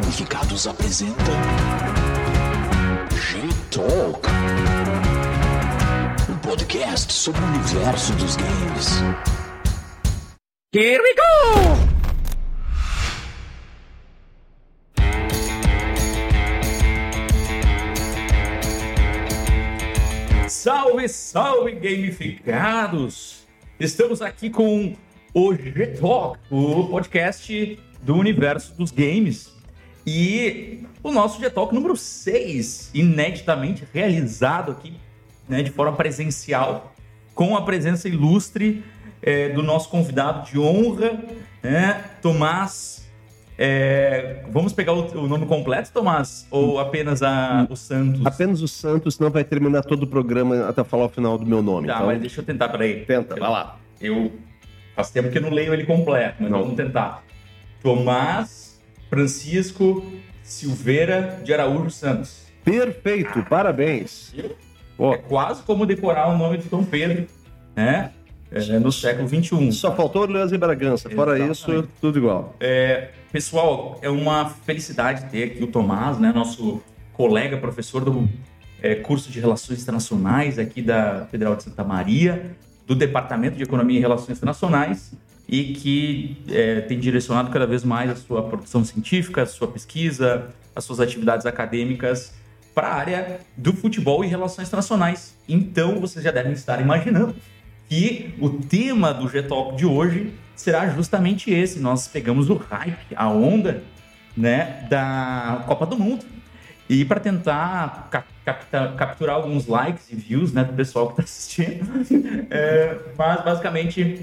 Gamificados apresenta G-Talk, um podcast sobre o universo dos games. Here we go! Salve, salve, gamificados! Estamos aqui com o G-Talk, o podcast do universo dos games. E o nosso G-Talk número 6, ineditamente realizado aqui né, de forma presencial, com a presença ilustre é, do nosso convidado de honra, né, Tomás. é, vamos pegar o, o nome completo, Tomás? Ou apenas a, o Santos? Apenas o Santos, senão vai terminar todo o programa até falar o final do meu nome. Tá, então, mas deixa eu tentar, peraí. tenta, vai lá. Eu faz tempo que eu não leio ele completo, mas Não. vamos tentar. Tomás Francisco Silveira de Araújo Santos. Perfeito, parabéns. É quase como decorar o nome de Dom Pedro, né? É, no século XXI. só faltou Orleans e Bragança. Fora isso, tudo igual. É, pessoal, é uma felicidade ter aqui o Tomás, né, nosso colega, professor do é, curso de Relações Internacionais aqui da Federal de Santa Maria, do Departamento de Economia e Relações Internacionais, e que é, tem direcionado cada vez mais a sua produção científica, a sua pesquisa, as suas atividades acadêmicas para a área do futebol e relações internacionais. Então, vocês já devem estar imaginando que o tema do G-Talk de hoje será justamente esse. Nós pegamos o hype, a onda, né, da Copa do Mundo. E para tentar cap- capta- capturar alguns likes e views, né, do pessoal que está assistindo, é, mas basicamente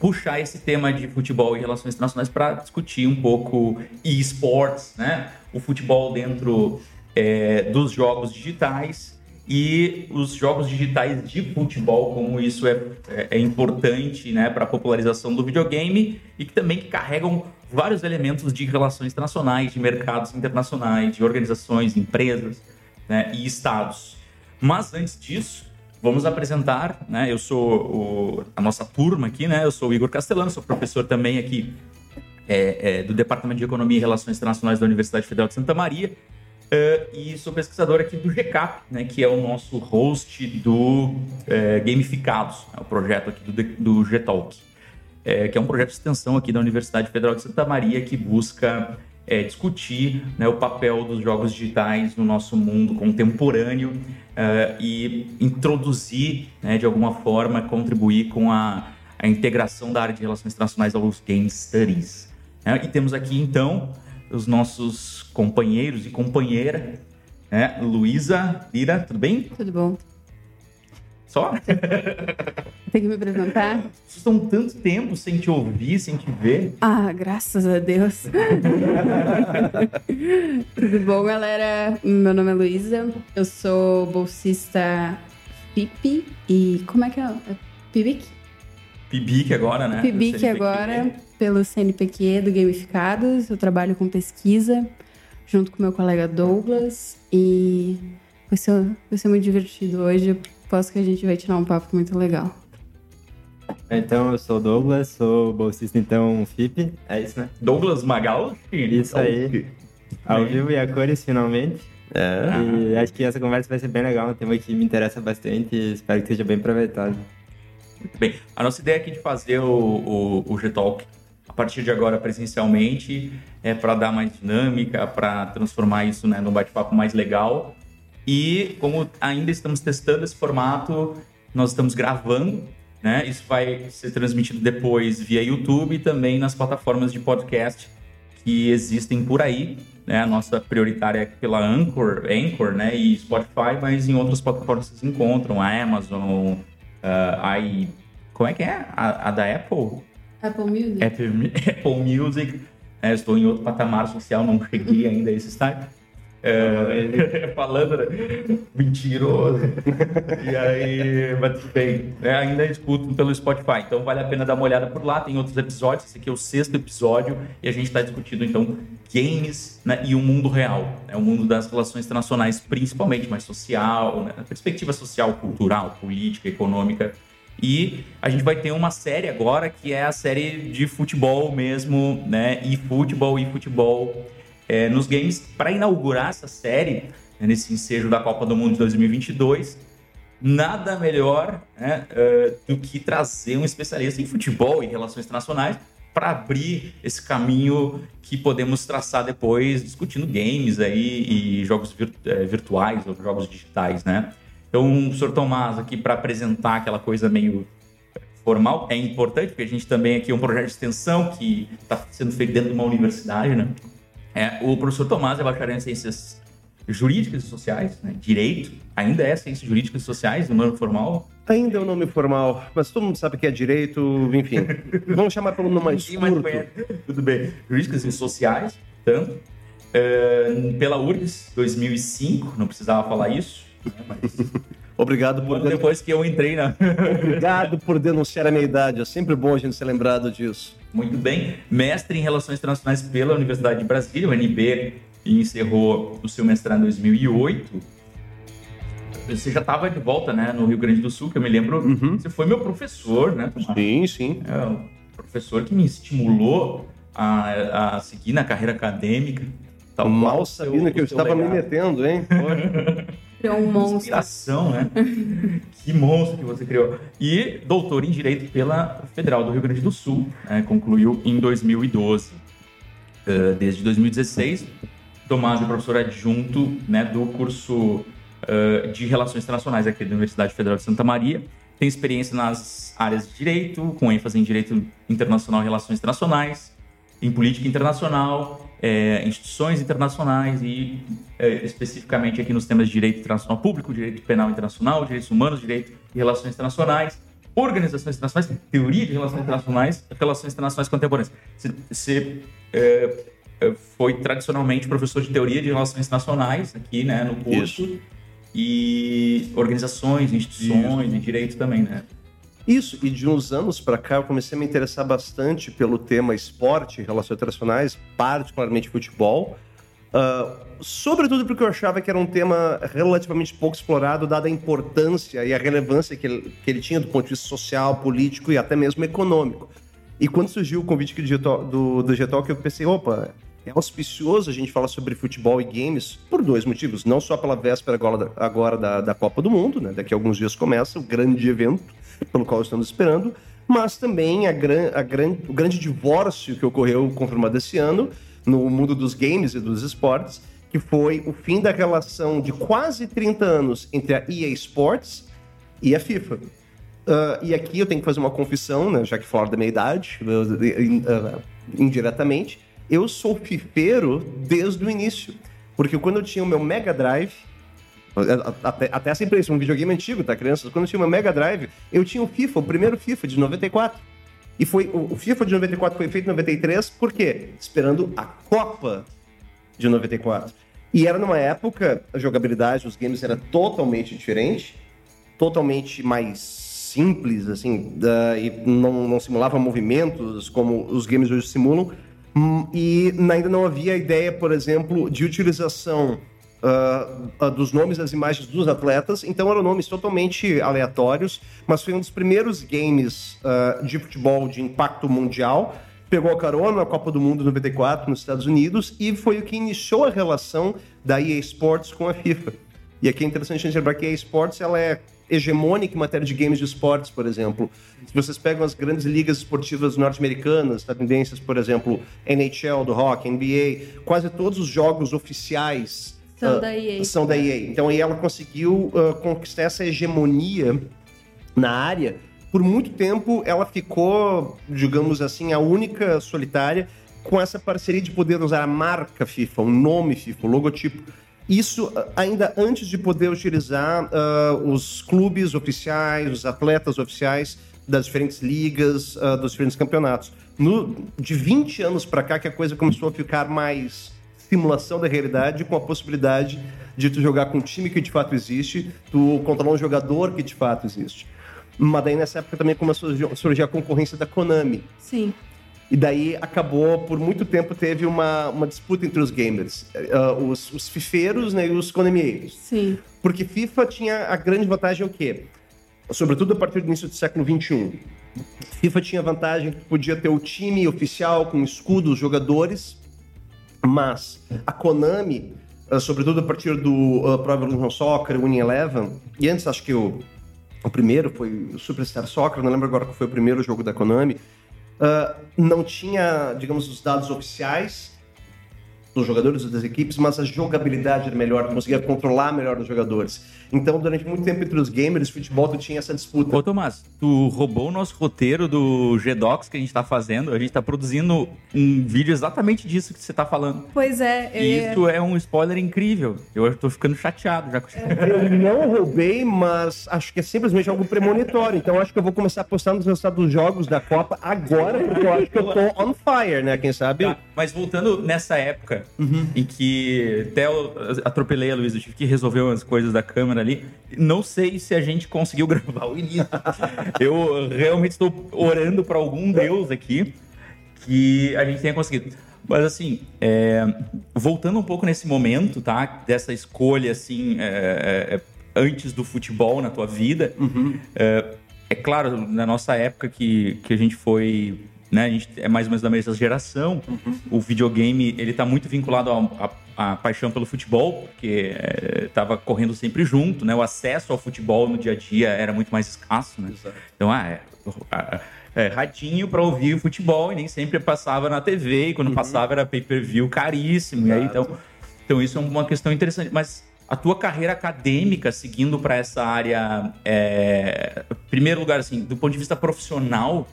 puxar esse tema de futebol e relações internacionais para discutir um pouco e-sports, né, o futebol dentro é, dos jogos digitais e os jogos digitais de futebol, como isso é, é, é importante né, para a popularização do videogame e que também carregam vários elementos de relações internacionais, de mercados internacionais, de organizações, empresas né, e estados. Mas antes disso, vamos apresentar, né? Eu sou o- a nossa turma aqui, né? Eu sou o Igor Castellano, sou professor também aqui é, é, do Departamento de Economia e Relações Internacionais da Universidade Federal de Santa Maria. É, e sou pesquisador aqui do GCAP, né, que é o nosso host do é, Gamificados, né, o projeto aqui do, do G-Talk, é, que é um projeto de extensão aqui da Universidade Federal de Santa Maria que busca é, discutir né, o papel dos jogos digitais no nosso mundo contemporâneo é, e introduzir, né, de alguma forma, contribuir com a, a integração da área de relações internacionais aos Game Studies. né? E temos aqui, então, os nossos companheiros e companheira, né? Luísa Lira, tudo bem? Tudo bom? Só? Tem que me apresentar? Vocês estão tanto tempo sem te ouvir, sem te ver. Ah, graças a Deus. Tudo bom, galera? Meu nome é Luísa, eu sou bolsista PIP e como é que é? É PIBIC? Pibique agora, né? PIBIC agora, pelo CNPq do Gamificados. Eu trabalho com pesquisa junto com meu colega Douglas e vai ser, vai ser muito divertido hoje. Posso que a gente vai tirar um papo muito legal. Então, eu sou o Douglas, sou bolsista, então, FIP, é isso, né? Douglas Magal? Isso aí. Ao vivo e a cores, finalmente. É. E acho que essa conversa vai ser bem legal, um tema que me interessa bastante e espero que seja bem aproveitado. Muito bem. A nossa ideia aqui de fazer o, o, o G-Talk a partir de agora presencialmente é para dar mais dinâmica, para transformar isso né, num bate-papo mais legal. E como ainda estamos testando esse formato, nós estamos gravando, né? Isso vai ser transmitido depois via YouTube e também nas plataformas de podcast que existem por aí. Né? A nossa prioritária é pela Anchor, Anchor né? e Spotify, mas em outras plataformas vocês encontram, a Amazon, ah, i... Como é que é? A, a da Apple? Apple Music? Apple, Apple Music. É, estou em outro patamar social, não cheguei ainda a esse estágio. É, falando, né? Mentiroso. e aí, mas tudo bem. É, ainda escuto pelo Spotify, então vale a pena dar uma olhada por lá. Tem outros episódios, esse aqui é o sexto episódio, e a gente está discutindo então games né, e o mundo real, né, o mundo das relações internacionais, principalmente, mais social, né, perspectiva social, cultural, política, econômica. E a gente vai ter uma série agora que é a série de futebol mesmo, né? E futebol e futebol é, nos games para inaugurar essa série, né, nesse ensejo da Copa do Mundo de 2022. Nada melhor né, é, do que trazer um especialista em futebol e relações internacionais para abrir esse caminho que podemos traçar depois discutindo games aí e jogos é, virtuais ou jogos digitais, né? Então, o Sr. Tomás aqui para apresentar aquela coisa meio formal é importante, porque a gente também aqui é um projeto de extensão que está sendo feito dentro de uma universidade, né? É, o professor Tomás é bacharel em ciências jurídicas e sociais, né? direito, ainda é ciências jurídicas e sociais, no ano formal. Ainda é o nome formal, mas todo mundo sabe que é direito, enfim. Vamos chamar pelo nome mais mais curto. conhece. Tudo bem. Jurídicas e sociais, tanto. É, pela URGS, 2005, não precisava falar isso, né? mas Obrigado por, depois que eu entrei na, Obrigado por denunciar a minha idade. É sempre bom a gente ser lembrado disso. Muito bem. Mestre em Relações Internacionais pela Universidade de Brasília, o NB, e encerrou o seu mestrado em 2008. Você já estava de volta, né, no Rio Grande do Sul, que eu me lembro. Você foi meu professor, né, Tomás? Sim, sim. É, o professor que me estimulou a, a seguir na carreira acadêmica. Tal Mal sabendo que eu estava me legado. metendo, hein? Criou um monstro. Inspiração, né? que monstro que você criou. E doutor em Direito pela Federal do Rio Grande do Sul, né? concluiu em 2012. Uh, desde 2016, Tomás é professor adjunto né, do curso uh, de Relações Internacionais aqui da Universidade Federal de Santa Maria. Tem experiência nas áreas de Direito, com ênfase em Direito Internacional e Relações Internacionais, em Política Internacional, eh, instituições internacionais e eh, especificamente aqui nos temas de Direito Internacional Público, Direito Penal Internacional, Direitos Humanos, Direito e Relações Internacionais, Organizações Internacionais, Teoria de Relações Internacionais, Relações Internacionais Contemporâneas. Você- Você eh, eh, foi tradicionalmente professor de Teoria de Relações Internacionais aqui, né, no curso. E organizações, instituições e direito também, né? Isso, e de uns anos pra cá eu comecei a me interessar bastante pelo tema esporte, relações internacionais, particularmente futebol. Ah, sobretudo porque eu achava que era um tema relativamente pouco explorado, dada a importância e a relevância que ele, que ele tinha do ponto de vista social, político e até mesmo econômico. E quando surgiu o convite do, do Getalk, eu pensei, opa, é auspicioso a gente falar sobre futebol e games por dois motivos. Não só pela véspera agora, da- agora da, da Copa do Mundo, né? Daqui a alguns dias começa o grande evento pelo qual estamos esperando, mas também a gran, a gran, o grande divórcio que ocorreu confirmado esse ano no mundo dos games e dos esportes, que foi o fim da relação de quase 30 anos entre a EA Sports e a FIFA. Ah, e aqui eu tenho que fazer uma confissão, né, já que falaram da minha idade, ah, indiretamente. Eu sou fifeiro desde o início. Porque quando eu tinha o meu Mega Drive, até, até essa impressão, um videogame antigo, tá, crianças? Quando eu tinha meu Mega Drive, eu tinha o FIFA, o primeiro FIFA de 94. E foi o, o FIFA de 94 foi feito em 93, por quê? Esperando a Copa de 94. E era numa época, a jogabilidade dos games era totalmente diferente, totalmente mais simples, assim, da- e não, não simulava movimentos como os games hoje simulam. Hum, E ainda não havia a ideia, por exemplo, de utilização ah, dos nomes das imagens dos atletas, então eram nomes totalmente aleatórios, mas foi um dos primeiros games ah, de futebol de impacto mundial. Pegou a carona na Copa do Mundo 94 nos Estados Unidos e foi o que iniciou a relação da EA Sports com a FIFA. E aqui é interessante a gente lembrar que a EA Sports ela é hegemônica em matéria de games de esportes, por exemplo. Se vocês pegam as grandes ligas esportivas norte-americanas, estadunidenses, por exemplo, NHL do hockey, NBA, quase todos os jogos oficiais São ah, da EA. São da EA. Então aí ela conseguiu ah, conquistar essa hegemonia na área. Por muito tempo ela ficou, digamos assim, a única solitária com essa parceria de poder usar a marca FIFA, o nome FIFA, o logotipo. Isso ah, ainda antes de poder utilizar ah, os clubes oficiais, os atletas oficiais das diferentes ligas, ah, dos diferentes campeonatos. No, de 20 anos para cá que a coisa começou a ficar mais simulação da realidade com a possibilidade de tu jogar com um time que de fato existe, tu controlar um jogador que de fato existe. Mas daí nessa época também começou a surgir- a concorrência da Konami. Sim. E daí acabou, por muito tempo, teve uma, uma disputa entre os gamers. Ah, os, os fifeiros né, e os konamieiros. Sim. Porque FIFA tinha a grande vantagem o quê? Sobretudo a partir do início do século XXI. FIFA tinha a vantagem que podia ter o time oficial com escudos, jogadores, Mas a Konami, uh, sobretudo a partir do uh, Pro Evolution Soccer, Winning Eleven, e antes acho que o, o primeiro foi o Superstar Soccer, não lembro agora qual foi o primeiro jogo da Konami, uh, não tinha, digamos, os dados oficiais dos jogadores das equipes, mas a jogabilidade era melhor, conseguia controlar melhor os jogadores. Então, durante muito tempo entre os gamers, futebol, tu tinha essa disputa. Ô, Tomás, tu roubou o nosso roteiro do G-Docs que a gente tá fazendo. A gente tá produzindo um vídeo exatamente disso que você tá falando. Pois é. eu E ia- isso é um spoiler incrível. Eu tô ficando chateado já com isso. Eu não roubei, mas acho que é simplesmente algo premonitório. Então, acho que eu vou começar a postar nos resultados dos jogos da Copa agora, porque eu acho que eu tô on fire, né? Quem sabe? Tá, mas voltando nessa época em que até eu atropelei a Luísa, eu tive que resolver umas coisas da câmera ali. Não sei se a gente conseguiu gravar o início. eu realmente estou orando para algum deus aqui que a gente tenha conseguido. Mas assim, é, voltando um pouco nesse momento, tá? Dessa escolha assim, é, é, antes do futebol na tua vida. É, é claro, na nossa época que, que a gente foi, né, a gente é mais ou menos da mesma geração, o videogame, ele tá muito vinculado à paixão pelo futebol, porque é, tava correndo sempre junto, né, o acesso ao futebol no dia a dia era muito mais escasso, né, então, ah, é, é, radinho para ouvir o futebol e nem sempre passava na TV, e quando passava era pay-per-view caríssimo, e aí, então, então isso é uma questão interessante, mas a tua carreira acadêmica seguindo para essa área, é, primeiro lugar assim, do ponto de vista profissional,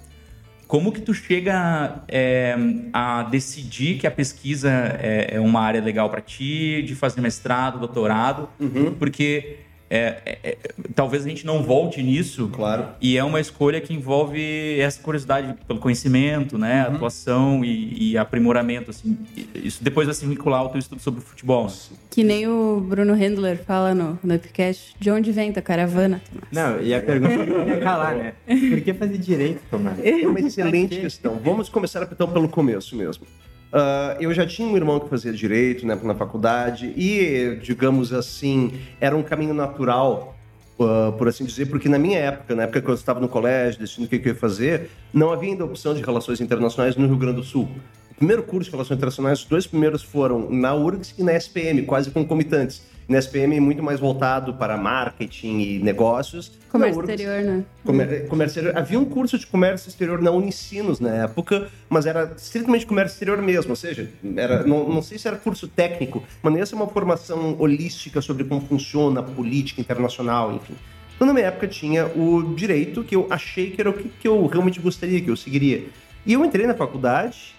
como que tu chega é, a decidir que a pesquisa é, é uma área legal para ti, de fazer mestrado, doutorado? Porque é, é, é, talvez a gente não volte nisso. Claro. E é uma escolha que envolve essa curiosidade pelo conhecimento, né? Atuação e, e aprimoramento, assim. Isso depois vai se vincular ao teu estudo sobre futebol. né? Que nem o Bruno Handler fala no, no Epicast. De onde vem tua caravana, Tomás? Não, e a pergunta ia calar, né? Por que fazer direito, Tomás? É uma excelente questão. Vamos começar então pelo começo mesmo. Ah, eu já tinha um irmão que fazia direito né, na faculdade e, digamos assim, era um caminho natural, ah, por assim dizer, porque na minha época, na época que eu estava no colégio, decidindo o que que eu ia fazer, não havia ainda opção de relações internacionais no Rio Grande do Sul. O primeiro curso de relações internacionais, os dois primeiros foram na URGS e na SPM, quase concomitantes. Na SPM, muito mais voltado para marketing e negócios. Comércio URGS, exterior, né? Comer- comércio exterior. Havia um curso de comércio exterior na Unicinos na época, mas era estritamente comércio exterior mesmo, ou seja, era, não, não sei se era curso técnico, mas ia ser uma formação holística sobre como funciona a política internacional, enfim. Então, na minha época, tinha o direito, que eu achei que era o que, que eu realmente gostaria, que eu seguiria. E eu entrei na faculdade,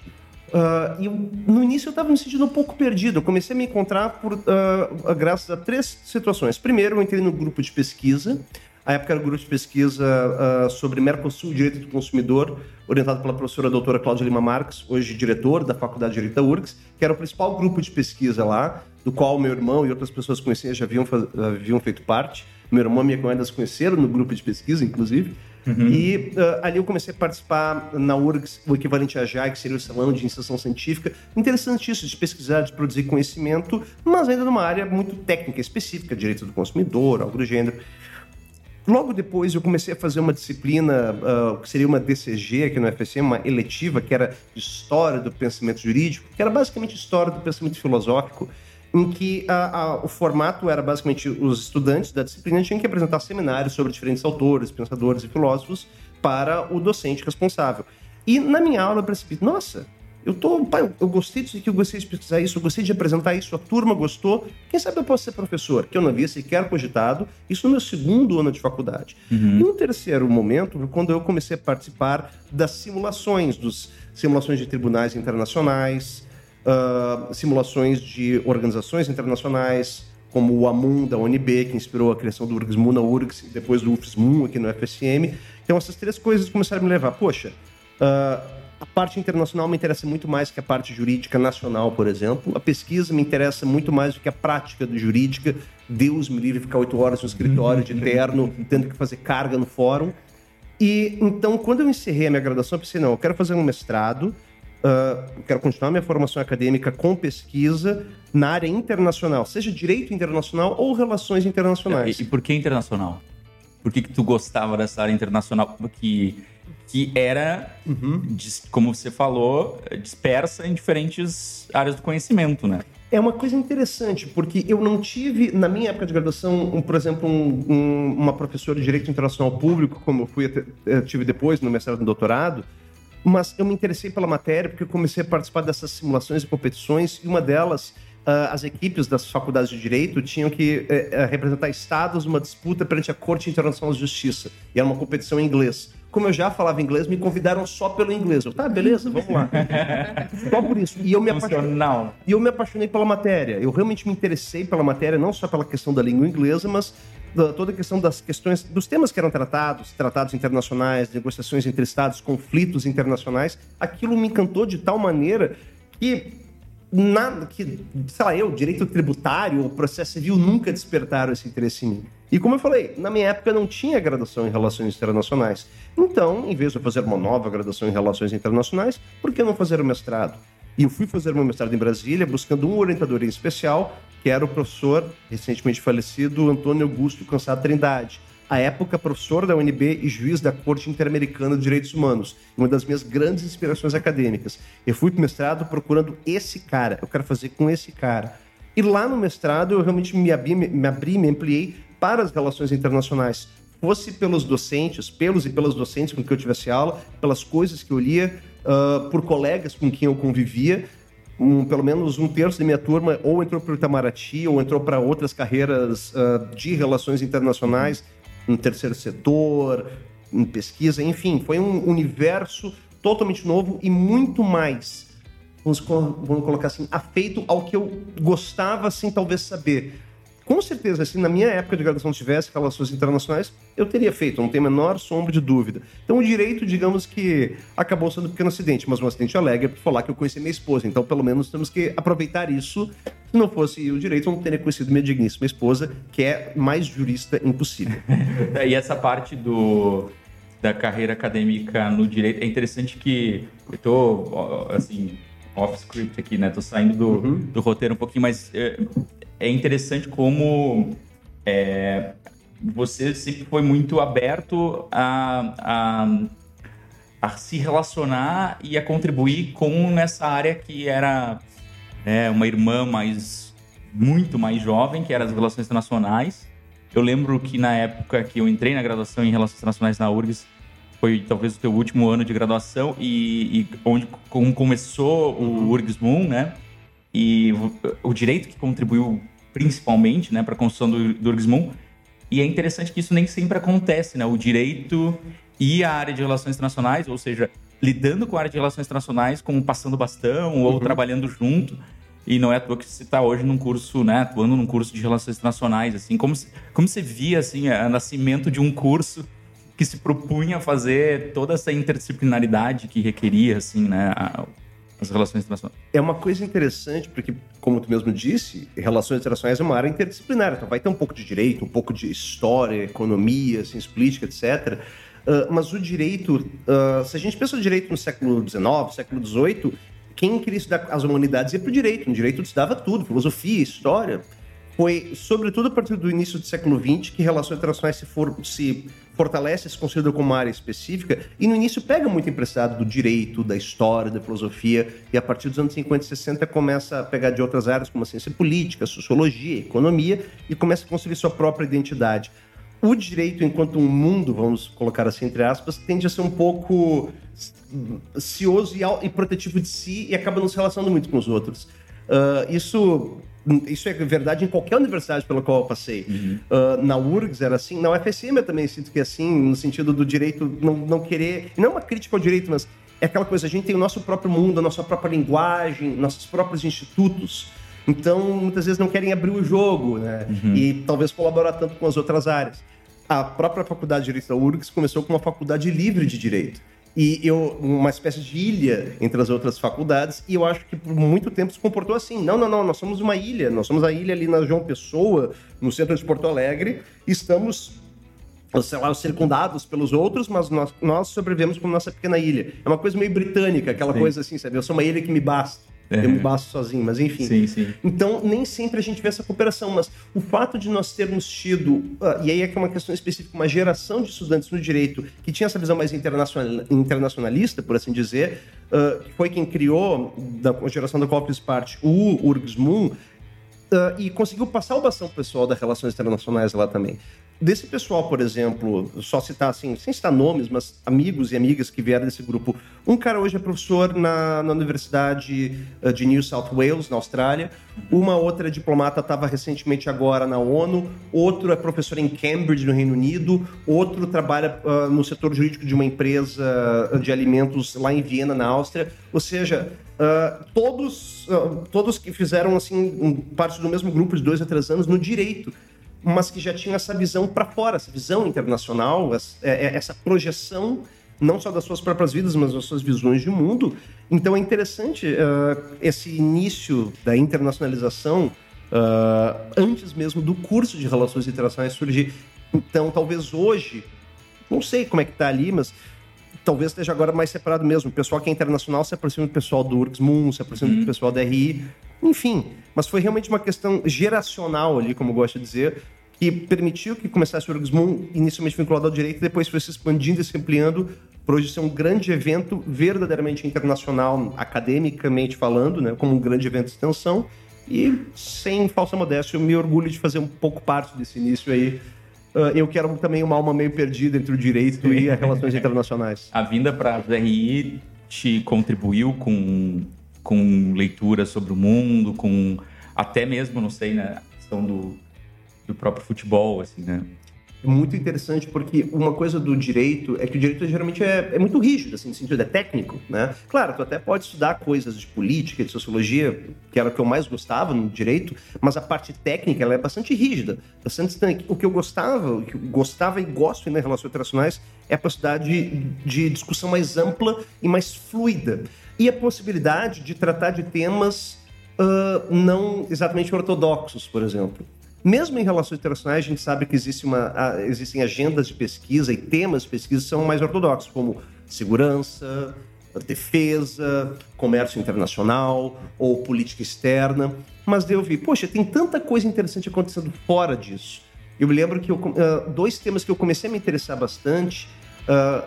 ah, e no início eu estava me sentindo um pouco perdido. Eu comecei a me encontrar por, ah, graças a três situações. Primeiro, eu entrei no grupo de pesquisa. A época era o grupo de pesquisa ah, sobre Mercosul e Direito do Consumidor, orientado pela professora doutora Cláudia Lima Marques, hoje diretor da Faculdade de Direito da URGS, que era o principal grupo de pesquisa lá, do qual meu irmão e outras pessoas conhecidas já haviam, haviam feito parte. Meu irmão e minha ainda se conheceram no grupo de pesquisa, inclusive. E ah, ali eu comecei a participar na URGS, o equivalente a JAI, que seria o Salão de Iniciação Científica. Interessante isso, de pesquisar, de produzir conhecimento, mas ainda numa área muito técnica, específica, direito do consumidor, algo do gênero. Logo depois eu comecei a fazer uma disciplina ah, que seria uma DCG aqui no FSM, uma eletiva, que era História do Pensamento Jurídico, que era basicamente História do Pensamento Filosófico, em que a- a- o formato era basicamente os estudantes da disciplina tinham que apresentar seminários sobre diferentes autores, pensadores e filósofos para o docente responsável. E na minha aula eu percebi, nossa, eu tô, pai, eu- gostei disso aqui, eu gostei de pesquisar isso, eu gostei de apresentar isso, a turma gostou. Quem sabe eu posso ser professor? Que eu não havia sequer cogitado, isso no meu segundo ano de faculdade. E no terceiro momento, quando eu comecei a participar das simulações, dos simulações de tribunais internacionais, ah, simulações de organizações internacionais, como o AMUN da UNB, que inspirou a criação do URGS MUN na URGS, e depois do UFSMUN aqui no FSM. Então essas três coisas começaram a me levar, poxa, ah, a parte internacional me interessa muito mais que a parte jurídica nacional, por exemplo. A pesquisa me interessa muito mais do que a prática do jurídica. Deus me livre ficar oito horas no escritório de terno, tendo que fazer carga no fórum. E então, quando eu encerrei a minha graduação, eu pensei, não, eu quero fazer um mestrado, ah, quero continuar minha formação acadêmica com pesquisa na área internacional, seja direito internacional ou relações internacionais. E, e por que internacional? Por que, que tu gostava dessa área internacional? Que, que era, dis- como você falou, dispersa em diferentes áreas do conhecimento, né? É uma coisa interessante, porque eu não tive, na minha época de graduação, um, por exemplo, um- um- uma professora de Direito Internacional Público, como eu fui eh, tive depois no mestrado e doutorado, mas eu me interessei pela matéria porque eu comecei a participar dessas simulações e competições, e uma delas, ah, as equipes das faculdades de Direito tinham que eh, eh, representar estados numa disputa perante a Corte Internacional de Justiça, e era uma competição em inglês. Como eu já falava inglês, me convidaram só pelo inglês. Eu, tá, beleza, vamos lá. só por isso. E eu me apaixonei. E eu me apaixonei pela matéria. Eu realmente me interessei pela matéria, não só pela questão da língua inglesa, mas da- toda a questão das questões, dos temas que eram tratados, tratados internacionais, negociações entre estados, conflitos internacionais. Aquilo me encantou de tal maneira que nada que, sei lá, eu, direito tributário processo civil nunca despertaram esse interesse em mim. E como eu falei, na minha época não tinha graduação em relações internacionais. Então, em vez de eu fazer uma nova graduação em relações internacionais, por que não fazer o mestrado? E eu fui fazer meu mestrado em Brasília buscando um orientador em especial, que era o professor recentemente falecido Antônio Augusto Cansado Trindade. À época, professor da UNB e juiz da Corte Interamericana de Direitos Humanos. Uma das minhas grandes inspirações acadêmicas. Eu fui para o mestrado procurando esse cara. Eu quero fazer com esse cara. E lá no mestrado, eu realmente me abri, me, abri, me ampliei para as relações internacionais. Fosse pelos docentes, pelos e pelas docentes com quem eu tivesse aula, pelas coisas que eu lia, ah, por colegas com quem eu convivia. Um, pelo menos um terço da minha turma ou entrou para o Itamaraty ou entrou para outras carreiras ah, de relações internacionais, no terceiro setor, em pesquisa, enfim, foi um universo totalmente novo e muito mais vamos, vamos colocar assim, afeito ao que eu gostava, assim, talvez saber. Com certeza, assim, na minha época de graduação se tivesse relações internacionais, eu teria feito, não tem a menor sombra de dúvida. Então, o direito, digamos que acabou sendo um pequeno acidente, mas um acidente alegre por falar que eu conheci minha esposa. Então, pelo menos, temos que aproveitar isso. Se não fosse o direito, eu não teria conhecido minha digníssima esposa, que é mais jurista impossível. E essa parte do, da carreira acadêmica no direito, é interessante que eu ó, assim, off-script aqui, né? Tô saindo do, do roteiro um pouquinho, mas é, é interessante como é, você sempre foi muito aberto a, a, a se relacionar e a contribuir com nessa área que era né, uma irmã mais muito mais jovem, que era as relações internacionais. Eu lembro que na época que eu entrei na graduação em Relações Internacionais na URGS, foi talvez o teu último ano de graduação e, e onde como começou o URGS Moon, né? E o, o direito que contribuiu principalmente, né, para a construção do, do URGS Moon. E é interessante que isso nem sempre acontece, né? O direito e a área de relações internacionais, ou seja, lidando com a área de relações internacionais como passando bastão ou trabalhando junto. E não é à toa que você está hoje num curso, né, atuando num curso de relações internacionais, assim, como, como você via, assim, o nascimento de um curso que se propunha a fazer toda essa interdisciplinaridade que requeria, assim, né, a- as relações internacionais. É uma coisa interessante, porque, como tu mesmo disse, relações internacionais é uma área interdisciplinar, então vai ter um pouco de direito, um pouco de história, economia, ciência política, etc. Ah, mas o direito, ah, se a gente pensa no direito no século XIX, século XVIII, quem queria estudar as humanidades ia para o direito. No direito estudava tudo, filosofia, história. Foi, sobretudo, a partir do início do século XX que relações internacionais se, for, se fortalece, se considera como uma área específica, e no início pega muito emprestado do direito, da história, da filosofia, e a partir dos anos 50 e 60 começa a pegar de outras áreas, como a ciência política, sociologia, economia, e começa a construir sua própria identidade. O direito, enquanto um mundo, vamos colocar assim entre aspas, tende a ser um pouco cioso e, protetivo de si e acaba não se relacionando muito com os outros. Ah, isso, isso é verdade em qualquer universidade pela qual eu passei. Ah, na URGS era assim, na UFSM eu também sinto que é assim, no sentido do direito não, não querer. Não é uma crítica ao direito, mas é aquela coisa, a gente tem o nosso próprio mundo, a nossa própria linguagem, nossos próprios institutos. Então, muitas vezes não querem abrir o jogo, né? E talvez colaborar tanto com as outras áreas. A própria Faculdade de Direito da URGS começou com uma faculdade livre de direito. E eu, uma espécie de ilha entre as outras faculdades, e eu acho que por muito tempo se comportou assim. Não, não, não, nós somos uma ilha, nós somos a ilha ali na João Pessoa, no centro de Porto Alegre, e estamos sei lá, circundados pelos outros, mas nós, nós sobrevivemos como nossa pequena ilha. É uma coisa meio britânica, aquela coisa assim, sabe? Eu sou uma ilha que me basta. Eu me basto sozinho, mas enfim. Sim, sim. Então, nem sempre a gente vê essa cooperação, mas o fato de nós termos tido, ah, e aí é que é uma questão específica, uma geração de estudantes no direito que tinha essa visão mais internacional- internacionalista, por assim dizer, ah, que foi quem criou, da geração da qual fiz parte, o URGS Moon, ah, e conseguiu passar o bastão pessoal das relações internacionais lá também. Desse pessoal, por exemplo, só citar assim, sem citar nomes, mas amigos e amigas que vieram desse grupo. Um cara hoje é professor na, na Universidade eh, de New South Wales, na Austrália. Uma outra diplomata estava recentemente agora na ONU. Outro é professor em Cambridge, no Reino Unido. Outro trabalha ah, no setor jurídico de uma empresa ah, de alimentos lá em Viena, na Áustria. Ou seja, ah, todos, ah, todos que fizeram assim um- parte do mesmo grupo de dois a três anos no direito mas que já tinham essa visão para fora, essa visão internacional, essa, é- é- essa projeção não só das suas próprias vidas, mas das suas visões de mundo. Então é interessante ah, esse início da internacionalização ah, antes mesmo do curso de Relações Internacionais surgir. Então, talvez hoje, não sei como é que tá ali, mas talvez esteja agora mais separado mesmo. O pessoal que é internacional se aproxima do pessoal do URGS Moon, se aproxima do pessoal da RI, enfim. Mas foi realmente uma questão geracional ali, como gosto de dizer, que permitiu que começasse o URGS Moon, inicialmente vinculado ao direito, depois foi se expandindo e se ampliando para hoje ser um grande evento verdadeiramente internacional, academicamente falando, né, como um grande evento de extensão. E, sem falsa modéstia, eu me orgulho de fazer um pouco parte desse início aí. Ah, eu quero também uma alma meio perdida entre o direito e as relações internacionais. A vinda para a RI te contribuiu com, com leitura sobre o mundo, com até mesmo, não sei, né, a questão do, do próprio futebol, assim, né? É muito interessante porque uma coisa do direito é que o direito geralmente é, é muito rígido, assim, no sentido é técnico, né? Claro, tu até pode estudar coisas de política, de sociologia, que era o que eu mais gostava no direito, mas a parte técnica ela é bastante rígida, bastante estanque. O que eu gostava, o que eu gostava e gosto nas relações internacionais é a possibilidade de, de discussão mais ampla e mais fluida. E a possibilidade de tratar de temas ah, não exatamente ortodoxos, por exemplo. Mesmo em relações internacionais, a gente sabe que existe uma, ah, existem agendas de pesquisa e temas de pesquisa que são mais ortodoxos, como segurança, defesa, comércio internacional ou política externa. Mas eu vi, poxa, tem tanta coisa interessante acontecendo fora disso. Eu me lembro que eu, ah, dois temas que eu comecei a me interessar bastante ah,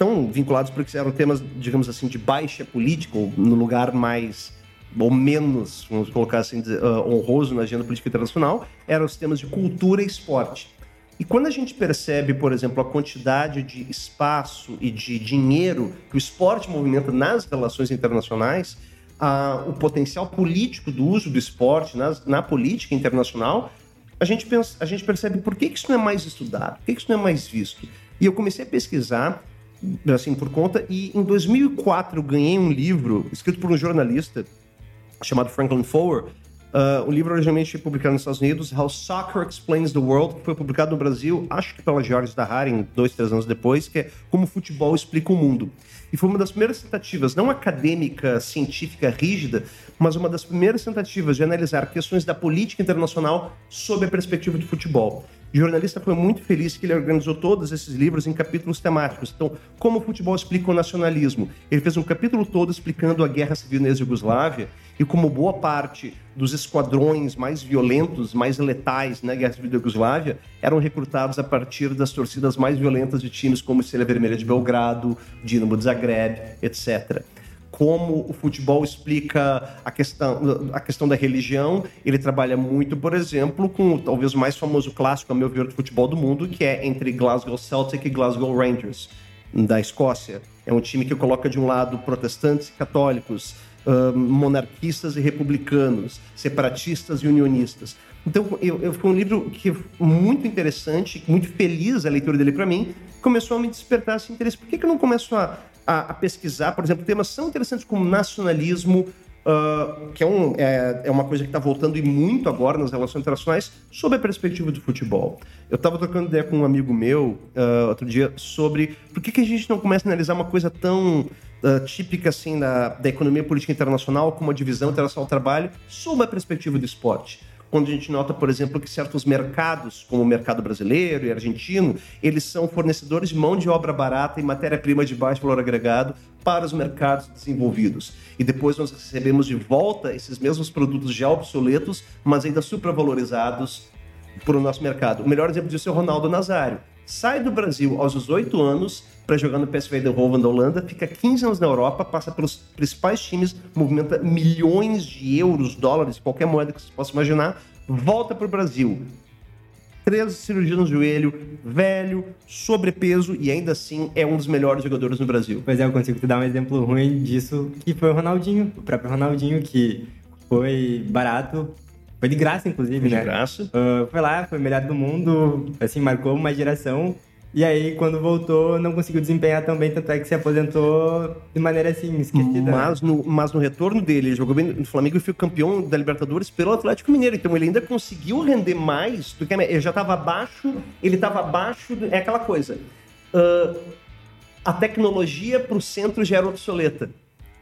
estão vinculados porque eram temas, digamos assim, de baixa política, ou no lugar mais ou menos, vamos colocar assim, ah, honroso na agenda política internacional, eram os temas de cultura e esporte. E quando a gente percebe, por exemplo, a quantidade de espaço e de dinheiro que o esporte movimenta nas relações internacionais, o potencial político do uso do esporte nas- na política internacional, a gente, pensa, a gente percebe por que, que isso não é mais estudado, por que, que isso não é mais visto. E eu comecei a pesquisar, assim, por conta, e em 2004 eu ganhei um livro escrito por um jornalista chamado Franklin Foer. Uh, o livro originalmente publicado nos Estados Unidos, How Soccer Explains the World, que foi publicado no Brasil, acho que pela George Dahari, dois, três anos depois, que é Como o Futebol Explica o Mundo. E foi uma das primeiras tentativas, não acadêmica, científica, rígida, mas uma das primeiras tentativas de analisar questões da política internacional sob a perspectiva do futebol. O jornalista foi muito feliz que ele organizou todos esses livros em capítulos temáticos. Então, como o futebol explica o nacionalismo? Ele fez um capítulo todo explicando a guerra civil na ex-Yugoslávia e como boa parte dos esquadrões mais violentos, mais letais na guerra civil da Yugoslávia eram recrutados a partir das torcidas mais violentas de times como Estrela Vermelha de Belgrado, Dinamo de Zagreb, etc como o futebol explica a questão, a questão da religião. Ele trabalha muito, por exemplo, com talvez o mais famoso clássico, a meu ver, do futebol do mundo, que é entre Glasgow Celtic e Glasgow Rangers, da Escócia. É um time que coloca de um lado protestantes e católicos, monarquistas e republicanos, separatistas e unionistas. Então, eu, eu, foi um livro que muito interessante, muito feliz a leitura dele para mim, começou a me despertar esse interesse. Por que, que eu não começo a, a, a pesquisar, por exemplo, temas tão interessantes como nacionalismo, uh, que é, um, é, é, uma coisa que está voltando e muito agora nas relações internacionais, sob a perspectiva do futebol. Eu estava trocando ideia com um amigo meu uh, outro dia sobre por que, que a gente não começa a analisar uma coisa tão uh, típica assim da, da economia política internacional como a divisão internacional do trabalho sob a perspectiva do esporte. Quando a gente nota, por exemplo, que certos mercados, como o mercado brasileiro e argentino, eles são fornecedores de mão de obra barata e matéria-prima de baixo valor agregado para os mercados desenvolvidos. E depois nós recebemos de volta esses mesmos produtos já obsoletos, mas ainda supravalorizados para o nosso mercado. O melhor exemplo disso é o Ronaldo Nazário. Sai do Brasil aos 18 anos para jogar no PSV Eindhoven da Holanda, fica 15 anos na Europa, passa pelos principais times, movimenta milhões de euros, dólares, qualquer moeda que você possa imaginar, volta para o Brasil. Três cirurgias no joelho, velho, sobrepeso e ainda assim é um dos melhores jogadores no Brasil. Pois é, eu consigo te dar um exemplo ruim disso, que foi o Ronaldinho, o próprio Ronaldinho, que foi barato, foi de graça, inclusive, De né? graça. Uh, foi lá, foi o melhor do mundo, assim, marcou uma geração. E aí, quando voltou, não conseguiu desempenhar tão bem, tanto é que se aposentou de maneira, assim, esquecida. Mas no, mas no retorno dele, ele jogou bem no Flamengo e foi campeão da Libertadores pelo Atlético Mineiro. Então ele ainda conseguiu render mais do que a Ele já estava abaixo, ele estava abaixo. É aquela coisa. ah, a tecnologia para o centro já era obsoleta.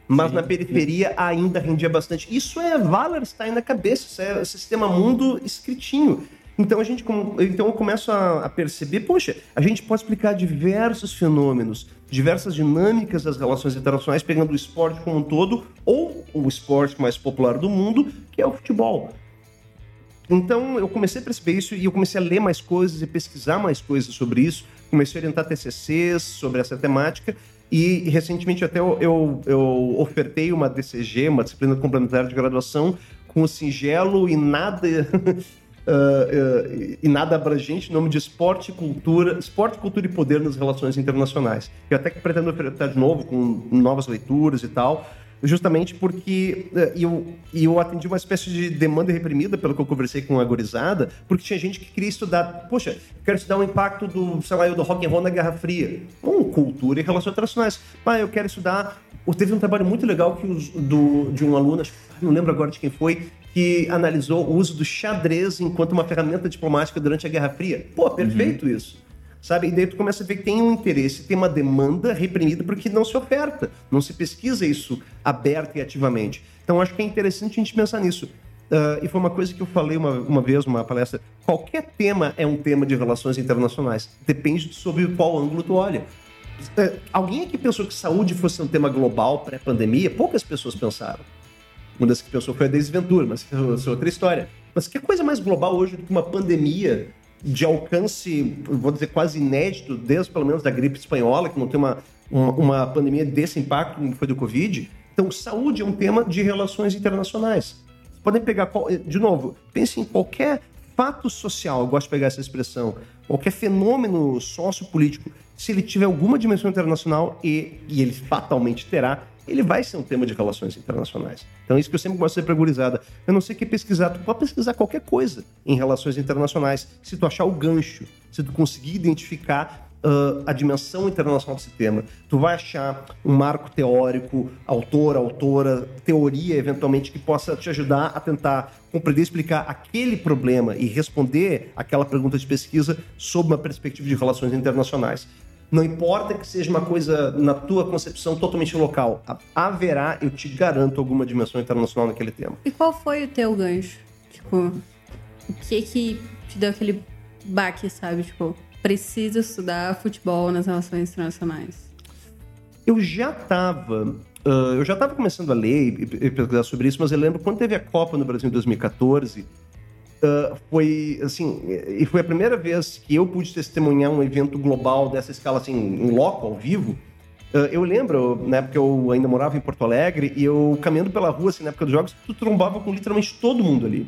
Mas na periferia ainda rendia bastante. Isso é Wallerstein na cabeça, isso é sistema mundo escritinho. Então a gente então eu começo a, a perceber, poxa, a gente pode explicar diversos fenômenos, diversas dinâmicas das relações internacionais, pegando o esporte como um todo, ou o esporte mais popular do mundo, que é o futebol. Então eu comecei a perceber isso e eu comecei a ler mais coisas e pesquisar mais coisas sobre isso. Comecei a orientar TCCs sobre essa temática e recentemente até eu, eu, eu ofertei uma DCG, uma disciplina complementar de graduação, com o singelo e nada ah, ah, e nada abrangente nome de esporte cultura, esporte, cultura e poder nas relações internacionais. Eu até que pretendo ofertar de novo com novas leituras e tal, justamente porque eh, eu, eu atendi uma espécie de demanda reprimida, pelo que eu conversei com a gorizada, porque tinha gente que queria estudar, poxa, quero estudar o impacto do, sei lá, do rock and roll na Guerra Fria. Bom, cultura e relações internacionais. Ah, eu quero estudar... Teve um trabalho muito legal que os- do, de um aluno, não lembro agora de quem foi, que analisou o uso do xadrez enquanto uma ferramenta diplomática durante a Guerra Fria. Pô, perfeito isso. Sabe? E daí tu começa a ver que tem um interesse, tem uma demanda reprimida porque não se oferta, não se pesquisa isso aberta e ativamente. Então acho que é interessante a gente pensar nisso. Ah, e foi uma coisa que eu falei uma, uma vez numa palestra. Qualquer tema é um tema de relações internacionais. Depende sobre qual ângulo tu olha. Eh, Alguém aqui pensou que saúde fosse um tema global pré-pandemia? Poucas pessoas pensaram. Uma das que pensou foi a Daisy Ventura, mas isso é outra história. Mas que coisa mais global hoje do que uma pandemia de alcance, vou dizer, quase inédito, desde pelo menos da gripe espanhola, que não tem uma, uma, uma pandemia desse impacto como foi do Covid. Então, saúde é um tema de relações internacionais. Podem pegar, de novo, pense em qualquer fato social, eu gosto de pegar essa expressão, qualquer fenômeno sociopolítico, se ele tiver alguma dimensão internacional, e, e ele fatalmente terá, ele vai ser um tema de relações internacionais. Então é isso que eu sempre gosto de ser pregurizada. Eu não sei que pesquisar, tu pode pesquisar qualquer coisa em relações internacionais, se tu achar o gancho, se tu conseguir identificar ah, a dimensão internacional desse tema. Tu vai achar um marco teórico, autor, autora, teoria, eventualmente, que possa te ajudar a tentar compreender, explicar aquele problema e responder aquela pergunta de pesquisa sob uma perspectiva de relações internacionais. Não importa que seja uma coisa, na tua concepção, totalmente local. Ha- Haverá, eu te garanto, alguma dimensão internacional naquele tema. E qual foi o teu gancho? Tipo, o que que te deu aquele baque, sabe? Tipo, preciso estudar futebol nas relações internacionais. Eu já estava. eu já estava começando a ler e, e pesquisar sobre isso, mas eu lembro quando teve a Copa no Brasil em 2014. Ah, foi assim, e foi a primeira vez que eu pude testemunhar um evento global dessa escala, assim, em loco, ao vivo. Ah, eu lembro, na época eu ainda morava em Porto Alegre, e eu caminhando pela rua, assim, na época dos jogos, tu trombava com literalmente todo mundo ali.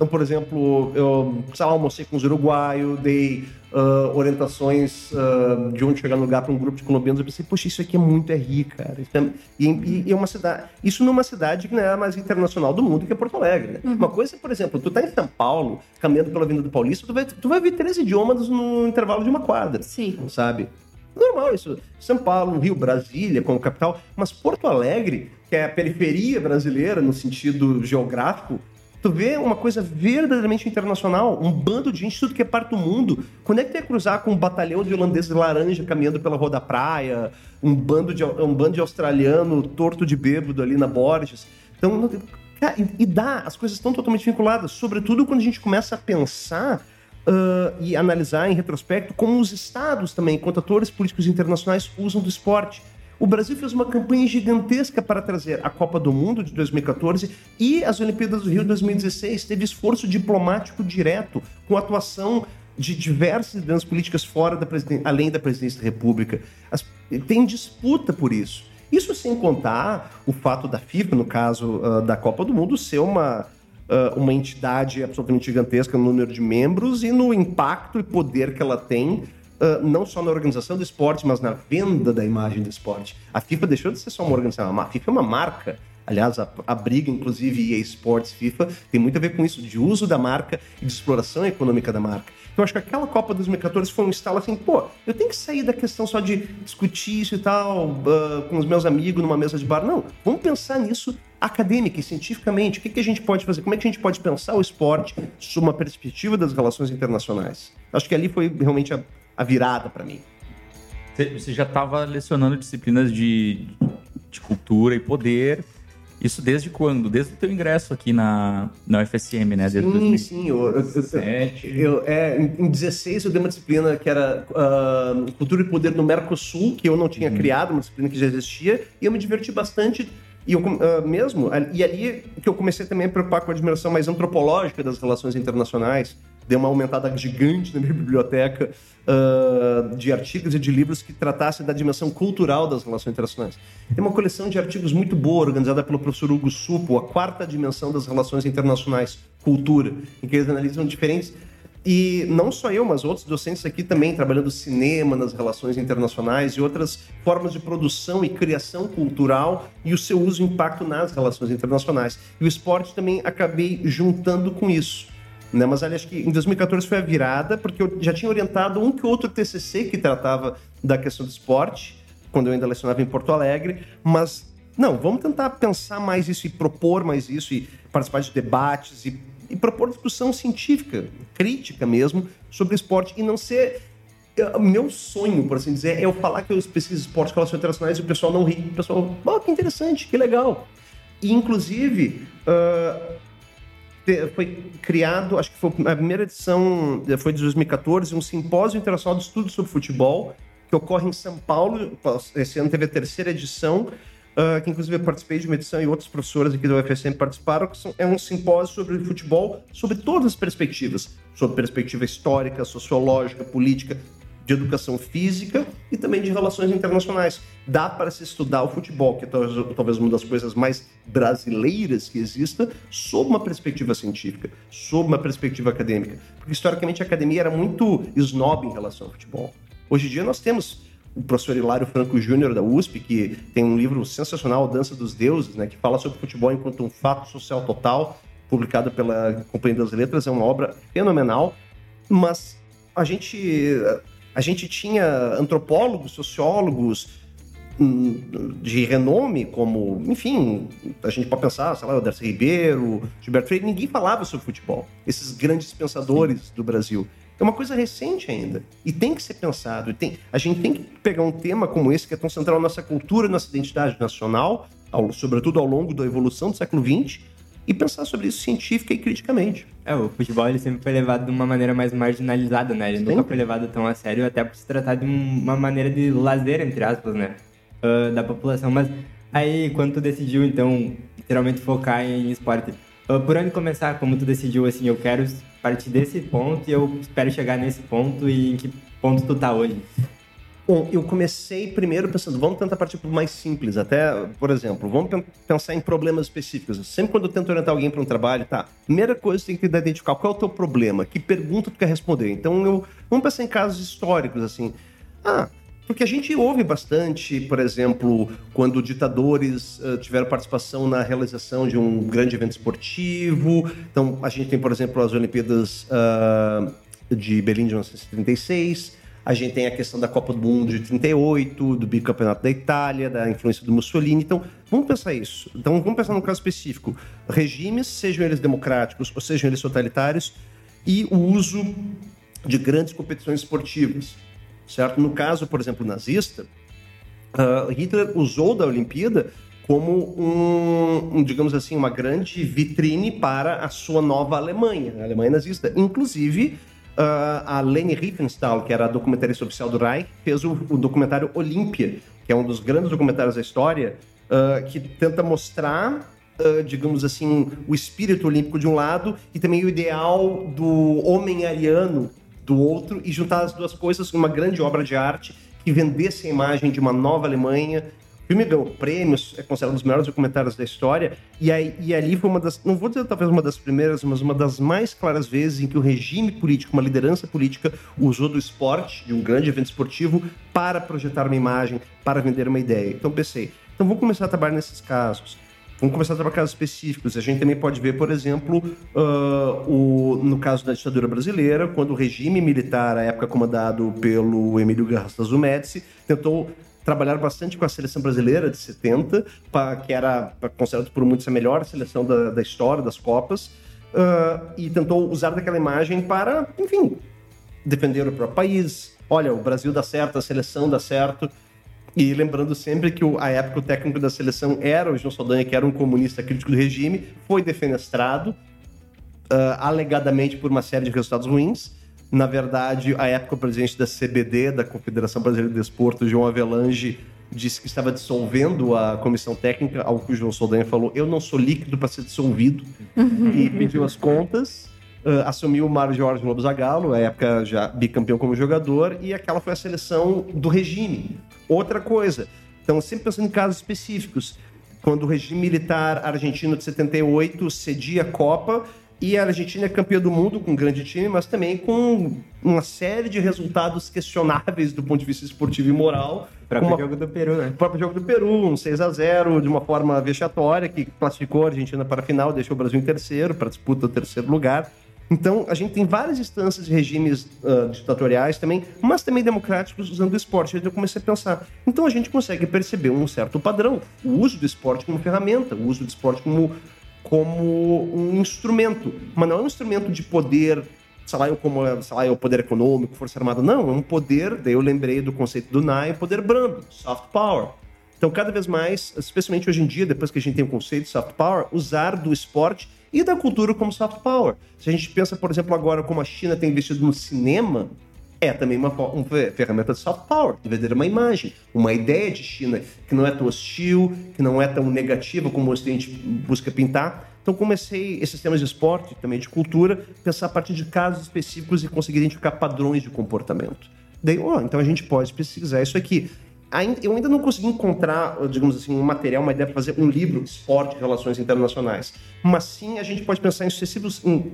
Então, por exemplo, eu, sei lá, almocei com os uruguaios, dei ah, orientações ah, de onde chegar no lugar para um grupo de colombianos. Eu pensei, poxa, isso aqui é muito RI, cara. Isso é, e, e- e é uma cidade. Isso numa cidade que não é a mais internacional do mundo, que é Porto Alegre. Né? Uma coisa, por exemplo, tu tá em São Paulo, caminhando pela Avenida do Paulista, tu vai, tu vai ver três idiomas no intervalo de uma quadra Sim. sabe? Normal isso. São Paulo, Rio, Brasília como capital, mas Porto Alegre, que é a periferia brasileira no sentido geográfico, tu vê uma coisa verdadeiramente internacional, um bando de gente, tudo que é parte do mundo. Quando é que tu ia cruzar com um batalhão de holandeses laranja caminhando pela rua da praia, um bando de, um bando de australiano torto de bêbado ali na Borges? Então, e, e dá, as coisas estão totalmente vinculadas, sobretudo quando a gente começa a pensar uh, e analisar em retrospecto como os estados também, enquanto atores políticos internacionais, usam do esporte. O Brasil fez uma campanha gigantesca para trazer a Copa do Mundo de 2014 e as Olimpíadas do Rio de 2016. Teve esforço diplomático direto, com atuação de diversas lideranças políticas fora da além da presidência da República. As, tem disputa por isso. Isso sem contar o fato da FIFA, no caso uh, da Copa do Mundo, ser uma, uh, uma entidade absolutamente gigantesca no número de membros e no impacto e poder que ela tem uh, não só na organização do esporte, mas na venda da imagem do esporte. A FIFA deixou de ser só uma organização, a FIFA é uma marca. Aliás, a, a briga, inclusive, EA Sports FIFA, tem muito a ver com isso, de uso da marca e de exploração econômica da marca. Então, acho que aquela Copa 2014 foi um estalo assim, pô, eu tenho que sair da questão só de discutir isso e tal uh, com os meus amigos numa mesa de bar. Não, vamos pensar nisso acadêmica e cientificamente. O que, que a gente pode fazer? Como é que a gente pode pensar o esporte sob uma perspectiva das relações internacionais? Acho que ali foi realmente a, a virada para mim. Você já estava lecionando disciplinas de, de cultura e poder isso desde quando? Desde o teu ingresso aqui na, na UFSM, né? Desde sim, 2007. sim. Eu, eu, eu, é, em 16 eu dei uma disciplina que era uh, Cultura e Poder no Mercosul, que eu não tinha uhum. criado, uma disciplina que já existia, e eu me diverti bastante e eu, uh, mesmo, e ali que eu comecei também a me preocupar com a admiração mais antropológica das relações internacionais, dei uma aumentada gigante na minha biblioteca uh, de artigos e de livros que tratassem da dimensão cultural das relações internacionais. Tem uma coleção de artigos muito boa, organizada pelo professor Hugo Supo, a quarta dimensão das relações internacionais, cultura, em que eles analisam diferentes e não só eu, mas outros docentes aqui também trabalhando cinema nas relações internacionais e outras formas de produção e criação cultural e o seu uso e impacto nas relações internacionais. E o esporte também acabei juntando com isso. Né? Mas ali, acho que em 2014 foi a virada, porque eu já tinha orientado um que outro TCC que tratava da questão do esporte, quando eu ainda lecionava em Porto Alegre, mas não, vamos tentar pensar mais isso e propor mais isso e participar de debates e, e propor discussão científica, crítica mesmo, sobre esporte e não ser é, meu sonho, por assim dizer, é eu falar que eu pesquiso esporte, relações internacionais e o pessoal não ri. O pessoal, oh, que interessante, que legal. E, inclusive, uh, foi criado, acho que foi a primeira edição, foi de 2014, um simpósio internacional de estudos sobre futebol, que ocorre em São Paulo. Esse ano teve a terceira edição, uh, que inclusive eu participei de uma edição e outros professores aqui do UFSM participaram, que são, é um simpósio sobre futebol, sobre todas as perspectivas, sobre perspectiva histórica, sociológica, política, de educação física e também de relações internacionais. Dá para se estudar o futebol, que é talvez, uma das coisas mais brasileiras que exista, sob uma perspectiva científica, sob uma perspectiva acadêmica. Porque historicamente a academia era muito snob em relação ao futebol. Hoje em dia nós temos o professor Hilário Franco Júnior da USP, que tem um livro sensacional, Dança dos Deuses, né, que fala sobre futebol enquanto um fato social total, publicado pela Companhia das Letras, é uma obra fenomenal, mas a gente a gente tinha antropólogos, sociólogos hum, de renome, como, enfim, a gente pode pensar, sei lá, o Darcy Ribeiro, Gilberto Freire, ninguém falava sobre futebol. Esses grandes pensadores Sim. do Brasil. É uma coisa recente ainda. E tem que ser pensado. Tem, a gente tem que pegar um tema como esse, que é tão central na nossa cultura, nossa identidade nacional, ao, sobretudo ao longo da evolução do século XX, e pensar sobre isso científica e criticamente. É, o futebol ele sempre foi levado de uma maneira mais marginalizada, né? Ele sempre. nunca foi levado tão a sério, até por se tratar de uma maneira de lazer, entre aspas, né? Uh, da população. Mas aí, quando tu decidiu, então, literalmente focar em esporte, uh, por onde começar? Como tu decidiu, assim, eu quero partir desse ponto e eu espero chegar nesse ponto e em que ponto tu tá hoje? Bom, eu comecei primeiro pensando, vamos tentar partir para o mais simples, até, por exemplo, vamos pensar em problemas específicos. Sempre quando eu tento orientar alguém para um trabalho, tá, primeira coisa tem que identificar qual é o teu problema, que pergunta tu quer responder. Então, eu, vamos pensar em casos históricos, assim. Ah, porque a gente ouve bastante, por exemplo, quando ditadores uh, tiveram participação na realização de um grande evento esportivo. Então, a gente tem, por exemplo, as Olimpíadas uh, de Berlim de 1936. A gente tem a questão da Copa do Mundo de 38, do bicampeonato da Itália, da influência do Mussolini. Então, vamos pensar isso. Então, vamos pensar num caso específico. Regimes, sejam eles democráticos ou sejam eles totalitários, e o uso de grandes competições esportivas, certo? No caso, por exemplo, nazista, uh, Hitler usou da Olimpíada como um, um, digamos assim, uma grande vitrine para a sua nova Alemanha, a Alemanha nazista. Inclusive, a Leni Riefenstahl, que era a documentarista oficial do Reich, fez o, o documentário Olímpia, que é um dos grandes documentários da história, uh, que tenta mostrar Uh, digamos assim, o espírito olímpico de um lado e também o ideal do homem ariano do outro e juntar as duas coisas numa grande obra de arte que vendesse a imagem de uma nova Alemanha filme ganhou prêmios, é considerado um dos melhores documentários da história, e, aí, e ali foi uma das, não vou dizer talvez uma das primeiras, mas uma das mais claras vezes em que o regime político, uma liderança política, usou do esporte, de um grande evento esportivo, para projetar uma imagem, para vender uma ideia. Então pensei, então vamos começar a trabalhar nesses casos. Vamos começar a trabalhar casos específicos. A gente também pode ver, por exemplo, uh, o, no caso da ditadura brasileira, quando o regime militar, à época comandado pelo Emílio Garrastazu Médici, tentou trabalhar bastante com a seleção brasileira de 70, pra, que era considerada por muitos a melhor seleção da, da história das Copas, uh, e tentou usar daquela imagem para, enfim, defender o próprio país. Olha, o Brasil dá certo, a seleção dá certo. E lembrando sempre que a época o técnico da seleção era o João Saldanha, que era um comunista crítico do regime, foi defenestrado, uh, alegadamente por uma série de resultados ruins. Na verdade, a época o presidente da CBD, da Confederação Brasileira de Desporto, João Avelange, disse que estava dissolvendo a comissão técnica, ao que o João Saldanha falou: Eu não sou líquido para ser dissolvido. Uhum. E pediu as contas. Uh, assumiu o Mário Jorge Lobo Zagallo, a época já bicampeão como jogador, e aquela foi a seleção do regime. Outra coisa, então sempre pensando em casos específicos, quando o regime militar argentino de 78 cedia a Copa, e a Argentina é campeã do mundo com um grande time, mas também com uma série de resultados questionáveis do ponto de vista esportivo e moral. O próprio uma... jogo do Peru, né? O próprio jogo do Peru, um 6 a 0 de uma forma vexatória, que classificou a Argentina para a final, deixou o Brasil em terceiro, para a disputa do terceiro lugar. Então, a gente tem várias instâncias de regimes uh, ditatoriais também, mas também democráticos usando o esporte. Aí eu comecei a pensar. Então, a gente consegue perceber um certo padrão. O uso do esporte como ferramenta, o uso do esporte como como um instrumento, mas não é um instrumento de poder, sei lá, como sei lá, é o poder econômico, força armada, não, é um poder, daí eu lembrei do conceito do Nye, poder brando, soft power. Então, cada vez mais, especialmente hoje em dia, depois que a gente tem o conceito de soft power, usar do esporte e da cultura como soft power. Se a gente pensa, por exemplo, agora como a China tem investido no cinema, é também uma, uma, ferramenta de soft power, de vender uma imagem, uma ideia de China que não é tão hostil, que não é tão negativa como o Ocidente busca pintar. Então comecei esses temas de esporte, também de cultura, pensar a partir de casos específicos e conseguir identificar padrões de comportamento. Daí, oh, então a gente pode pesquisar isso aqui. Eu ainda não consegui encontrar, digamos assim, um material, uma ideia para fazer um livro esporte relações internacionais. Mas sim, a gente pode pensar em sucessivos, em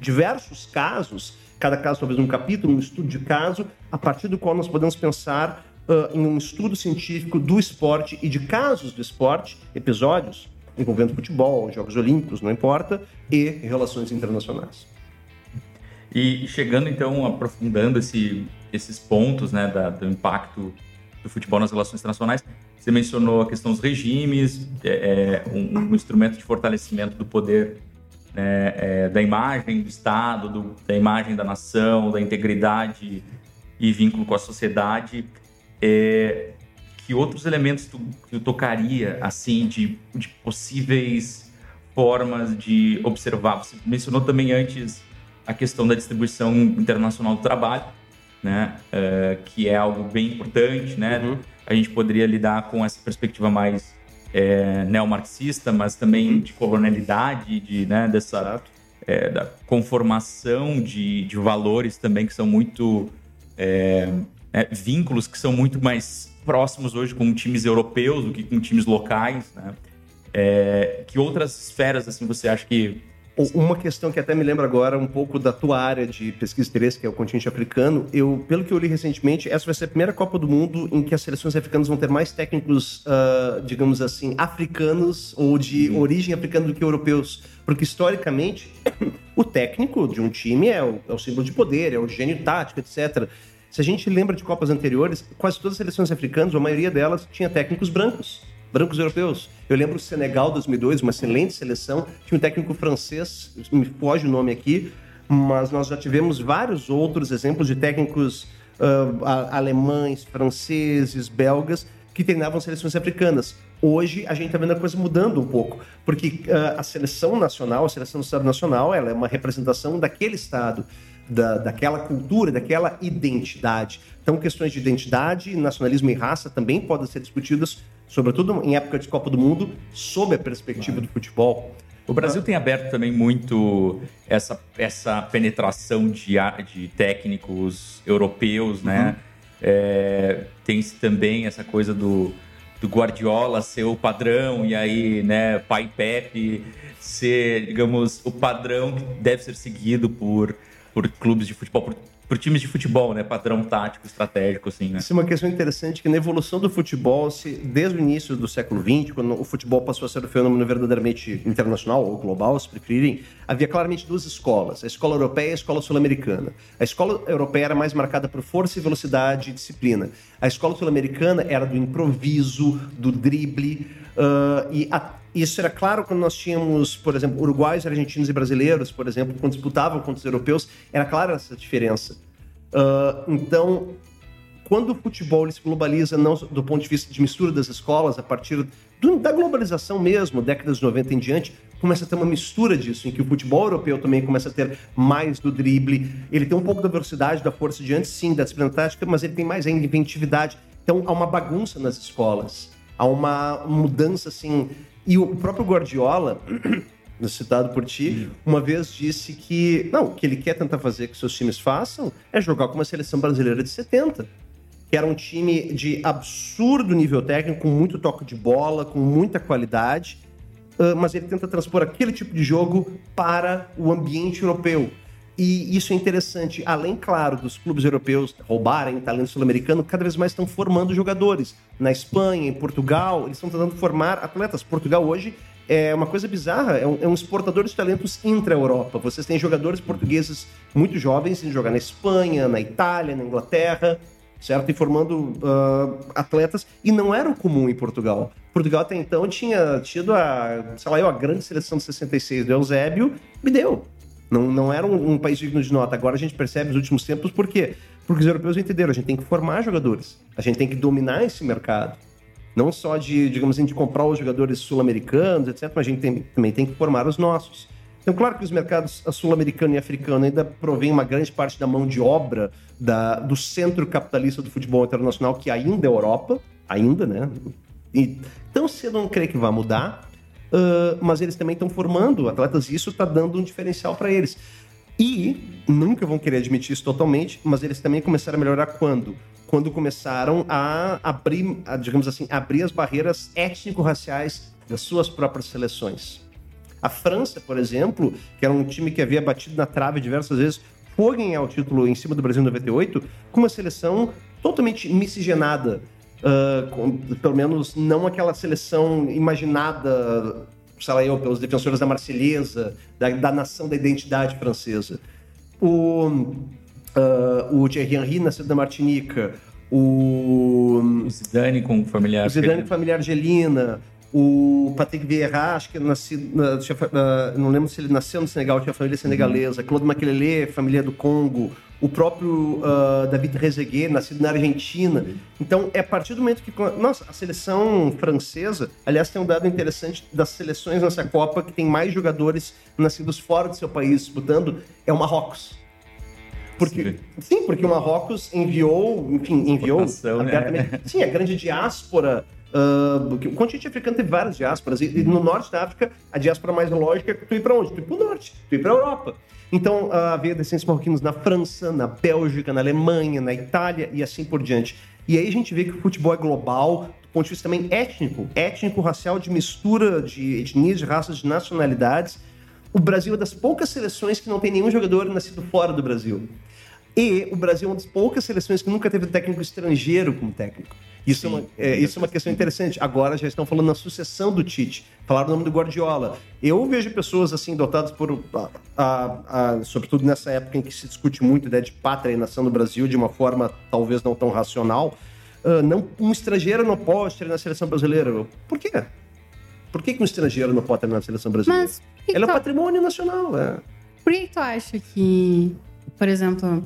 diversos casos cada caso talvez um capítulo, um estudo de caso, a partir do qual nós podemos pensar uh, em um estudo científico do esporte e de casos do esporte, episódios envolvendo futebol, Jogos Olímpicos, não importa, e relações internacionais. E chegando então, aprofundando esse, esses pontos né, da, do impacto do futebol nas relações internacionais, você mencionou a questão dos regimes, é, é um, um instrumento de fortalecimento do poder né, é, da imagem do Estado, do, da imagem da nação, da integridade e vínculo com a sociedade. É, que outros elementos tu, tu tocaria, assim, de, de possíveis formas de observar? Você mencionou também antes a questão da distribuição internacional do trabalho, né? É, que é algo bem importante, né? Uhum. A gente poderia lidar com essa perspectiva mais é, neomarxista, mas também uhum. de colonialidade, de, né, dessa é, da conformação de, de valores também que são muito é, é, vínculos que são muito mais próximos hoje com times europeus do que com times locais, né? É, que outras esferas assim você acha que uma questão que até me lembra agora um pouco da tua área de pesquisa de interesse, que é o continente africano, eu, pelo que eu li recentemente, essa vai ser a primeira Copa do Mundo em que as seleções africanas vão ter mais técnicos, uh, digamos assim, africanos ou de uhum. origem africana do que europeus. Porque, historicamente, o técnico de um time é o, é o símbolo de poder, é o gênio tático, etc. Se a gente lembra de Copas anteriores, quase todas as seleções africanas, ou a maioria delas, tinha técnicos brancos brancos europeus. Eu lembro o Senegal 2002, uma excelente seleção, tinha um técnico francês, me foge o nome aqui, mas nós já tivemos vários outros exemplos de técnicos uh, alemães, franceses, belgas, que treinavam seleções africanas. Hoje a gente está vendo a coisa mudando um pouco, porque uh, a seleção nacional, a seleção do Estado Nacional, ela é uma representação daquele Estado, da, daquela cultura, daquela identidade. Então, questões de identidade, nacionalismo e raça também podem ser discutidas, sobretudo em época de Copa do Mundo, sob a perspectiva do futebol. O Brasil tem aberto também muito essa, essa penetração de, de técnicos europeus, né? Uhum. É, tem também essa coisa do, do Guardiola ser o padrão e aí, né, pai Pepe ser, digamos, o padrão que deve ser seguido por, por clubes de futebol, por por times de futebol, né? Padrão tático, estratégico, assim, né? Isso é uma questão interessante que na evolução do futebol, se, desde o início do século XX, quando o futebol passou a ser um fenômeno verdadeiramente internacional ou global, se preferirem, havia claramente duas escolas, a escola europeia e a escola sul-americana. A escola europeia era mais marcada por força e velocidade e disciplina. A escola sul-americana era do improviso, do drible, uh, e a isso era claro quando nós tínhamos, por exemplo, uruguaios, argentinos e brasileiros, por exemplo, quando disputavam contra os europeus, era clara essa diferença. Uh, então, quando o futebol se globaliza, não do ponto de vista de mistura das escolas, a partir do, da globalização mesmo, décadas de 90 em diante, começa a ter uma mistura disso, em que o futebol europeu também começa a ter mais do drible. Ele tem um pouco da velocidade, da força de antes, sim, da disciplina tática, mas ele tem mais ainda inventividade. Então, há uma bagunça nas escolas. Há uma mudança, assim, e o próprio Guardiola, citado por ti, uma vez disse que não, o que ele quer tentar fazer que seus times façam é jogar com uma seleção brasileira de 70, que era um time de absurdo nível técnico, com muito toque de bola, com muita qualidade, mas ele tenta transpor aquele tipo de jogo para o ambiente europeu. E isso é interessante. Além, claro, dos clubes europeus roubarem talento sul-americano, cada vez mais estão formando jogadores. Na Espanha, em Portugal, eles estão tentando formar atletas. Portugal hoje é uma coisa bizarra, é um, é um exportador de talentos intra-Europa. Vocês têm jogadores portugueses muito jovens em jogar na Espanha, na Itália, na Inglaterra, certo? E formando uh, atletas. E não era o comum em Portugal. Portugal até então tinha tido a, sei lá, a grande seleção de 66 do Eusébio, me deu. Não, não era um, um, país digno de nota. Agora a gente percebe nos últimos tempos por quê? Porque os europeus entenderam, a gente tem que formar jogadores. A gente tem que dominar esse mercado. Não só de, digamos assim, de comprar os jogadores sul-americanos, etc., mas a gente tem, também tem que formar os nossos. Então, claro que os mercados sul-americano e africano ainda provêm uma grande parte da mão de obra da, do centro capitalista do futebol internacional, que ainda é a Europa, ainda, né? E tão cedo não creio que vai mudar, uh, mas eles também estão formando atletas e isso está dando um diferencial para eles. E nunca vão querer admitir isso totalmente, mas eles também começaram a melhorar quando? Quando começaram a abrir, a, digamos assim, abrir as barreiras étnico-raciais das suas próprias seleções. A França, por exemplo, que era um time que havia batido na trave diversas vezes, foi ganhar o título em cima do Brasil em 98 com uma seleção totalmente miscigenada, Uh, com, pelo menos não aquela seleção imaginada, sei lá eu, pelos defensores da Marselhesa, da, da nação da identidade francesa. O, uh, o Thierry Henry, nascido da Martinica, o... o Zidane com familiar. O Zidane com familiar Argelina, o Patrick Vieira, acho que nascido, uh, não lembro se ele nasceu no Senegal, tinha família senegalesa. Claude Makelele, família do Congo, o próprio uh, David Trezeguet, nascido na Argentina. Então, é a partir do momento que. Nossa, a seleção francesa, aliás, tem um dado interessante das seleções nessa Copa que tem mais jogadores nascidos fora do seu país disputando, é o Marrocos. Porque, sim. sim. porque o Marrocos enviou, enfim, enviou né? abertamente. Né? Sim, a grande diáspora Uh, o continente africano tem várias diásporas. E, e, no norte da África, a diáspora mais lógica é tu ir para onde? Tu ir para o norte, tu ir para a Europa. Então, havia descendentes marroquinos na França, na Bélgica, na Alemanha, na Itália e assim por diante. E aí a gente vê que o futebol é global, do ponto de vista também étnico, étnico-racial, de mistura de etnias, de raças, de nacionalidades. O Brasil é das poucas seleções que não tem nenhum jogador nascido fora do Brasil. E o Brasil é uma das poucas seleções que nunca teve técnico estrangeiro como técnico. Isso, é uma, é, isso é uma questão interessante. Agora já estão falando na sucessão do Tite. Falaram o nome do Guardiola. Eu vejo pessoas assim dotadas por. A, a, a, sobretudo nessa época em que se discute muito a ideia de pátria e nação do Brasil de uma forma talvez não tão racional. Uh, não, um estrangeiro não pode treinar na seleção brasileira. Por quê? Por que, que um estrangeiro não pode treinar na seleção brasileira? Mas, Ele é um patrimônio nacional. É. Por que tu acha que, por exemplo,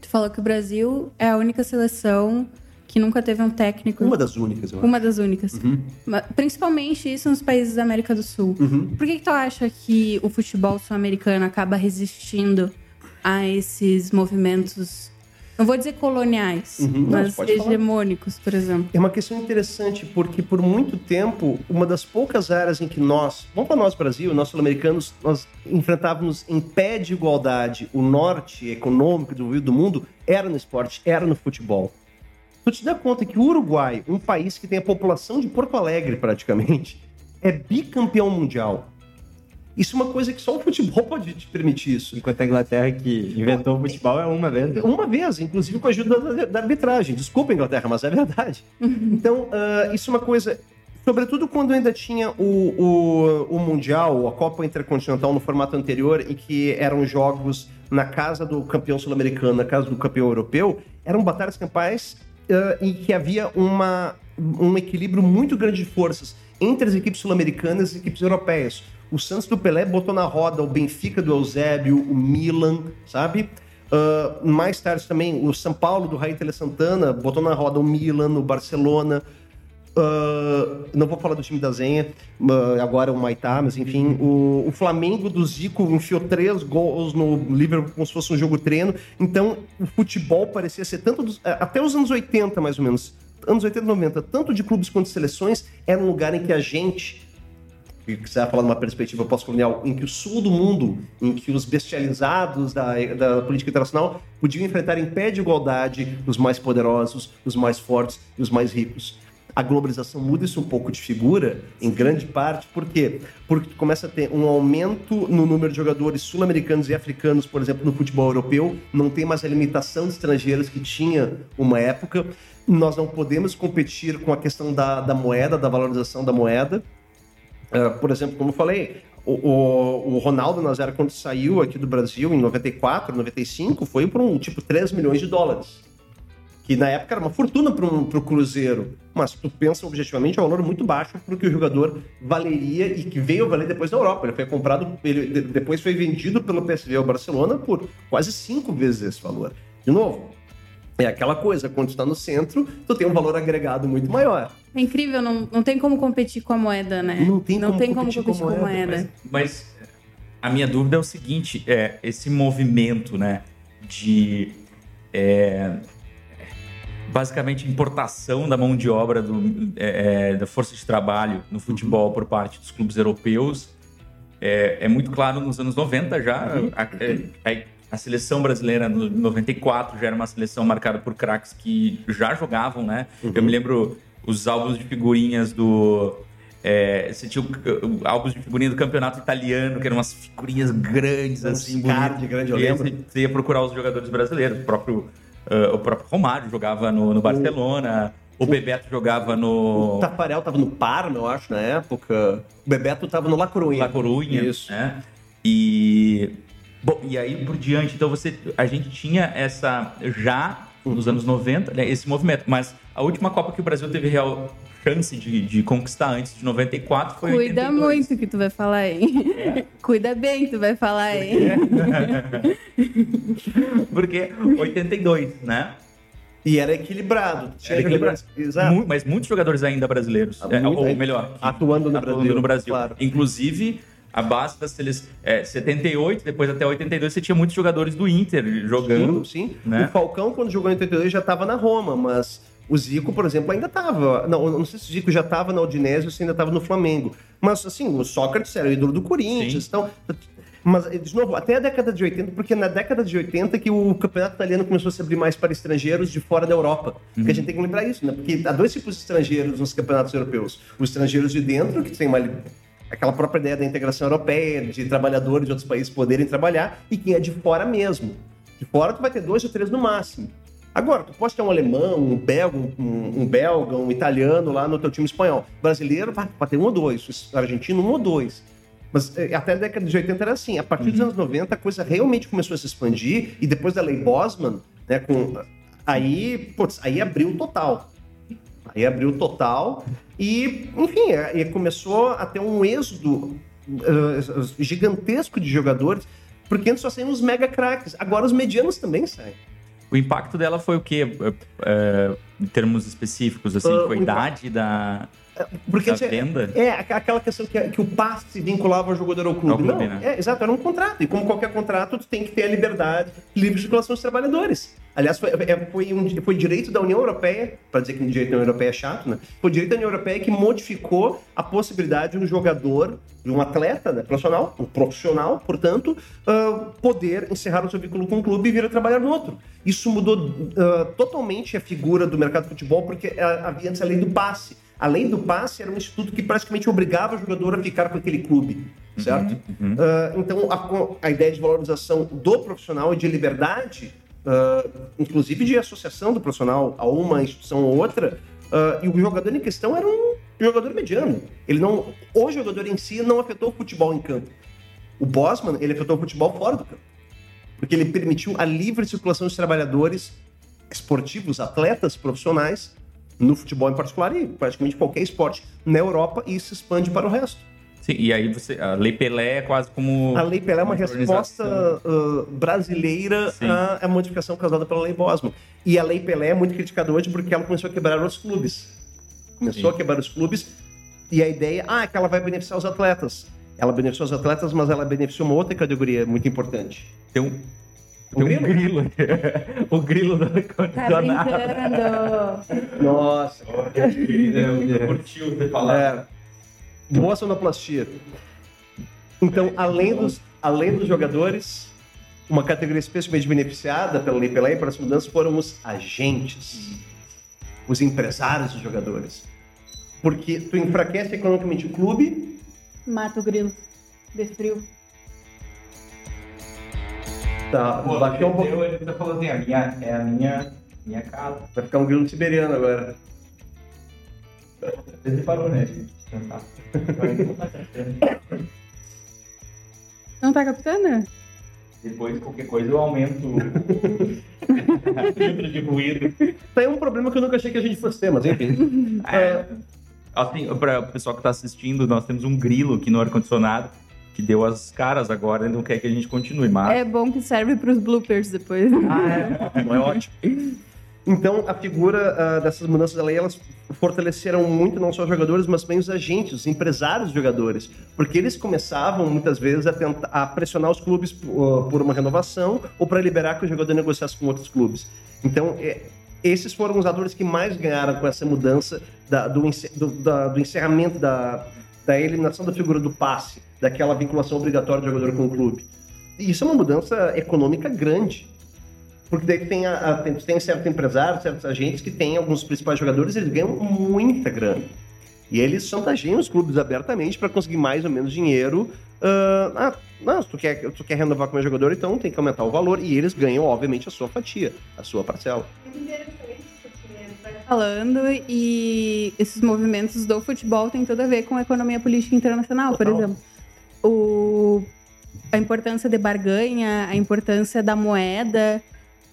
tu falou que o Brasil é a única seleção que nunca teve um técnico. Uma das únicas, eu acho. Uma das únicas. Ma- Principalmente isso nos países da América do Sul. Por que, que tu acha que o futebol sul-americano acaba resistindo a esses movimentos, não vou dizer coloniais, Uhum. Não, mas falar. hegemônicos, por exemplo? É uma questão interessante, porque por muito tempo, uma das poucas áreas em que nós, vamos para nós Brasil, nós sul-americanos, nós enfrentávamos em pé de igualdade o norte econômico do, do mundo, era no esporte, era no futebol. Tu te dá conta que o Uruguai, um país que tem a população de Porto Alegre praticamente, é bicampeão mundial. Isso é uma coisa que só o futebol pode te permitir isso. Enquanto a Inglaterra que inventou o futebol é uma vez. Uma vez, inclusive com a ajuda da, da arbitragem. Desculpa, Inglaterra, mas é verdade. Então, ah, isso é uma coisa. Sobretudo quando ainda tinha o, o, o Mundial, a Copa Intercontinental no formato anterior, em que eram jogos na casa do campeão sul-americano, na casa do campeão europeu, eram batalhas campais em que havia uma, um equilíbrio muito grande de forças entre as equipes sul-americanas e as equipes europeias. O Santos do Pelé botou na roda o Benfica do Eusébio, o Milan, sabe? Ah, mais tarde também o São Paulo do Raí Tele Santana botou na roda o Milan, o Barcelona. Ah, não vou falar do time da Zenha, ah, agora o Maitá, mas enfim, o, o Flamengo do Zico enfiou três gols no Liverpool como se fosse um jogo treino. Então o futebol parecia ser tanto dos- eh, até os anos 80 mais ou menos, anos 80 90, tanto de clubes quanto de seleções, era um lugar em que a gente se quiser falar numa perspectiva pós-colonial, em que o sul do mundo, em que os bestializados da, da política internacional podiam enfrentar em pé de igualdade os mais poderosos, os mais fortes e os mais ricos. A globalização muda isso um pouco de figura, em grande parte, por quê? Porque tu começa a ter um aumento no número de jogadores sul-americanos e africanos, por exemplo, no futebol europeu, não tem mais a limitação de estrangeiros que tinha uma época. Nós não podemos competir com a questão da, da moeda, da valorização da moeda. Uh, por exemplo, como eu falei, o, o, o Ronaldo Nazário, quando saiu aqui do Brasil em 94, 95, foi por um tipo 3 milhões de dólares. Que na época era uma fortuna para um, o Cruzeiro. Mas tu pensa objetivamente, é um valor muito baixo para o que o jogador valeria e que veio a valer depois na Europa. Ele foi comprado, ele de- depois foi vendido pelo PSV ao Barcelona por quase cinco vezes esse valor. De novo, é aquela coisa, quando tu está no centro, tu tem um valor agregado muito maior. É incrível, não, não tem como competir com a moeda, né? Não tem como competir com a com a moeda, moeda. Mas a minha dúvida é o seguinte: é, esse movimento, né, de é, basicamente importação da mão de obra do, é, é, da força de trabalho no futebol por parte dos clubes europeus é, é muito claro nos anos 90 já. A, a- a seleção brasileira no 94 já era uma seleção marcada por craques que já jogavam, né? Eu me lembro os álbuns de figurinhas do. É, você tinha álbuns de figurinha do campeonato italiano, que eram umas figurinhas grandes, Uns assim, bonitas. grande, eu E aí lembro. Você ia procurar os jogadores brasileiros. O próprio, ah, o próprio Romário jogava no, no Barcelona, o Bebeto jogava no. O Tafarel tava no Parma, eu acho, na época. O Bebeto tava no La Coruña. La Corunha, Isso. né? E bom, e aí por diante, então você a gente tinha essa já nos anos 90, né, esse movimento, mas a última Copa que o Brasil teve real chance de, de conquistar antes de 94 foi Cuida 82. muito que tu vai falar, hein? Cuida bem que tu vai falar, hein? Porque 82, né? E era equilibrado. Tinha Era equilibrado. Exato. Mas muitos jogadores ainda brasileiros, Ah, é, ou é. melhor, que- Atuando no Brasil, no Brasil. claro. Inclusive, a base das seleções. É, 78, depois até 82, você tinha muitos jogadores do Inter jogando. Sim, sim. né? O Falcão, quando jogou em 82, já estava na Roma, mas o Zico, por exemplo, ainda estava. Não, não sei se o Zico já estava na Udinese ou se ainda estava no Flamengo. Mas, assim, o Sócrates era o ídolo do Corinthians. Sim. Então, mas, de novo, até a década de 80, porque na década de 80 que o campeonato italiano começou a se abrir mais para estrangeiros de fora da Europa. Porque a gente tem que lembrar isso, né? Porque há dois tipos de estrangeiros nos campeonatos europeus. Os estrangeiros de dentro, que tem uma aquela própria ideia da integração europeia, de trabalhadores de outros países poderem trabalhar, e quem é de fora mesmo. De fora tu vai ter dois ou três no máximo. Agora, tu pode ter um alemão, um belga, um, um belga, um italiano lá no teu time espanhol. Brasileiro, vai, pode ter um ou dois. Argentino, um ou dois. Mas eh, até a década de 80 era assim. A partir dos anos 90, a coisa realmente começou a se expandir. E depois da lei Bosman, né, com, aí, putz, aí abriu total. Aí abriu total. E, enfim, é, e começou a ter um êxodo eh, gigantesco de jogadores. Porque antes só saíam os mega craques. Agora os medianos também saem. O impacto dela foi o quê? É, é, em termos específicos, assim, Ah, foi a idade da, Porque da assim, venda? É, aqu- aquela questão que, que o passe se vinculava ao jogador ao clube. Ao clube, não, né? é, exato, era um contrato. E como qualquer contrato, tu tem que ter a liberdade, livre circulação dos trabalhadores. Aliás, foi, é, foi, um, foi direito da União Europeia, para dizer que o direito da União Europeia é chato, né? Foi direito da União Europeia que modificou a possibilidade de um jogador, de um atleta né, profissional, um profissional, portanto, ah, poder encerrar o seu vínculo com o clube e vir a trabalhar no outro. Isso mudou ah, totalmente a figura do mercado de futebol, porque ah, havia antes a lei do passe. A lei do passe era um instituto que praticamente obrigava o jogador a ficar com aquele clube, certo? Ah, então, a, a ideia de valorização do profissional e de liberdade, ah, inclusive de associação do profissional a uma instituição ou outra, ah, e o jogador em questão era um jogador mediano. Ele não, o jogador em si não afetou o futebol em campo. O Bosman, ele afetou o futebol fora do campo. Porque ele permitiu a livre circulação dos trabalhadores esportivos, atletas profissionais, no futebol em particular e praticamente qualquer esporte na Europa e isso expande para o resto. Sim, e aí você. A Lei Pelé é quase como. A Lei Pelé é uma resposta uh, brasileira Sim. à, à modificação causada pela Lei Bosman. E a Lei Pelé é muito criticada hoje porque ela começou a quebrar os clubes. Começou Sim. a quebrar os clubes e a ideia ah, é que ela vai beneficiar os atletas. Ela beneficiou os atletas, mas ela beneficiou uma outra categoria muito importante. Tem um. O Tem um grilo aqui. o grilo do Tá ar-condicionado. brincando. Nossa, Curtiu você falar. É, boa sonoplastia. Então, além dos, além dos jogadores, uma categoria especialmente beneficiada pela Lei Pelé e para as mudanças foram os agentes, os empresários dos jogadores. Porque tu enfraquece economicamente o clube, Mata o grilo. De frio. Tá, baixou um pouco, Ele tá falando assim, a minha, é a minha, minha casa. vai ficar um grilo siberiano agora. Ele parou, né, gente? Tentar. Não tá captando? Depois, qualquer coisa, eu aumento o filtro de ruído. Tá aí um problema que eu nunca achei que a gente fosse ter, mas enfim. É, assim, para o pessoal que está assistindo, nós temos um grilo aqui no ar-condicionado que deu as caras agora e não quer que a gente continue, mas... É bom que serve pros bloopers depois. Não é ótimo. Então, a figura ah, dessas mudanças da lei, elas fortaleceram muito não só os jogadores, mas também os agentes, os empresários dos jogadores. Porque eles começavam, muitas vezes, a, tentar, a pressionar os clubes ah, por uma renovação ou para liberar que o jogador negociasse com outros clubes. Então, é, esses foram os atores que mais ganharam com essa mudança da- do, do- da- do encerramento da, da eliminação da figura do passe, daquela vinculação obrigatória do jogador com o clube. E isso é uma mudança econômica grande. Porque daí tem, a, a- tem, tem certos empresários, certos agentes que têm alguns principais jogadores, eles ganham muita grana. E eles chantageiam os clubes abertamente para conseguir mais ou menos dinheiro. Ah, ah, não, se tu quer, tu quer renovar com o meu jogador, então tem que aumentar o valor. E eles ganham, obviamente, a sua fatia, a sua parcela. Falando e esses movimentos do futebol têm tudo a ver com a economia política internacional, por exemplo. O, a importância de barganha, a importância da moeda,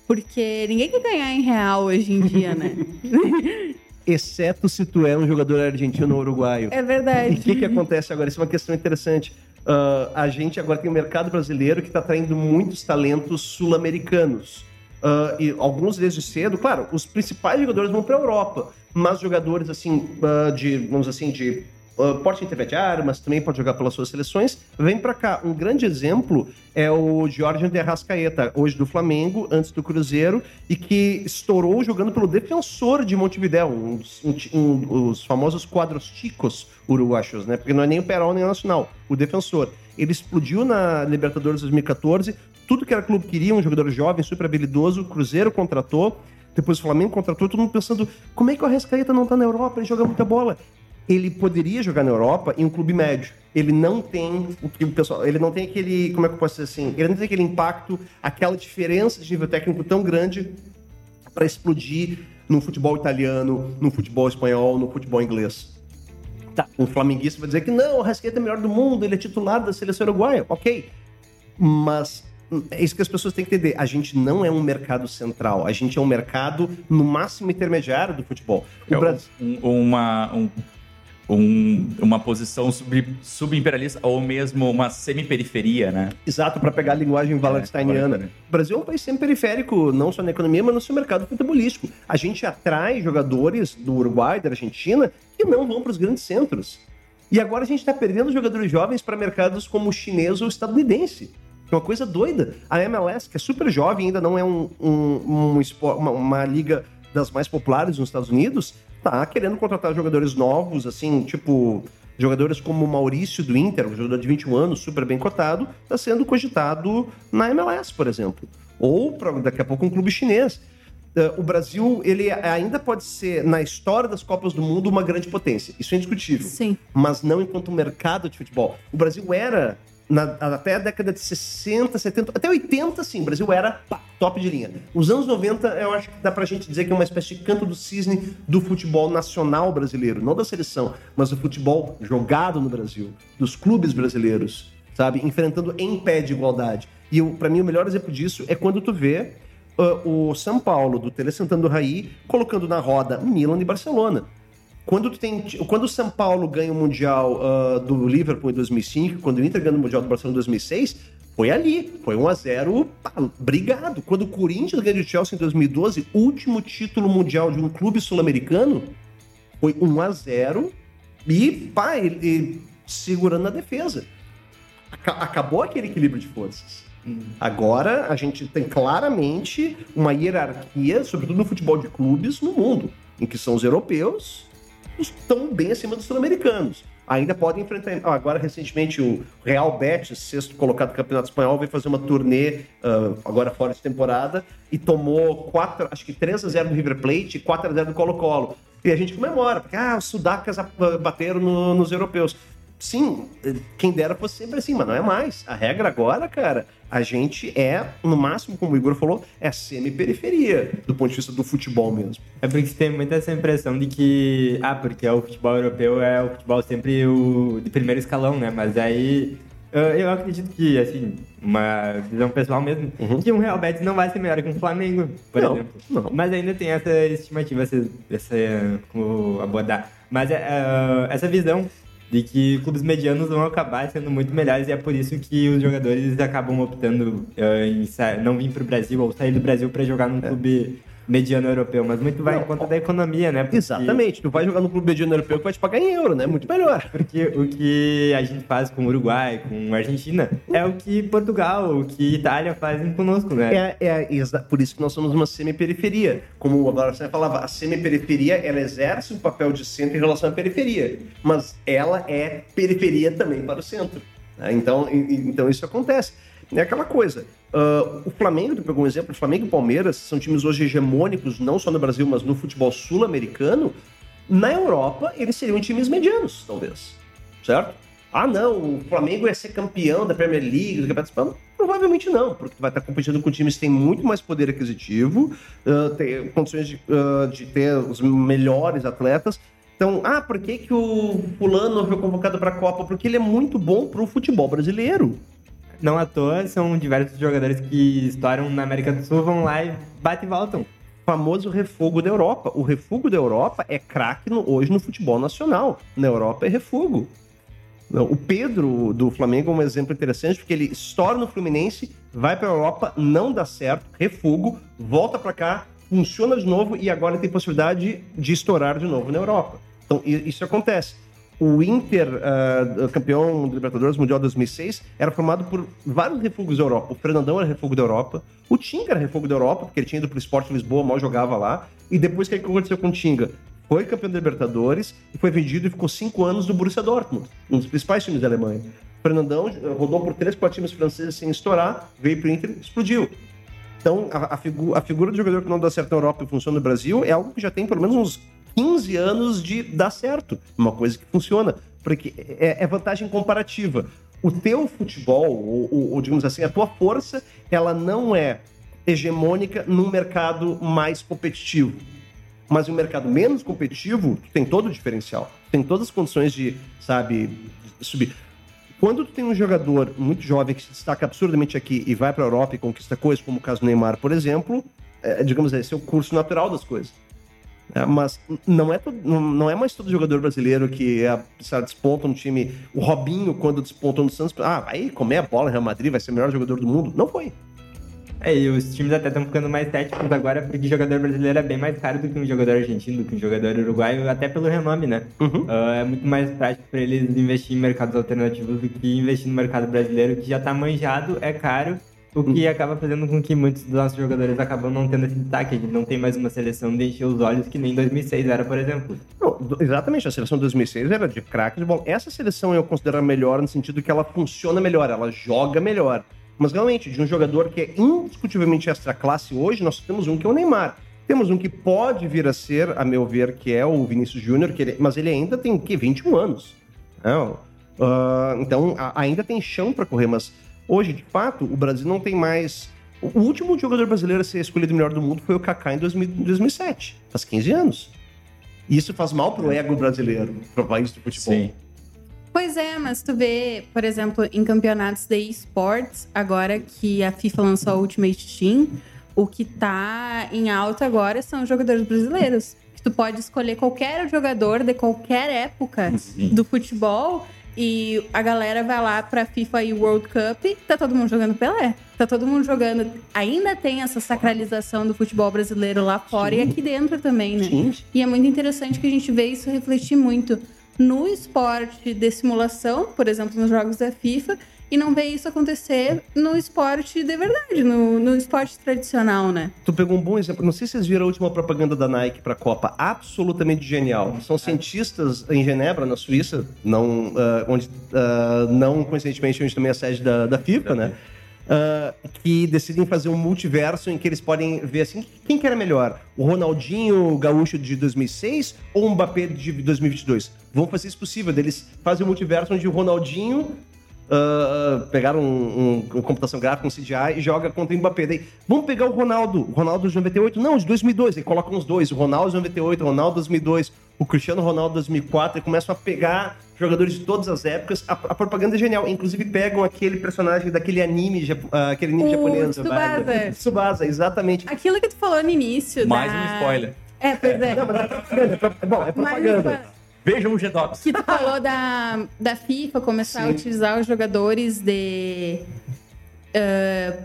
porque ninguém quer ganhar em real hoje em dia, né? Exceto se tu é um jogador argentino ou uruguaio. É E o verdade. que, que acontece agora? Isso é uma questão interessante. Ah, a gente agora tem um mercado brasileiro que está atraindo muitos talentos sul-americanos. Ah, e alguns desde cedo, claro, os principais jogadores vão para a Europa, mas jogadores assim, ah, de, vamos assim, de ah, porte intermediário, mas também pode jogar pelas suas seleções, vem para cá. Um grande exemplo é o Jorge de Arrascaeta, hoje do Flamengo, antes do Cruzeiro, e que estourou jogando pelo Defensor de Montevidéu, um, um um dos famosos quadros ticos uruguaios, né? Porque não é nem o Perol nem o Nacional, o Defensor. Ele explodiu na Libertadores 2014, tudo que era clube queria, um jogador jovem, super habilidoso, o Cruzeiro contratou, depois o Flamengo contratou, todo mundo pensando, como é que o Arrascaeta não tá na Europa, ele joga muita bola? Ele poderia jogar na Europa em um clube médio. Ele não tem o que o pessoal, ele não tem aquele, como é que eu posso dizer assim? Ele não tem aquele impacto, aquela diferença de nível técnico tão grande para explodir no futebol italiano, no futebol espanhol, no futebol inglês. Tá, um flamenguista vai dizer que não, o Rasqueta é o melhor do mundo, ele é titular da seleção uruguaia, ok. Mas é isso que as pessoas têm que entender. A gente não é um mercado central, a gente é um mercado no máximo intermediário do futebol. O É Brasil- um- uma, um- um- uma posição sub, subimperialista ou mesmo uma semi-periferia, né? Exato, para pegar a linguagem wallersteiniana. agora- O Brasil é um país sempre periférico, não só na economia, mas no seu mercado futebolístico. A gente atrai jogadores do Uruguai, da Argentina, que não vão para os grandes centros. E agora a gente está perdendo jogadores jovens para mercados como o chinês ou o estadunidense. É uma coisa doida. A MLS, que é super jovem, ainda não é um, um, um espor- uma, uma liga das mais populares nos Estados Unidos, tá querendo contratar jogadores novos, assim, tipo jogadores como o Maurício do Inter, um jogador de 21 anos, super bem cotado, está sendo cogitado na MLS, por exemplo. Ou pra, daqui a pouco um clube chinês. Eh, o Brasil, ele ainda pode ser, na história das Copas do Mundo, uma grande potência. Isso é indiscutível Sim. mas não enquanto mercado de futebol. O Brasil era, na- até a década de 60, 70, até 80, sim, o Brasil era pá, top de linha. Os anos 90, eu acho que dá pra gente dizer que é uma espécie de canto do cisne do futebol nacional brasileiro, não da seleção, mas do futebol jogado no Brasil, dos clubes brasileiros, sabe? Enfrentando em pé de igualdade. E pra mim, o melhor exemplo disso é quando tu vê ah, o São Paulo, do Tele Santana do Raí, colocando na roda Milan e Barcelona. Quando, tem, quando o São Paulo ganha o Mundial ah, do Liverpool em 2005, quando o Inter ganha o Mundial do Barcelona em 2006, foi ali. Foi 1x0, pá, brigado. Quando o Corinthians ganha do Chelsea em 2012, último título mundial de um clube sul-americano, foi 1x0 e, pá, ele, ele segurando a defesa. Aca- acabou aquele equilíbrio de forças. Agora a gente tem claramente uma hierarquia, sobretudo no futebol de clubes, no mundo, em que são os europeus estão bem acima dos sul-americanos. Ainda podem enfrentar. Agora, recentemente, o Real Betis, sexto colocado do Campeonato Espanhol, veio fazer uma turnê, ah, agora fora de temporada, e tomou quatro, acho que 3 a 0 do River Plate e 4 a 0 do Colo-Colo. E a gente comemora, porque ah, os sudacas ah, bateram no- nos europeus. Sim, quem dera fosse sempre assim, mas não é mais. A regra agora, cara, a gente é, no máximo, como o Igor falou, é semi-periferia, do ponto de vista do futebol mesmo. É porque você tem muita essa impressão de que, ah, porque o futebol europeu é o futebol sempre o de primeiro escalão, né? Mas aí eu, acredito que, assim, uma visão pessoal mesmo, que um Real Betis não vai ser melhor que um Flamengo, por Não, exemplo. não. Mas ainda tem essa estimativa, essa, essa como abordar. Mas é, é, essa visão de que clubes medianos vão acabar sendo muito melhores e é por isso que os jogadores acabam optando é, em não vir para o Brasil ou sair do Brasil para jogar num clube mediano europeu. Mas muito vai Não, em conta da economia, né? Porque- Exatamente. Tu vai jogar no clube mediano europeu que vai te pagar em euro, né? Muito melhor. Porque o que a gente faz com o Uruguai, com a Argentina, é o que Portugal, o que Itália fazem conosco, né? É, é exa- por isso que nós somos uma semi-periferia. Como agora você falava, a semi-periferia ela exerce um papel de centro em relação à periferia, mas ela é periferia também para o centro. né? Então, então isso acontece. É aquela coisa. ah, o Flamengo, tu pegou um exemplo, o Flamengo e Palmeiras são times hoje hegemônicos, não só no Brasil, mas no futebol sul-americano. Na Europa, eles seriam times medianos, talvez. Certo? Ah, não, o Flamengo ia ser campeão da Premier League, do Campeonato Espanhol. Provavelmente não, porque tu vai estar competindo com times que têm muito mais poder aquisitivo, ah, tem condições de, ah, de ter os melhores atletas. Então, ah, por que, que o fulano foi convocado para a Copa? Porque ele é muito bom para o futebol brasileiro. Não à toa, são diversos jogadores que estouram na América do Sul, vão lá e batem e voltam. famoso refugo da Europa. O refugo da Europa é craque hoje no futebol nacional. Na Europa é refugo. O Pedro do Flamengo é um exemplo interessante porque ele estoura no Fluminense, vai para a Europa, não dá certo, refugo, volta para cá, funciona de novo e agora tem possibilidade de estourar de novo na Europa. Então isso acontece. O Inter, ah, campeão do Libertadores Mundial 2006, era formado por vários refugos da Europa. O Fernandão era refúgio da Europa. O Tinga era refúgio da Europa, porque ele tinha ido pro Esporte Lisboa, mal jogava lá. E depois, o que aconteceu com o Tinga? Foi campeão da Libertadores e foi vendido e ficou cinco anos no Borussia Dortmund, um dos principais times da Alemanha. O Fernandão eh, rodou por três, quatro times franceses sem estourar, veio pro Inter explodiu. Então, a, a figu- a figura do jogador que não dá certo na Europa e funciona no Brasil é algo que já tem pelo menos uns 15 anos de dar certo. Uma coisa que funciona. Porque é, é vantagem comparativa. O teu futebol, ou, ou- ou, digamos assim, a tua força, ela não é hegemônica num mercado mais competitivo. Mas em um mercado menos competitivo, tu tem todo o diferencial. Tu tem todas as condições de, sabe, subir. Quando tu tem um jogador muito jovem que se destaca absurdamente aqui e vai para a Europa e conquista coisas, como o caso do Neymar, por exemplo, é, digamos, esse é o curso natural das coisas. É, mas não é, não é mais todo jogador brasileiro que é, sabe, desponta no time. O Robinho, quando despontou no Santos, ah, vai comer a bola Real Madrid, vai ser o melhor jogador do mundo. Não foi. É, e os times até estão ficando mais técnicos agora, porque jogador brasileiro é bem mais caro do que um jogador argentino, do que um jogador uruguaio, até pelo renome, né? Uhum. Uh, é muito mais prático para eles investir em mercados alternativos do que investir no mercado brasileiro, que já está manjado, é caro, o que Uhum. acaba fazendo com que muitos dos nossos jogadores acabam não tendo esse destaque. A gente não tem mais uma seleção de encher os olhos que nem em 2006 era, por exemplo. Não, exatamente, a seleção de 2006 era de craque de bola. Essa seleção eu considero melhor no sentido que ela funciona melhor, ela joga melhor. Mas realmente, de um jogador que é indiscutivelmente extra classe hoje, nós temos um que é o Neymar. Temos um que pode vir a ser, a meu ver, que é o Vinícius Júnior, ele- mas ele ainda tem o quê? 21 anos. Não. Ah, então, a- ainda tem chão para correr, mas hoje, de fato, o Brasil não tem mais. O último jogador brasileiro a ser escolhido melhor do mundo foi o Kaká em 2000 2007, faz 15 anos. E isso faz mal pro ego brasileiro, pro país do futebol. Sim. Pois é, mas tu vê, por exemplo, em campeonatos de esportes, agora que a FIFA lançou o Ultimate Team, o que tá em alta agora são os jogadores brasileiros. Que tu pode escolher qualquer jogador de qualquer época Sim. do futebol e a galera vai lá pra FIFA e World Cup, tá todo mundo jogando Pelé. Tá todo mundo jogando. Ainda tem essa sacralização do futebol brasileiro lá fora e aqui dentro também, né? Sim. E é muito interessante que a gente vê isso refletir muito no esporte de simulação, por exemplo, nos jogos da FIFA, e não vê isso acontecer no esporte de verdade, no, no esporte tradicional, né? Tu pegou um bom exemplo. Não sei se vocês viram a última propaganda da Nike para a Copa. Absolutamente genial. São cientistas em Genebra, na Suíça, não, ah, onde, ah, não coincidentemente, onde também é a sede da, da FIFA, né? Ah, que decidem fazer um multiverso em que eles podem ver assim quem que era melhor, o Ronaldinho Gaúcho de 2006 ou o Mbappé de 2022. Vão fazer isso possível. Eles fazem um multiverso onde o Ronaldinho ah, pegaram um, um- uma computação gráfica, um CGI e joga contra o Mbappé. Daí, vamos pegar o Ronaldo. O Ronaldo de 98? Não, de 2002. Aí colocam os dois. O Ronaldo de 98, o Ronaldo de 2002, o Cristiano Ronaldo de 2004. E começam a pegar jogadores de todas as épocas. A, a propaganda é genial. Inclusive pegam aquele personagem daquele anime, ah, aquele anime O japonês. Tsubasa. Tsubasa, exatamente. Aquilo que tu falou no início. Mais da- um spoiler. É, pois é. Não, mas é propaganda. é pro- Bom, é Mais um propaganda. Vejam o G-Docs. que tu falou da, da FIFA começar a Sim. utilizar os jogadores de. ah,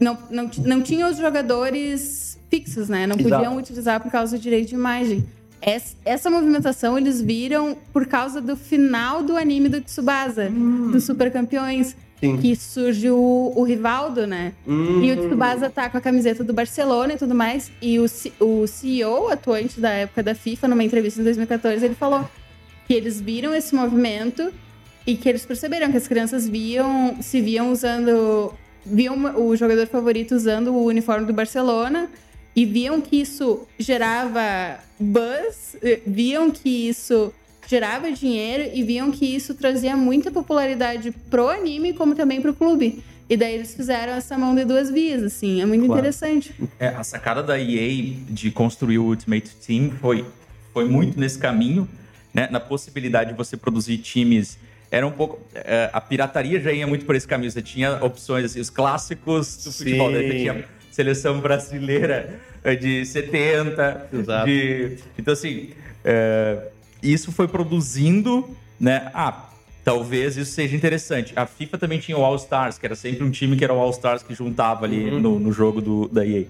não, não, não tinha os jogadores fixos, né? Não Exato. podiam utilizar por causa do direito de imagem. Es- Essa movimentação eles viram por causa do final do anime do Tsubasa, dos Super Campeões. Sim. Que surge o, o Rivaldo, né? E o Tsubasa tá com a camiseta do Barcelona e tudo mais. E o, o CEO atuante da época da FIFA, numa entrevista em 2014, ele falou que eles viram esse movimento e que eles perceberam que as crianças viam, se viam usando, viam o jogador favorito usando o uniforme do Barcelona e viam que isso gerava buzz, eh, viam que isso gerava dinheiro e viam que isso trazia muita popularidade pro anime como também pro clube. E daí eles fizeram essa mão de duas vias, assim, é muito Claro. interessante. É, a sacada da EA de construir o Ultimate Team foi, foi muito nesse caminho, né? Na possibilidade de você produzir times. Era um pouco. é, a pirataria já ia muito por esse caminho. Você tinha opções, assim, os clássicos do Sim. futebol. Daí você tinha seleção brasileira de 70. Exato. de- então, assim, é, isso foi produzindo, né? Ah, talvez isso seja interessante. A FIFA também tinha o All Stars, que era sempre um time que era o All Stars que juntava ali no, no jogo do, da EA.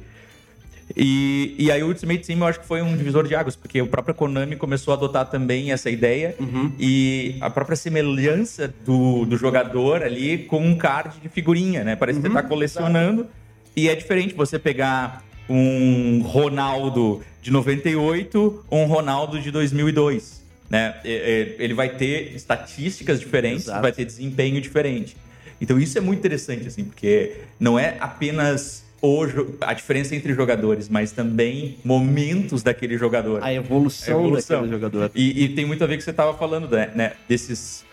E, e aí o Ultimate Team eu acho que foi um divisor de águas, porque o próprio Konami começou a adotar também essa ideia e a própria semelhança do, do jogador ali com um card de figurinha, né? Parece que você tá colecionando e é diferente você pegar um Ronaldo de 98 ou um Ronaldo de 2002, né? Ele vai ter estatísticas diferentes, Exato. vai ter desempenho diferente. Então isso é muito interessante, assim, porque não é apenas o jo- a diferença entre jogadores, mas também momentos daquele jogador. A evolução, A evolução. daquele jogador. E, e tem muito a ver com o que você estava falando, né? né, Desses,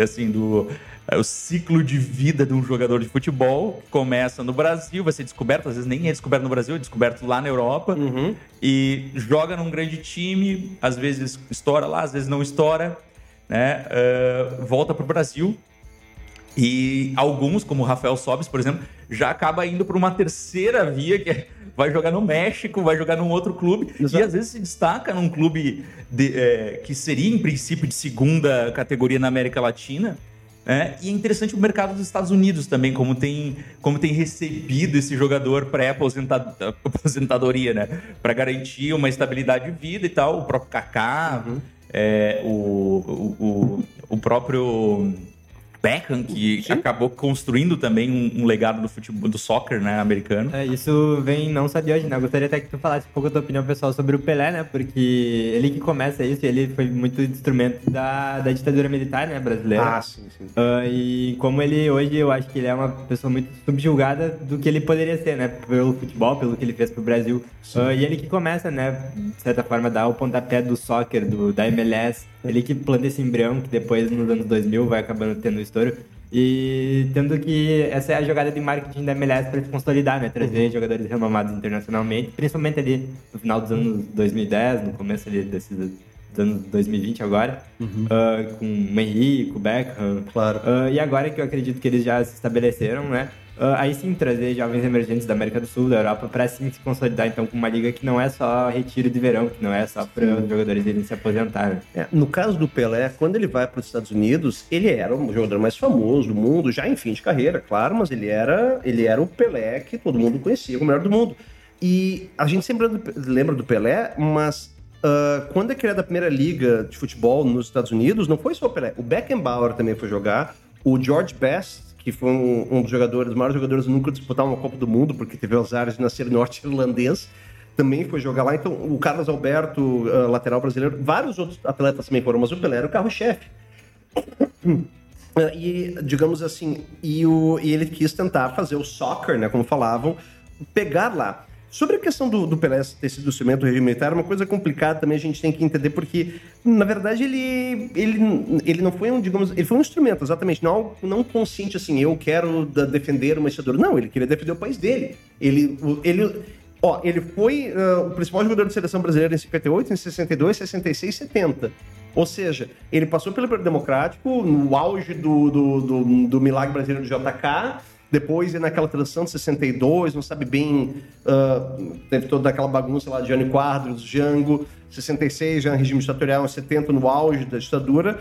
assim, do é, o ciclo de vida de um jogador de futebol que começa no Brasil, vai ser descoberto, às vezes nem é descoberto no Brasil, é descoberto lá na Europa Uhum. e joga num grande time, às vezes estoura lá, às vezes não estoura, né? Ah, volta pro Brasil e alguns, como o Rafael Sobes, por exemplo, já acaba indo para uma terceira via, que é vai jogar no México, vai jogar num outro clube Exato. e às vezes se destaca num clube de, é, que seria em princípio de segunda categoria na América Latina. né? e é interessante o mercado dos Estados Unidos também, como tem, como tem recebido esse jogador pré-aposentadoria, né? Para garantir uma estabilidade de vida e tal. O próprio Kaká, é, o, o, o, o próprio Beckham, que acabou construindo também um, um legado do futebol, do soccer, né, americano. É, isso vem não só de hoje, né? Eu gostaria até que tu falasse um pouco a tua opinião pessoal sobre o Pelé, né? Porque ele que começa isso, ele foi muito instrumento da, da ditadura militar, né, brasileira. Ah, sim, sim. Ah, e como ele hoje, eu acho que ele é uma pessoa muito subjulgada do que ele poderia ser, né? Pelo futebol, pelo que ele fez pro Brasil. Ah, e ele que começa, né? De certa forma, a dar o pontapé do soccer, do, da MLS. Ele que planta esse embrião que depois, nos anos 2000, vai acabando tendo estouro. E tendo que essa é a jogada de marketing da MLS para se consolidar, né? Trazer jogadores renomados internacionalmente, principalmente ali no final dos anos 2010, no começo ali desses dos anos 2020 agora, ah, com o Henrique, o Beckham. Claro. Ah, e agora que eu acredito que eles já se estabeleceram, né? Ah, aí sim trazer jovens emergentes da América do Sul, da Europa, para sim se consolidar então com uma liga que não é só retiro de verão, que não é só para os jogadores irem se aposentar. Né? É, no caso do Pelé, quando ele vai para os Estados Unidos, ele era o jogador mais famoso do mundo, já em fim de carreira, claro, mas ele era, ele era o Pelé que todo mundo conhecia, o melhor do mundo. E a gente sempre lembra do Pelé, mas ah, quando é criada a primeira liga de futebol nos Estados Unidos, não foi só o Pelé. O Beckenbauer também foi jogar, o George Best, que foi um, um dos jogadores, maiores jogadores nunca disputar uma Copa do Mundo, porque teve os ares de nascer norte-irlandês, também foi jogar lá. Então, o Carlos Alberto, ah, lateral brasileiro, vários outros atletas também foram, mas o Pelé era o carro-chefe. Ah, E, digamos assim, e, o, e ele quis tentar fazer o soccer, né, como falavam, pegar lá. Sobre a questão do, do Pelé ter sido instrumento do regime militar, é uma coisa complicada também a gente tem que entender, porque, na verdade, ele, ele, ele não foi um, digamos, ele foi um instrumento, exatamente, não, algo- não consciente assim, eu quero defender uma ditadura. Não, ele queria defender o país dele. Ele, ele, ó, ele foi ah, o principal jogador de seleção brasileira em 58, em 62, 66 e 70. Ou seja, ele passou pelo período democrático, no auge do, do, do, do milagre brasileiro do JK, depois naquela transição de 62, não sabe bem, ah, teve toda aquela bagunça lá de Jânio Quadros, Jango, 66 já em regime ditatorial, em 70 no auge da ditadura.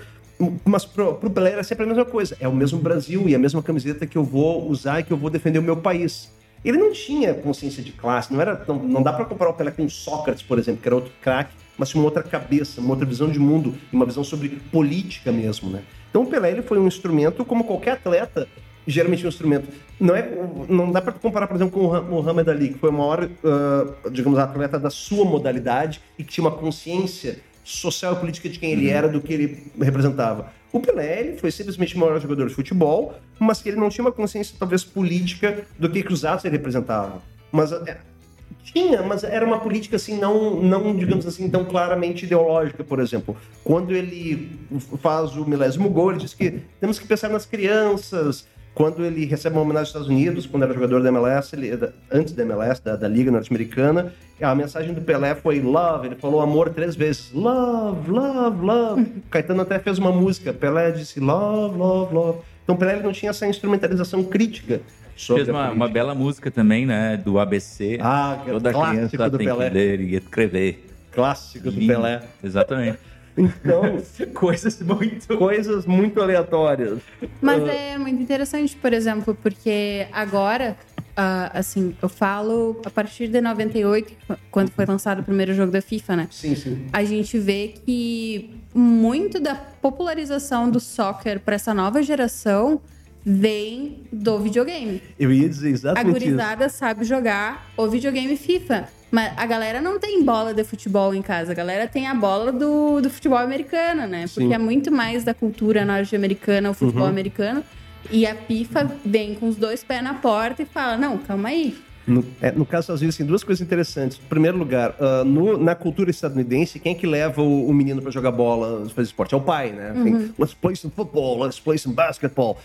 Mas pro, pro Pelé era sempre a mesma coisa. É o mesmo Brasil e a mesma camiseta que eu vou usar e que eu vou defender o meu país. Ele não tinha consciência de classe, não era não, não dá para comparar o Pelé com Sócrates, por exemplo, que era outro craque, mas tinha uma outra cabeça, uma outra visão de mundo, uma visão sobre política mesmo, né? Então o Pelé ele foi um instrumento como qualquer atleta, geralmente um instrumento. Não é, não dá para comparar, por exemplo, com o Muhammad Ali, que foi o maior, ah, digamos, atleta da sua modalidade e que tinha uma consciência social e política de quem ele era, do que ele representava. O Pelé ele foi simplesmente o maior jogador de futebol, mas que ele não tinha uma consciência, talvez, política do que, que os atos ele representavam. Mas é, tinha, mas era uma política assim, não, não, digamos assim, tão claramente ideológica, por exemplo. Quando ele faz o milésimo gol, ele diz que temos que pensar nas crianças. Quando ele recebe uma homenagem dos Estados Unidos, quando era jogador da MLS, ele- da- antes da MLS, da, da Liga Norte-Americana, a mensagem do Pelé foi love, ele falou amor três vezes. Love, love, love. Caetano até fez uma música, Pelé disse love, love, love. Então Pelé ele não tinha essa instrumentalização crítica sobre Fez uma, uma bela música também, né? Do ABC. Ah, que é Toda clássico criança do tem Pelé. que ler e escrever. Clássico do. Pelé. Exatamente. Então, Coisas muito. coisas muito aleatórias. Mas é muito interessante, por exemplo, porque agora, ah, assim, eu falo a partir de 98, quando foi lançado o primeiro jogo da FIFA, né? Sim, sim. A gente vê que muito da popularização do soccer para essa nova geração vem do videogame. Eu ia dizer A exatamente isso. gurizada sabe jogar o videogame FIFA. Mas a galera não tem bola de futebol em casa. A galera tem a bola do, do futebol americano, né? Porque Sim. Uhum. é muito mais da cultura norte-americana, o futebol americano. E a FIFA vem com os dois pés na porta e fala: Não, calma aí. No, é, no caso dos Estados Unidos, tem duas coisas interessantes. Em primeiro lugar, ah, no- na cultura estadunidense, quem é que leva o, o menino para jogar bola, fazer esporte? É o pai, né? Tem, let's play some football, let's play some basketball.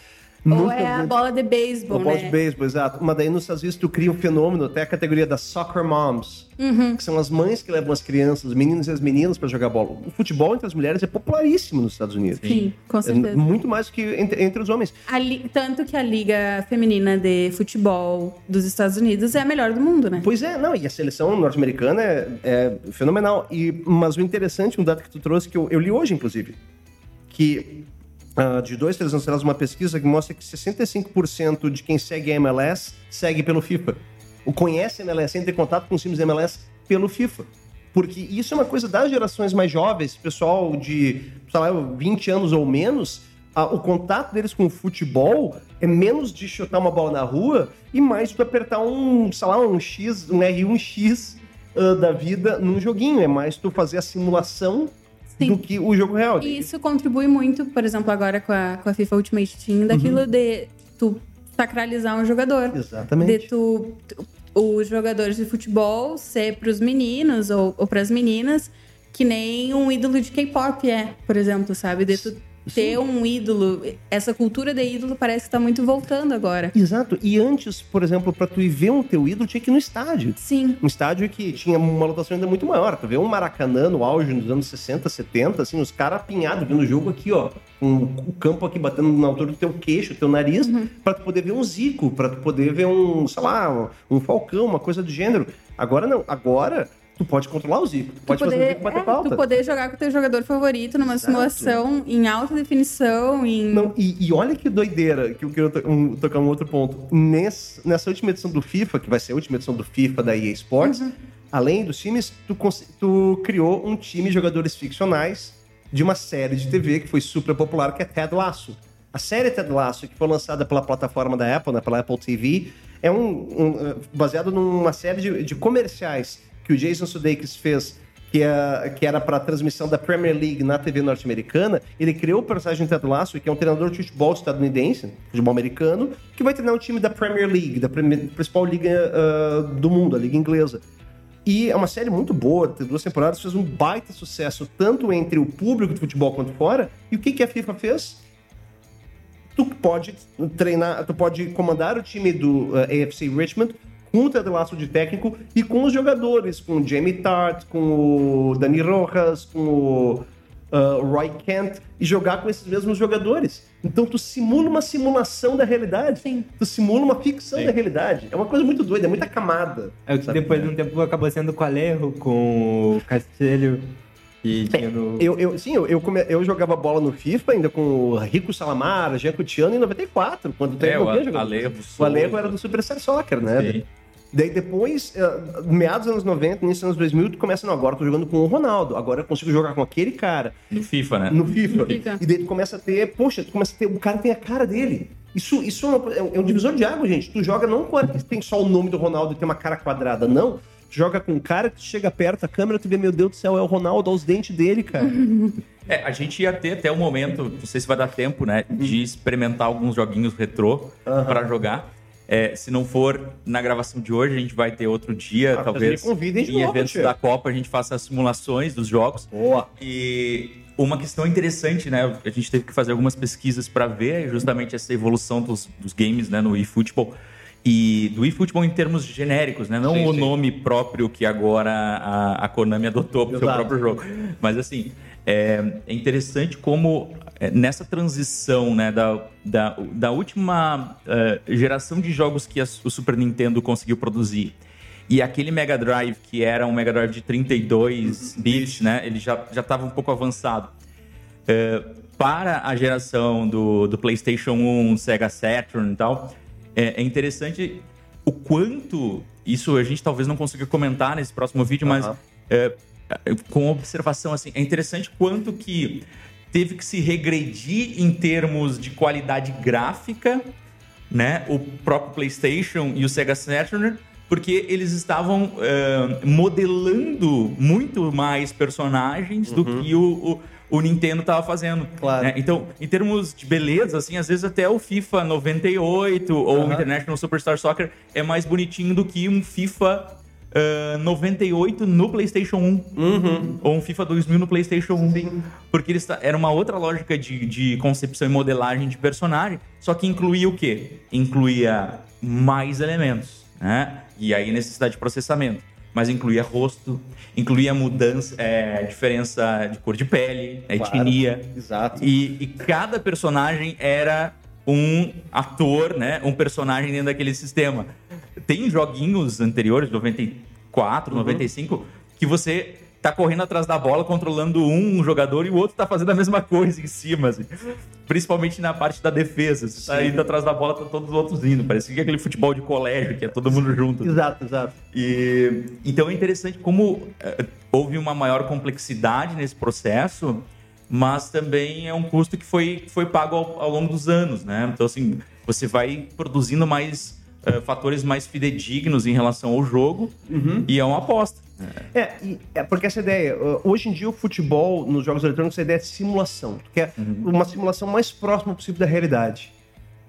Ou Nunca é a bola de beisebol, Bola né? de beisebol, exato. Mas daí nos Estados Unidos tu cria um fenômeno, até a categoria das soccer moms, Uhum. que são as mães que levam as crianças, os meninos e as meninas pra jogar bola. O futebol entre as mulheres é popularíssimo nos Estados Unidos. Sim, com É certeza. muito mais do que entre, entre os homens. Li- Tanto que a Liga Feminina de Futebol dos Estados Unidos é a melhor do mundo, né? Pois é, não, e a seleção norte-americana é, é fenomenal. E, mas o interessante, um dado que tu trouxe, que eu, eu li hoje, inclusive, que ah, de dois, três anos atrás, uma pesquisa que mostra que 65% de quem segue a MLS segue pelo FIFA. O conhece a MLS, entra em contato com os times da MLS pelo FIFA. Porque isso é uma coisa das gerações mais jovens, pessoal de, sei lá, 20 anos ou menos, ah, o contato deles com o futebol é menos de chutar uma bola na rua e mais de apertar um, sei lá, um X, um R1X ah, da vida num joguinho. É mais tu fazer a simulação Sim. do que o jogo real. E isso contribui muito, por exemplo, agora com a, com a FIFA Ultimate Team, daquilo Uhum. de tu sacralizar um jogador. Exatamente. De tu, tu- os jogadores de futebol ser pros meninos ou, ou pras meninas que nem um ídolo de K-pop é, por exemplo, sabe? De tu ter um ídolo. Essa cultura de ídolo parece que tá muito voltando agora. Exato. E antes, por exemplo, pra tu ir ver um teu ídolo, tinha que ir no estádio. Sim. Um estádio que tinha uma lotação ainda muito maior. Tu vê um Maracanã no auge nos anos 60, 70, assim, os caras apinhados vendo o jogo aqui, ó. Com o campo aqui batendo na altura do teu queixo, teu nariz, pra tu poder ver um Zico, pra tu poder ver um, sei lá, um Falcão, uma coisa do gênero. Agora não. Agora tu pode controlar o Zico. Tu Tu pode fazer o poder, Zico bater é, tu poder jogar com o teu jogador favorito numa Exato. simulação em alta definição, em. Não, e, e olha que doideira, que eu quero to- um- tocar um outro ponto. Ness- nessa última edição do FIFA, que vai ser a última edição do FIFA da EA Sports, Uhum. além dos times, tu, tu criou um time de jogadores ficcionais de uma série de TV que foi super popular, que é Ted Lasso. A série Ted Lasso, que foi lançada pela plataforma da Apple, né, pela Apple TV, é um, um, uh, baseado numa série de, de comerciais que o Jason Sudeikis fez que, é, que era para transmissão da Premier League na TV norte-americana, ele criou o personagem Ted Lasso, que é um treinador de futebol estadunidense, futebol americano, que vai treinar um time da Premier League, da premi- principal liga ah, do mundo, a liga inglesa. E é uma série muito boa, tem duas temporadas, fez um baita sucesso tanto entre o público de futebol quanto fora. E o que, que a FIFA fez? Tu pode treinar, tu pode comandar o time do ah, AFC Richmond com o Ted Lasso de técnico e com os jogadores, com o Jamie Tart, com o Dani Rojas, com o ah, Roy Kent, e jogar com esses mesmos jogadores. Então tu simula uma simulação da realidade. Sim. Tu simula uma ficção Sim. da realidade. É uma coisa muito doida, é muita camada. É o que sabe? depois de um tempo acabou sendo com o Alejo, com o Castelho, tinha no... Eu, eu, sim, eu, eu, come- eu jogava bola no FIFA ainda com o Rico Salamar, Jean Coutinho em 94, quando É, eu o. Alejo O Souza. era do Superstar Soccer, né? Sim. Daí depois, eh, meados dos anos 90, início dos anos 2000, tu começa, não, agora eu tô jogando com o Ronaldo, agora eu consigo jogar com aquele cara No FIFA, né? no FIFA. FIFA. E daí tu começa a ter, poxa, tu começa a ter, o cara tem a cara dele. Isso, isso é, é um- é um divisor de água, gente. Tu joga não com a, tem só o nome do Ronaldo e tem uma cara quadrada, não. Tu joga com um cara que tu chega perto, a câmera, tu vê, meu Deus do céu, é o Ronaldo, olha os dentes dele, cara. É, a gente ia ter até o momento, não sei se vai dar tempo, né, de experimentar alguns joguinhos retrô pra jogar. É, se não for na gravação de hoje, a gente vai ter outro dia, Ah, talvez. me convidem de em novo, eventos da Copa, a gente faça as simulações dos jogos. Boa. E uma questão interessante, né? A gente teve que fazer algumas pesquisas para ver justamente essa evolução dos, dos games, né, no eFootball. E do eFootball em termos genéricos, né? Não Sim, o sim. nome próprio que agora a, a Konami adotou para o seu próprio jogo. Mas assim, é, é interessante como é, nessa transição né, da, da, da última é, geração de jogos que a- o Super Nintendo conseguiu produzir e aquele Mega Drive que era um Mega Drive de 32 bits, né? Ele já já estava um pouco avançado. É, para a geração do, do PlayStation 1, Sega Saturn e tal, é, é interessante o quanto isso a gente talvez não consiga comentar nesse próximo vídeo, mas é, é, com observação assim, é interessante quanto que teve que se regredir em termos de qualidade gráfica, né? O próprio PlayStation e o Sega Saturn, porque eles estavam é, modelando muito mais personagens do que o, o, o Nintendo estava fazendo. Claro. né? Então, em termos de beleza, assim, às vezes até o FIFA 98 ou o. International Superstar Soccer é mais bonitinho do que um FIFA ah, 98 no PlayStation 1. Uhum. Ou um FIFA 2000 no PlayStation 1. Porque eles era uma outra lógica de, de concepção e modelagem de personagem, só que incluía o quê? Incluía mais elementos, né? E aí necessidade de processamento. Mas incluía rosto, incluía mudança, é, diferença de cor de pele, Claro. etnia. Exato. E, e cada personagem era um ator, né? Um personagem dentro daquele sistema. Tem joguinhos anteriores, 94, 95, que você tá correndo atrás da bola, controlando um jogador e o outro tá fazendo a mesma coisa em cima, assim. Principalmente na parte da defesa. Você tá indo atrás da bola, tá todos os outros indo. Parecia que é aquele futebol de colégio, que é todo mundo junto. Exato, exato. E, então é interessante como eh, houve uma maior complexidade nesse processo, mas também é um custo que foi, foi pago ao, ao longo dos anos, né? Então, assim, você vai produzindo mais eh, fatores mais fidedignos em relação ao jogo e é uma aposta. É, e- é porque essa ideia, uh, hoje em dia o futebol nos jogos eletrônicos, a ideia é simulação. Tu quer uma simulação mais próxima possível da realidade.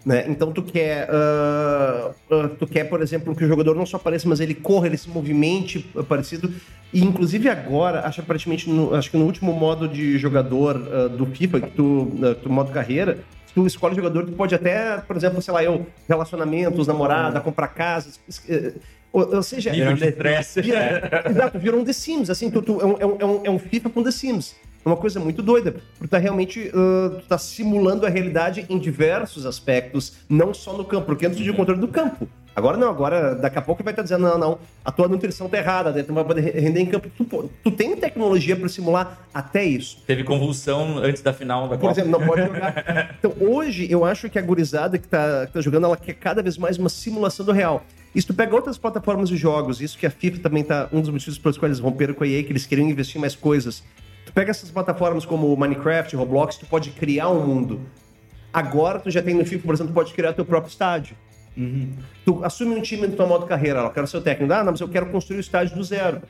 Né? Então tu quer, uh, uh, tu quer, por exemplo, que o jogador não só apareça, mas ele corra, ele se movimente uh, parecido. E inclusive agora, acho aparentemente, no, acho que no último modo de jogador uh, do FIFA, que tu, tu modo carreira, tu escolhe jogador, tu pode até, por exemplo, sei lá, eu, relacionamentos, namorada, comprar casas. eh, Ou, ou seja, Nível de estresse. Vira- Exato, virou um The Sims, assim, tu, tu- é, um, é um- é um, é um FIFA com The Sims. É uma coisa muito doida, porque tá realmente uh, tá simulando a realidade em diversos aspectos, não só no campo, porque antes tinha o controle do campo. Agora não, agora daqui a pouco vai estar dizendo, não, não, a tua nutrição tá errada, daí tu não vai poder render em campo. Tu, tu tem tecnologia para simular até isso. Teve convulsão antes da final da Por Copa. exemplo, não pode jogar. Então, hoje, eu acho que a gurizada que tá, que tá jogando, ela quer cada vez mais uma simulação do real. E se tu pega outras plataformas de jogos, isso que a FIFA também tá um dos motivos pelos quais eles romperam com a EA, que eles queriam investir em mais coisas. Tu pega essas plataformas como Minecraft, Roblox, tu pode criar um mundo. Agora, tu já tem no FIFA, por exemplo, tu pode criar teu próprio estádio. Tu assume um time no teu modo carreira, eu quero ser o técnico. Ah, não, mas eu quero construir o estádio do zero.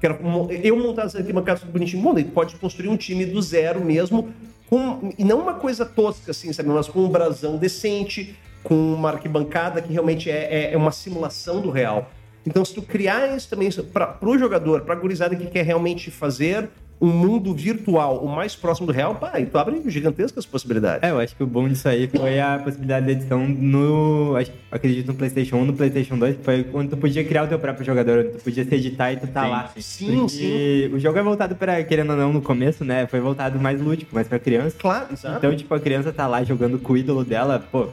Quero eu montar essa aqui uma casa tudo bonitinho. Daí tu pode construir um time do zero mesmo, com, e não uma coisa tosca, assim, sabe? Mas com um brasão decente, com uma arquibancada que realmente é, é- é uma simulação do real. Então, se tu criar isso também para o jogador, para a gurizada que quer realmente fazer um mundo virtual o mais próximo do real, pá, e tu abre gigantescas possibilidades. É, eu acho que o bom disso aí foi a possibilidade de edição no. acho- Acredito no PlayStation 1, no PlayStation 2, que foi quando tu podia criar o teu próprio jogador, tu podia se editar e tu tá Sim, lá. sim. Sim, Porque o jogo é voltado para, querendo ou não, no começo, né? Foi voltado mais lúdico, mais pra criança. Claro, exato. Então, tipo, a criança tá lá jogando com o ídolo dela, pô,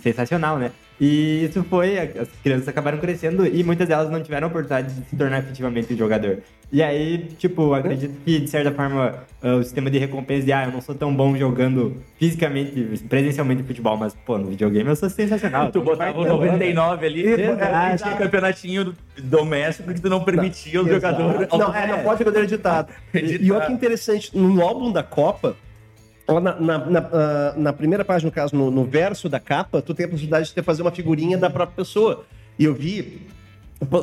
sensacional, né? E isso foi, as crianças acabaram crescendo e muitas delas não tiveram a oportunidade de se tornar efetivamente um jogador. E aí, tipo, acredito que, de certa forma, ah, o sistema de recompensa de, ah, eu não sou tão bom jogando fisicamente, presencialmente futebol, mas, pô, no videogame eu sou sensacional. Tu botava o marcando, 99 ali, tinha campeonatinho doméstico que tu não permitia os Exato. jogadores. Não, é, não pode jogador editado. E, Editado. e olha que interessante, no álbum da Copa, na, na, na, ah, na primeira página, no caso, no, no verso da capa, tu tem a possibilidade de fazer uma figurinha da própria pessoa. E eu vi.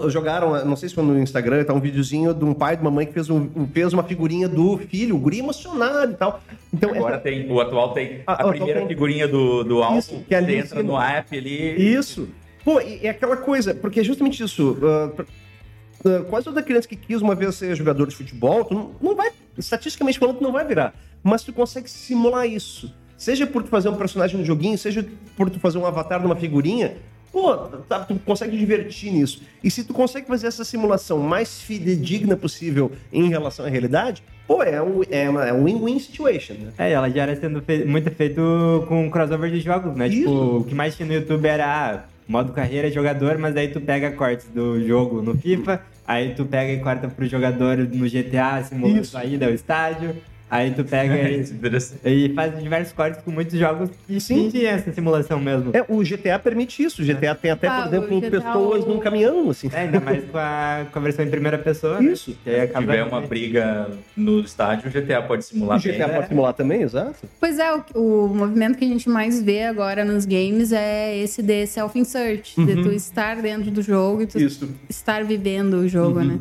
Jogaram, não sei se foi no Instagram, tá um videozinho de um pai e de uma mãe que fez, um, fez uma figurinha do filho, o guri emocionado e tal. Então, Agora essa- tem, o atual tem Ah, a o primeira tem- figurinha do, do álbum, Isso, que é ali entra no app ali. Isso. Pô, e é aquela coisa, porque é justamente isso. ah, pra- ah, quase toda criança que quis uma vez ser jogador de futebol, tu não, não vai, estatisticamente falando, tu não vai virar. Mas tu consegue simular isso. Seja por tu fazer um personagem no joguinho, seja por tu fazer um avatar numa figurinha, pô, tá, tu consegue divertir nisso. E se tu consegue fazer essa simulação mais fidedigna possível em relação à realidade, pô, é um é uma- é um win-win situation, né? É, ela já era sendo fei- muito feito com crossover de jogos, né? Isso. Tipo, o que mais tinha no YouTube era ah, modo carreira jogador, mas aí tu pega cortes do jogo no FIFA, aí tu pega e corta pro jogador no GTA, simulando a ida ao estádio, aí tu pega e, e faz diversos cortes com muitos jogos que Sim. sim tinha essa simulação mesmo. É, o GTA permite isso. O GTA tem até, Ah, por exemplo, GTA pessoas o- num caminhão, assim. É, ainda mais com a, com a versão em primeira pessoa. né? Isso. Aí Se acaba- tiver uma briga no estádio, o GTA pode simular O GTA bem. pode simular também, exato. Pois é, o, o movimento que a gente mais vê agora nos games é esse de self-insert, de tu estar dentro do jogo e tu Isso. estar vivendo o jogo, né?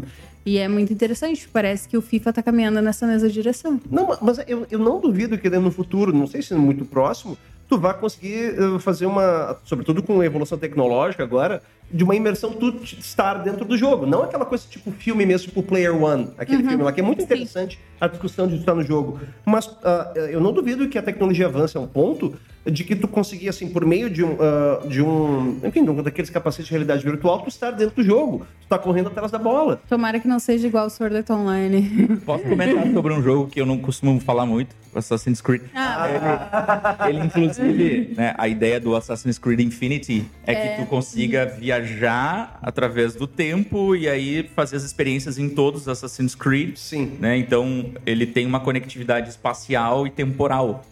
E é muito interessante, parece que o FIFA tá caminhando nessa mesma direção. Não, ma- mas eu, eu não duvido que no futuro, não sei se muito próximo, tu vai conseguir eh, fazer uma, sobretudo com a evolução tecnológica agora, de uma imersão tu estar dentro do jogo. Não aquela coisa tipo filme mesmo, tipo Player One, aquele filme lá, que é muito interessante a discussão de tu estar no jogo. Mas ah, eu não duvido que a tecnologia avance a um ponto de que tu conseguir, assim, por meio de um, ah, de um enfim, de um daqueles capacetes de realidade virtual, tu estar dentro do jogo. Tu tá correndo atrás da bola. Tomara que não seja igual o Sword Art Online. Posso comentar sobre um jogo que eu não costumo falar muito, Assassin's Creed. Ah, Ele, inclusive, né, a ideia do Assassin's Creed Infinity é, É. que tu consiga viajar através do tempo e aí fazer as experiências em todos os Assassin's Creed. Sim. Né? Então, ele tem uma conectividade espacial e temporal.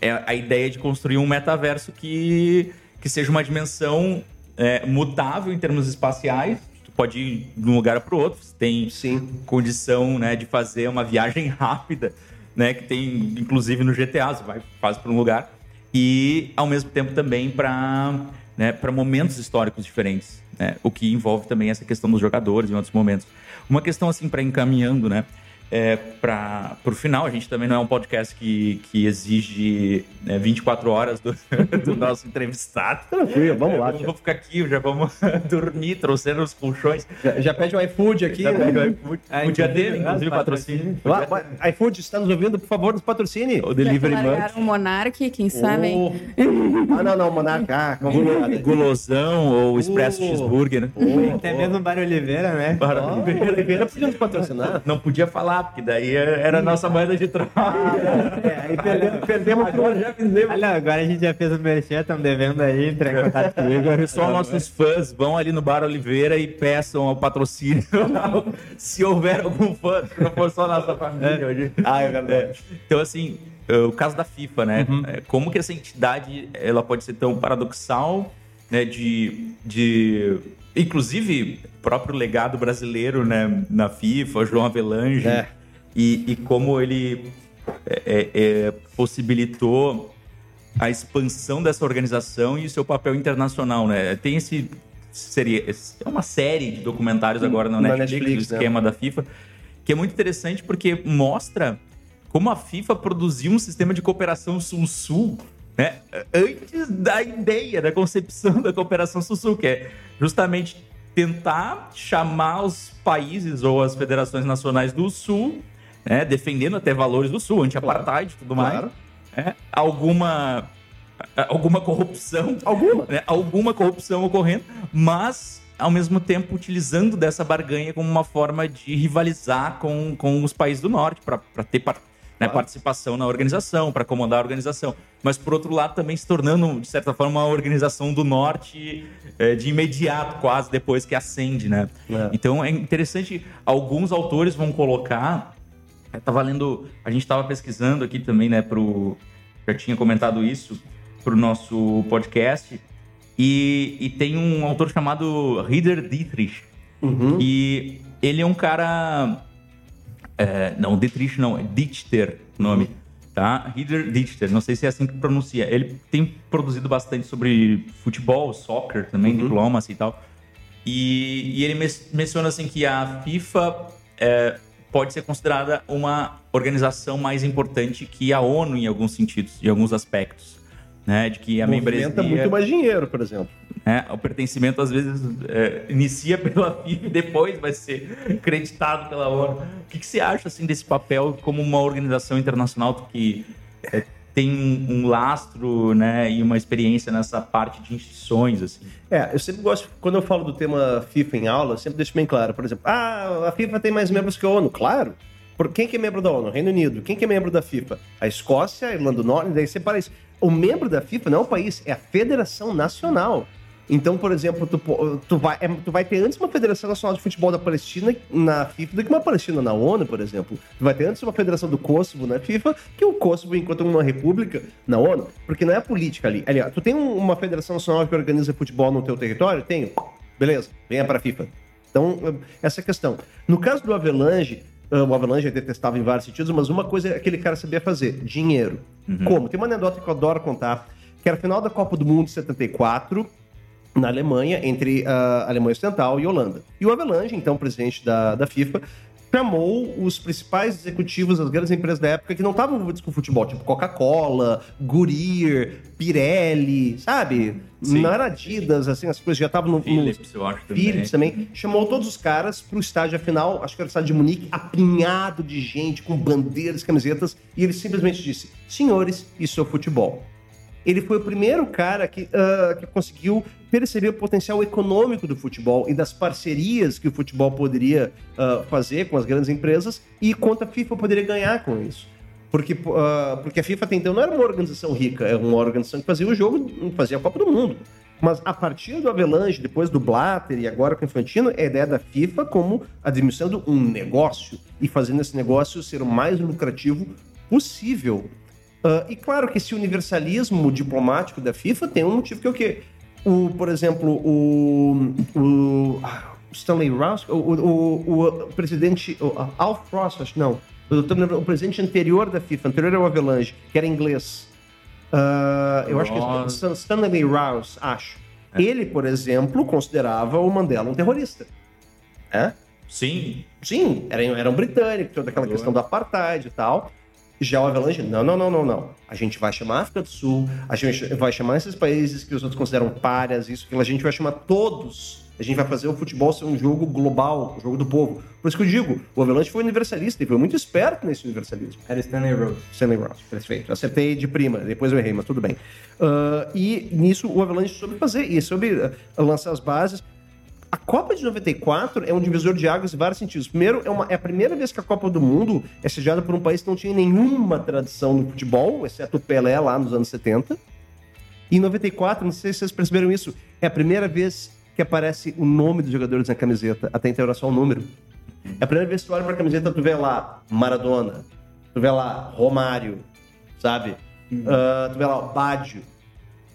É a ideia de construir um metaverso que, que seja uma dimensão é, mutável em termos espaciais. Pode ir de um lugar para o outro. Você tem Sim. condição né, de fazer uma viagem rápida, né, que tem inclusive no GTA, você vai faz para um lugar e ao mesmo tempo também para né, para momentos históricos diferentes, né, o que envolve também essa questão dos jogadores em outros momentos. Uma questão assim para encaminhando, né, é, para o final, a gente também não é um podcast que, que exige né, 24 horas do, do nosso entrevistado. Tranquilo, vamos lá. Eu vou ficar aqui, já vamos dormir, trouxeram os colchões. Já, já pede um iFood aqui, Já né? pega o iFood. Ah, O inclusive, dele, inclusive, ah, patrocínio. Vai, vai, iFood, está nos ouvindo? Por favor, nos patrocine. O Delivery largaram o Monark, quem sabe? Oh. Ah, não, não, Monarca. Ah, Gulo- Gulosão ou Expresso Oh. Cheeseburger, né? Até mesmo o Bar Oliveira, né? Ó, Oliveira podia nos patrocinar. Não podia falar, porque daí era a nossa moeda de troca. É, aí perdemos, perdemos Agora já fizemos. Olha, agora a gente já fez o merchan, estamos devendo aí, entrar em contato comigo. Só nossos fãs vão ali no Bar Oliveira e peçam ao patrocínio. Se houver algum fã, se não for só nossa família hoje. Ah, é verdade. Então, assim, é, o caso da FIFA, né? É, Como que essa entidade ela pode ser tão paradoxal, né? De, de inclusive, o próprio legado brasileiro, né? Na FIFA, João Avelange. É. E, e como ele é, é, é, possibilitou a expansão dessa organização e o seu papel internacional, né? Tem esse seria é uma série de documentários agora na, Na Netflix, Netflix, do né? esquema da FIFA, que é muito interessante porque mostra como a FIFA produziu um sistema de cooperação sul-sul, né? Antes da ideia, da concepção da cooperação sul-sul, que é justamente tentar chamar os países ou as federações nacionais do sul, né? Defendendo até valores do sul, anti-apartheid e tudo mais. Claro. É, alguma alguma corrupção, Alguma. né, alguma corrupção ocorrendo, mas ao mesmo tempo utilizando dessa barganha como uma forma de rivalizar com, com os países do norte para ter né, participação na organização, para comandar a organização, mas por outro lado também se tornando de certa forma uma organização do norte eh, de imediato, quase depois que acende, né? É. Então é interessante, alguns autores vão colocar eu tava lendo, a gente tava pesquisando aqui também, né, pro já tinha comentado isso pro nosso podcast e, e tem um autor chamado Rieder Dietrich Uhum. e ele é um cara é, não, Dietrich não, é Dichter o nome, tá? Rieder Dichter, não sei se é assim que pronuncia. Ele tem produzido bastante sobre futebol, soccer também, diplomacy e tal. E, e ele mes- menciona assim que a FIFA é, pode ser considerada uma organização mais importante que a ONU em alguns sentidos, em alguns aspectos. Né, de que a membresia, Movimenta muito mais dinheiro, por exemplo. Né, o pertencimento às vezes é, inicia pela FIFA e depois vai ser creditado pela ONU. O que, que você acha assim desse papel como uma organização internacional que é, tem um, lastro, né, e uma experiência nessa parte de instituições assim? É, eu sempre gosto, quando eu falo do tema FIFA em aula, eu sempre deixo bem claro. Por exemplo, ah, a FIFA tem mais membros que a ONU. Claro. Por, quem que é membro da ONU? Reino Unido. Quem que é membro da FIFA? A Escócia, a Irlanda do Norte, daí separa isso. O membro da FIFA não é o país, é a Federação Nacional. Então, por exemplo, tu, tu, vai, é, tu vai ter antes uma Federação Nacional de Futebol da Palestina na FIFA do que uma Palestina na ONU, por exemplo. Tu vai ter antes uma Federação do Kosovo na FIFA que o Kosovo enquanto uma república na ONU. Porque não é a política ali. Ali, ó, tu tem um- uma Federação Nacional que organiza futebol no teu território? Tenho. Beleza, venha pra FIFA. Então, essa é a questão. No caso do Avalanche, ah, o Avalanche é detestável em vários sentidos, mas uma coisa aquele cara sabia fazer: dinheiro. Como? Tem uma anedota que eu adoro contar, que era a final da Copa do Mundo de 74, na Alemanha, entre a Alemanha Ocidental e Holanda. E o Avalanche, então presidente da, da FIFA, chamou os principais executivos das grandes empresas da época que não estavam envolvidos com futebol, tipo Coca-Cola, Goodyear, Pirelli, sabe? Sim. Não era Adidas, assim, as coisas já estavam no, no, Philips, eu acho também. Philips também. Chamou todos os caras pro estádio final, acho que era o estádio de Munique, apinhado de gente, com bandeiras, camisetas, e ele simplesmente disse: Senhores, isso é futebol. Ele foi o primeiro cara que, ah, que conseguiu perceber o potencial econômico do futebol e das parcerias que o futebol poderia ah, fazer com as grandes empresas e quanto a FIFA poderia ganhar com isso. Porque, ah, porque a FIFA até então não era uma organização rica, era uma organização que fazia o jogo, fazia a Copa do Mundo. Mas a partir do Avalanche, depois do Blatter e agora com o Infantino, é a ideia da FIFA como administrando um negócio e fazendo esse negócio ser o mais lucrativo possível. Ah, e claro que esse universalismo diplomático da FIFA tem um motivo que é o quê? O, por exemplo, o, o ah, Stanley Rouse, o, o, o- presidente, o Alf Frost, acho não, o presidente anterior da FIFA, anterior ao Avalanche, que era inglês, ah, eu acho que é Stanley Rouse, acho. Ele, por exemplo, considerava o Mandela um terrorista. É? Sim, Sim, era, era um britânico, toda aquela Boa. questão do apartheid e tal. Já o Avalanche, não, não, não, não, não. A gente vai chamar a África do Sul, a gente vai chamar esses países que os outros consideram párias, isso, aquilo, a gente vai chamar todos. A gente vai fazer o futebol ser um jogo global, um jogo do povo. Por isso que eu digo, o Avalanche foi universalista e foi muito esperto nesse universalismo. Era Stanley Rose. Stanley Rouse, perfeito. Acertei de prima, depois eu errei, mas tudo bem. Ah, e nisso o Avalanche soube fazer, e soube ah, lançar as bases. A Copa de 94 é um divisor de águas em vários sentidos. Primeiro, é, uma- é a primeira vez que a Copa do Mundo é sediada por um país que não tinha nenhuma tradição no futebol, exceto o Pelé lá nos anos 70. E em 94, não sei se vocês perceberam isso, é a primeira vez que aparece o nome dos jogadores na camiseta. Até então era só o número. É a primeira vez que tu olha pra camiseta, tu vê lá Maradona, tu vê lá Romário, sabe? Ah, tu vê lá o Baggio.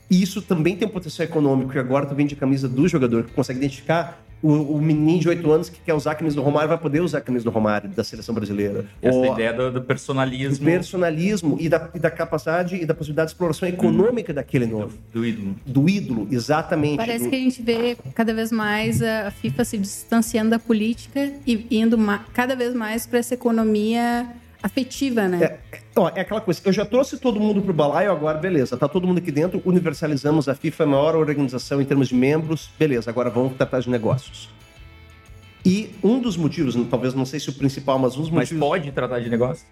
E isso também tem um potencial econômico, e agora tu vende a camisa do jogador, que consegue identificar o, o menino de 8 anos que quer usar a camisa do Romário, vai poder usar a camisa do Romário, da seleção brasileira. essa Ou ideia do, do do personalismo personalismo e da, e da capacidade e da possibilidade de exploração econômica daquele nome. do ídolo. Do ídolo, exatamente. Parece do- que a gente vê cada vez mais a FIFA se distanciando da política e indo cada vez mais para essa economia afetiva, né? É, ó, é aquela coisa, eu já trouxe todo mundo pro balaio, agora beleza, tá todo mundo aqui dentro, universalizamos a FIFA, é a maior organização em termos de membros, beleza, agora vamos tratar de negócios. E um dos motivos, talvez não sei se o principal, mas um dos Mas motivos... pode tratar de negócio?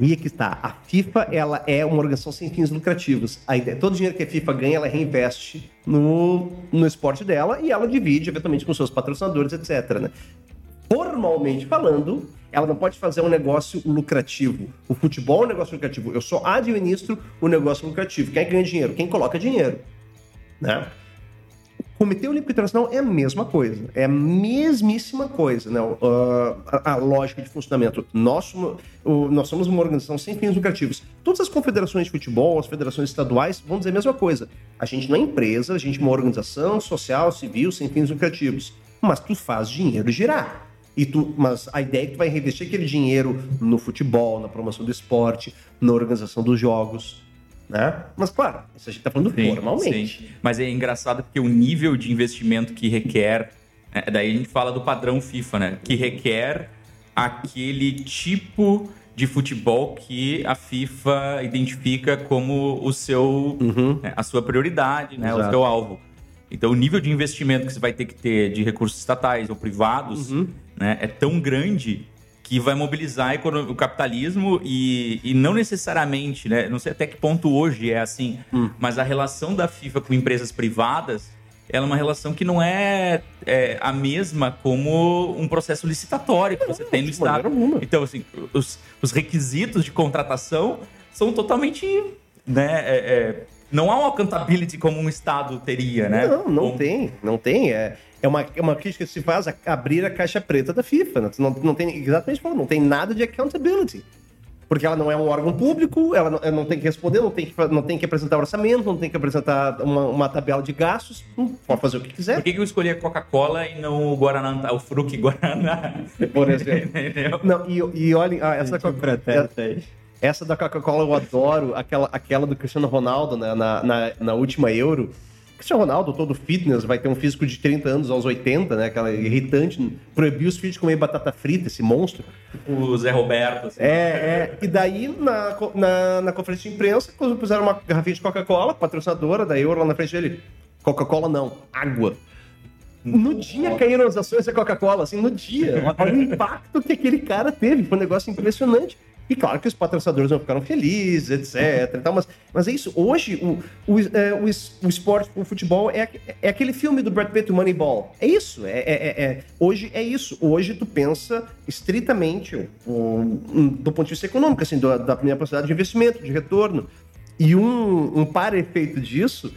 Aí é que está. A FIFA, ela é uma organização sem fins lucrativos. A ideia, todo o dinheiro que a FIFA ganha, ela reinveste no, no esporte dela e ela divide, eventualmente, com seus patrocinadores, etc. Né? Formalmente falando, ela não pode fazer um negócio lucrativo. O futebol é um negócio lucrativo. Eu só administro o negócio lucrativo. Quem é ganha dinheiro? Quem coloca dinheiro. Né? O Comitê Olímpico Internacional é a mesma coisa. É a mesmíssima coisa, né? Uh, a, a lógica de funcionamento. Nós, o- nós somos uma organização sem fins lucrativos. Todas as confederações de futebol, as federações estaduais, vão dizer a mesma coisa. A gente não é empresa, a gente é uma organização social, civil, sem fins lucrativos. Mas tu faz dinheiro girar. E tu, mas a ideia é que tu vai reinvestir aquele dinheiro no futebol, na promoção do esporte, na organização dos jogos. Né? Mas, claro, isso a gente tá falando formalmente. sim. Mas é engraçado porque o nível de investimento que requer. né, daí a gente fala do padrão FIFA, né? Que requer aquele tipo de futebol que a FIFA identifica como o seu, né, a sua prioridade, né? O seu alvo. Então, o nível de investimento que você vai ter que ter de recursos estatais ou privados né, é tão grande que vai mobilizar o capitalismo e, e não necessariamente, né? Não sei até que ponto hoje é assim, mas a relação da FIFA com empresas privadas ela é uma relação que não é, é, a mesma como um processo licitatório que você tem no Estado. Então, assim, os, os requisitos de contratação são totalmente. Né, é- é, não há uma accountability como um Estado teria, né? Não, não tem, não tem. É, é, uma, é uma crítica que se faz a abrir a caixa preta da FIFA. Não, não, não tem exatamente não tem nada de accountability. Porque ela não é um órgão público, ela não, ela não tem que responder, não tem que, não tem que apresentar orçamento, não tem que apresentar uma, uma tabela de gastos, hum, pode fazer o que Por quiser. que, que eu escolhi a Coca-Cola e não o Guaraná, o Fruc Guaraná? Por exemplo. Entendeu? Não, e, e olhem, ah, essa, aí. essa da Coca-Cola eu adoro, aquela, aquela do Cristiano Ronaldo né, na, na, na última Euro. Cristiano Ronaldo, todo fitness, vai ter um físico de 30 anos aos 80, né? Aquela irritante. Proibiu os filhos de comer batata frita, esse monstro. O Zé Roberto. Assim. É, é. E daí, na, na, na conferência de imprensa, quando puseram uma garrafinha de Coca-Cola, patrocinadora da Euro lá na frente dele. Coca-Cola não, água. No dia caíram as ações da Coca-Cola, assim, no dia. Olha o impacto que aquele cara teve. Foi um negócio impressionante. E claro que os patrocinadores não ficaram felizes, etc. tal, mas, mas é isso. Hoje, o, o, é, o, o esporte, o futebol, é, é aquele filme do Brad Pitt, Moneyball. É isso. É, é- é- é- hoje é isso. Hoje tu pensa estritamente um, do ponto de vista econômico, assim, do- da primeira possibilidade de investimento, de retorno. E um, um para-efeito disso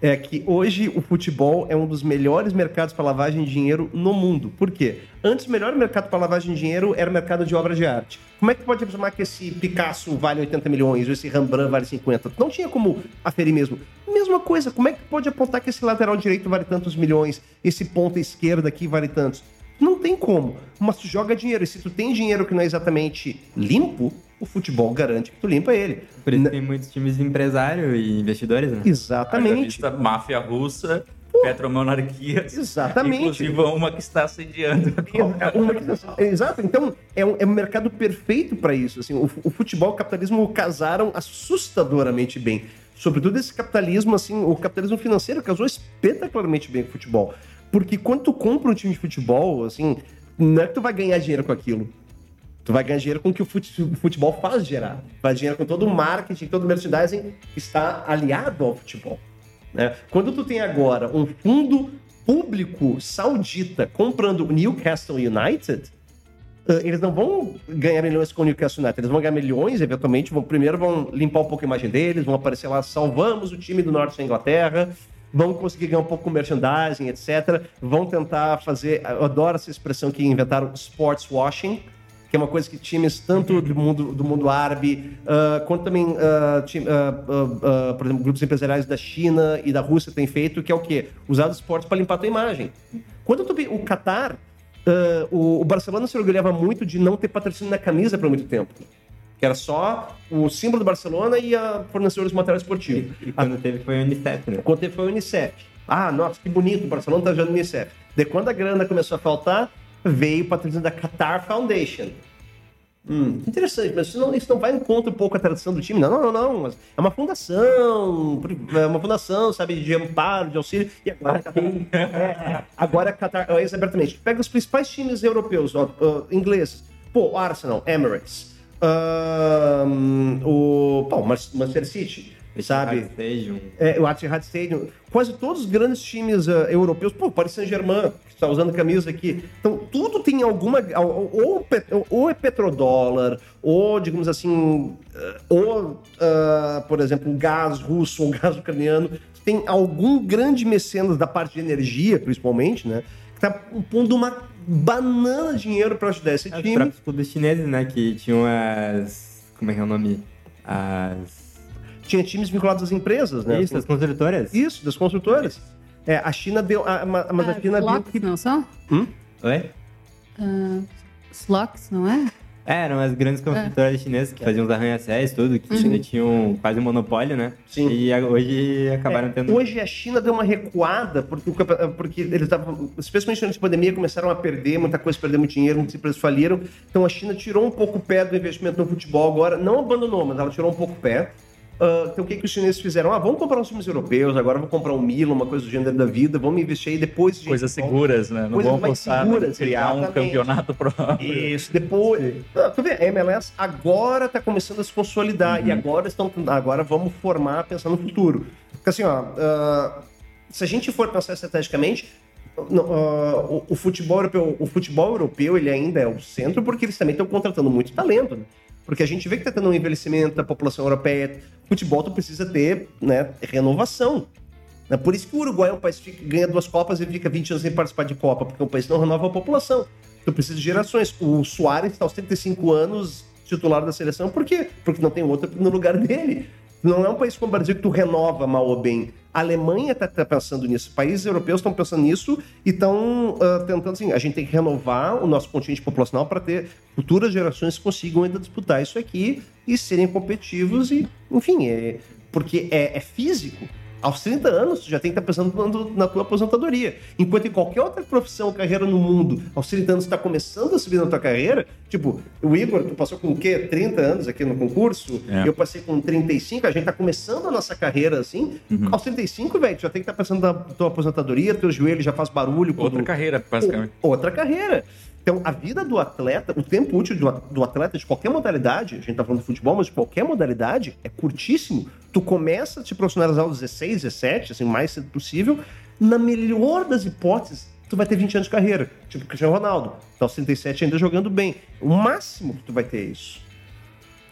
é que hoje o futebol é um dos melhores mercados para lavagem de dinheiro no mundo. Por quê? Antes, o melhor mercado para lavagem de dinheiro era o mercado de obras de arte. Como é que pode afirmar que esse Picasso vale 80 milhões ou esse Rembrandt vale 50? Tu não tinha como aferir mesmo. Mesma coisa, como é que pode apontar que esse lateral direito vale tantos milhões, esse ponta esquerda aqui vale tantos? Não tem como. Mas tu joga dinheiro. E se tu tem dinheiro que não é exatamente limpo, o futebol garante que tu limpa ele. Por isso N- tem muitos times de empresário e investidores, né? Exatamente. vista máfia russa, petromonarquias. Exatamente. Inclusive uma que está assediando. É Exato, então é um, é um mercado perfeito para isso. Assim, o, o futebol e o capitalismo casaram assustadoramente bem. Sobretudo esse capitalismo, assim, o capitalismo financeiro casou espetacularmente bem com o futebol. Porque quando tu compra um time de futebol, assim, não é que tu vai ganhar dinheiro com aquilo. Tu vai ganhar dinheiro com o que o fute- o futebol faz gerar. Faz dinheiro com todo o marketing, todo o merchandising que está aliado ao futebol. né? Quando tu tem agora um fundo público saudita comprando o Newcastle United, eles não vão ganhar milhões com o Newcastle United, eles vão ganhar milhões, eventualmente, vão, primeiro vão limpar um pouco a imagem deles, vão aparecer lá, salvamos o time do norte da Inglaterra, vão conseguir ganhar um pouco com merchandising, etc. Vão tentar fazer, eu adoro essa expressão que inventaram, sports washing, que é uma coisa que times tanto do mundo, do mundo árabe, ah, quanto também, ah, time- ah, ah, por exemplo, grupos empresariais da China e da Rússia têm feito, que é o quê? Usar os esportes para limpar a tua imagem. Quando tu, o Qatar, o, o Barcelona se orgulhava muito de não ter patrocínio na camisa por muito tempo. Que era só o símbolo do Barcelona e a fornecedores de material esportivo. E quando teve foi a Unicef, né? Quando teve foi o Unicef. Ah, nossa, que bonito, o Barcelona tá jogando Unicef. De quando a grana começou a faltar, veio o patrocínio da Qatar Foundation. Hum, interessante, mas isso não, isso não vai em conta um pouco a tradição do time? Não, não, não, não. É uma fundação, é uma fundação, sabe, de amparo, de auxílio. E agora a Qatar. é, agora a Qatar. é, isso abertamente. Pega os principais times europeus, ó, ó, ingleses. Pô, Arsenal, Emirates. o, pô, Manchester City, sabe? Stadium. É, o Etihad Stadium, quase todos os grandes times ah, europeus, pô, Paris Saint-Germain, que está usando camisa aqui. Então, tudo tem alguma. Ou, ou, é petrodólar, ou, digamos assim, ah, ou, ah, por exemplo, gás russo ou gás ucraniano. Tem algum grande mecenas da parte de energia, principalmente, né? Que tá pondo uma banana de dinheiro para ajudar esse É, Os time. próprios clubes chineses, né? Que tinham as. Como é que é o nome? As. Tinha times vinculados às empresas, né? Isso, Assim, as construtoras. Isso, das construtoras. É, a China deu. a- ma- mas a Ah, China Slocks, que não são? Oi? Ah, Slocks, não é? É, eram as grandes construtoras chinesas que faziam os arranha-céus, tudo, que ainda tinham quase um monopólio, né? Sim. E a- hoje acabaram É, tendo. Hoje a China deu uma recuada, porque, porque eles estavam, especialmente antes da pandemia, começaram a perder muita coisa, perder muito dinheiro, muitas empresas faliram. Então a China tirou um pouco o pé do investimento no futebol agora, não abandonou, mas ela tirou um pouco o pé. Ah, então o que, que os chineses fizeram? Ah, vamos comprar uns times europeus, agora vou comprar um Milan, uma coisa do gênero da vida, vamos investir aí depois de Coisas seguras, né? Não vão mais postar seguras, criar um exatamente. campeonato próprio. Isso, depois. Ah, tu vê, a MLS agora está começando a se consolidar e agora estão. Agora vamos formar pensando no futuro. Porque assim, ó, ah, se a gente for pensar estrategicamente, não, ah, o, o futebol europeu, o futebol europeu ele ainda é o centro porque eles também estão contratando muito talento, né? Porque a gente vê que está tendo um envelhecimento da população europeia. Futebol tu precisa ter né, renovação. É por isso que o Uruguai é um país que ganha duas Copas e fica 20 anos sem participar de Copa, porque é um país não renova a população. Então precisa de gerações. O Soares está aos 35 anos titular da seleção, por quê? Porque não tem outro no lugar dele. Não é um país como o Brasil que tu renova mal ou bem. A Alemanha está pensando nisso, países europeus estão pensando nisso e estão tentando assim, a gente tem que renovar o nosso contingente populacional para ter futuras gerações que consigam ainda disputar isso aqui e serem competitivos e, enfim, é, porque é, é físico. Aos 30 anos, tu já tem que estar pensando na tua aposentadoria. Enquanto em qualquer outra profissão, carreira no mundo, aos 30 anos, tu está começando a subir na tua carreira. Tipo, o Igor, tu passou com o quê? 30 anos aqui no concurso? É. Eu passei com 35, a gente está começando a nossa carreira assim. Uhum. Aos 35, velho, tu já tem que estar pensando na tua aposentadoria, teu joelho já faz barulho. quando- Outra carreira, basicamente. outra carreira. Então, a vida do atleta, o tempo útil do, atleta de qualquer modalidade, a gente tá falando de futebol, mas de qualquer modalidade, é curtíssimo. Tu começa a te profissionalizar aos 16, 17, assim, mais cedo possível. Na melhor das hipóteses, tu vai ter 20 anos de carreira. Tipo Cristiano Ronaldo. Tá aos 37 ainda jogando bem. O máximo que tu vai ter é isso.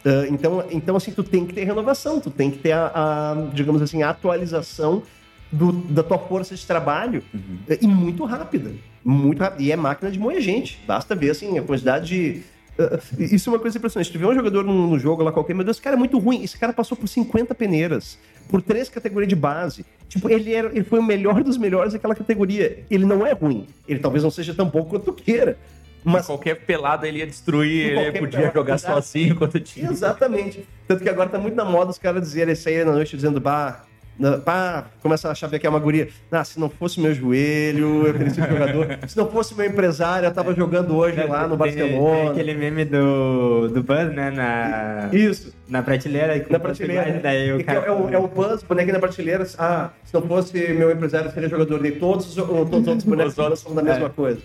Ah, então, então, assim, tu tem que ter renovação, tu tem que ter a, a, digamos assim, a atualização do- da tua força de trabalho eh, e muito rápida. Muito rápida. E é máquina de moer gente. Basta ver, assim, a quantidade de. ah, isso é uma coisa impressionante. Se tu vê um jogador no, no jogo lá qualquer, meu Deus, esse cara é muito ruim. Esse cara passou por 50 peneiras, por três categorias de base. Tipo, ele, era, ele foi o melhor dos melhores daquela categoria. Ele não é ruim. Ele talvez não seja tão bom quanto tu queira. Mas Qualquer pelada ele ia destruir, ele podia pelada, jogar sozinho contra o time. Exatamente. Tanto que agora tá muito na moda os caras dizerem isso aí na noite dizendo, bah, pá, começa a achar que é uma guria. Ah, se não fosse meu joelho, eu teria sido jogador. Se não fosse meu empresário, eu tava jogando hoje lá no Tem- Tem Barcelona. aquele meme do, do Buzz, né? Na, Isso, na prateleira. com na prateleira. Daí o E que cara... é, o, é o Buzz, bonequinho na prateleira. Ah, se não fosse meu empresário, eu seria jogador de todos, os- todos os outros bonecos são da mesma é. coisa.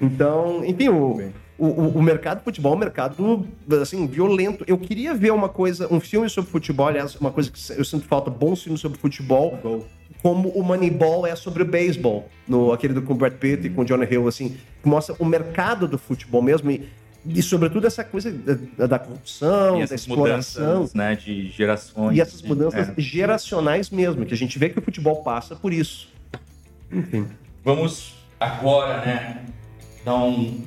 Então, enfim, o, o, o- o mercado de futebol é um mercado, assim, violento. Eu queria ver uma coisa, um filme sobre futebol, aliás, uma coisa que eu sinto falta, bons filmes sobre futebol, como o Moneyball é sobre o beisebol, no, aquele do, com o Brad Pitt e com o Jonah Hill, assim, que mostra o mercado do futebol mesmo e, e sobretudo, essa coisa da, da corrupção, E da exploração. mudanças, né, de gerações. E essas mudanças É. geracionais mesmo, que a gente vê que o futebol passa por isso. Enfim. Vamos agora, né, dar um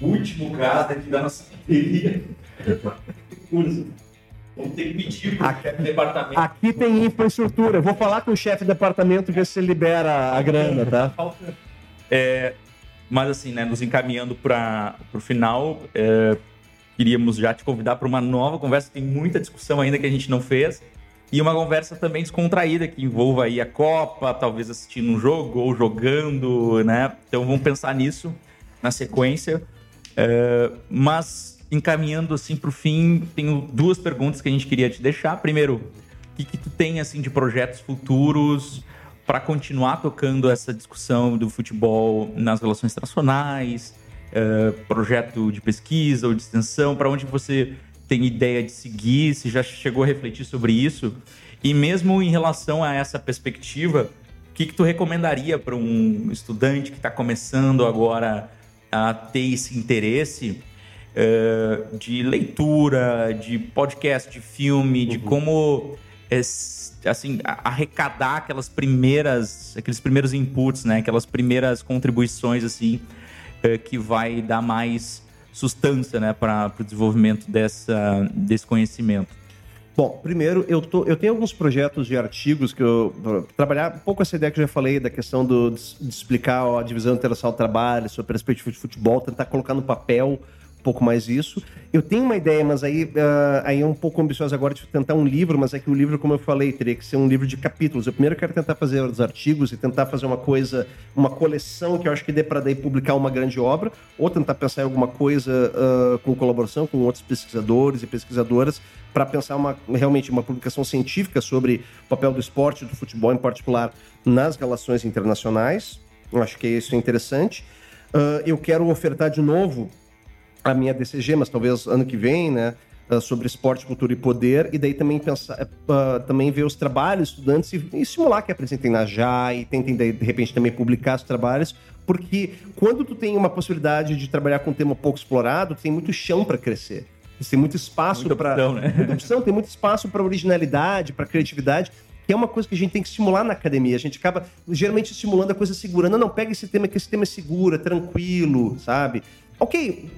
último gás aqui da nossa bateria. Vamos ter que pedir pro chefe do departamento. Aqui tem infraestrutura. Eu vou falar com o chefe de departamento ver se libera a grana, tá? É, mas assim, né, nos encaminhando para o final, é, queríamos já te convidar para uma nova conversa. Tem muita discussão ainda que a gente não fez. E uma conversa também descontraída, que envolva aí a Copa, talvez assistindo um jogo ou jogando, né? Então vamos pensar nisso na sequência. É, mas encaminhando assim para o fim, tenho duas perguntas que a gente queria te deixar. Primeiro, o que, que tu tem assim de projetos futuros para continuar tocando essa discussão do futebol nas relações internacionais, eh, projeto de pesquisa ou de extensão, para onde você tem ideia de seguir, se já chegou a refletir sobre isso? E mesmo em relação a essa perspectiva, o que, que tu recomendaria para um estudante que está começando agora a ter esse interesse eh, de leitura, de podcast, de filme, de como eh, assim arrecadar aquelas primeiras, aqueles primeiros inputs, né? Aquelas primeiras contribuições assim eh, que vai dar mais sustância, né, para o desenvolvimento dessa, desse conhecimento. Bom, primeiro, eu, tô, eu tenho alguns projetos de artigos que eu. Trabalhar um pouco essa ideia que eu já falei, da questão do, de, explicar a divisão internacional do trabalho, sua perspectiva de futebol, tentar colocar no papel pouco mais isso. Eu tenho uma ideia, mas aí, ah, aí é um pouco ambiciosa agora de tentar um livro, mas é que o livro, como eu falei, teria que ser um livro de capítulos. Eu primeiro quero tentar fazer os artigos e tentar fazer uma coisa, uma coleção que eu acho que dê para daí publicar uma grande obra, ou tentar pensar em alguma coisa ah, com colaboração com outros pesquisadores e pesquisadoras para pensar uma, realmente uma publicação científica sobre o papel do esporte do futebol em particular nas relações internacionais. Eu acho que isso é interessante. Ah, eu quero ofertar de novo a minha DCG, mas talvez ano que vem, né? ah, Sobre esporte, cultura e poder, e daí também pensar, ah, também ver os trabalhos estudantes e, e estimular que apresentem na JAI, tentem daí, de repente também publicar os trabalhos, porque quando tu tem uma possibilidade de trabalhar com um tema pouco explorado, tu tem muito chão para crescer. Tem muito espaço para né? muita opção, tem muito espaço para originalidade, para criatividade, que é uma coisa que a gente tem que estimular na academia. A gente acaba geralmente estimulando a coisa segura. Não, não, pega esse tema que esse tema é seguro, é tranquilo, sabe? Ok,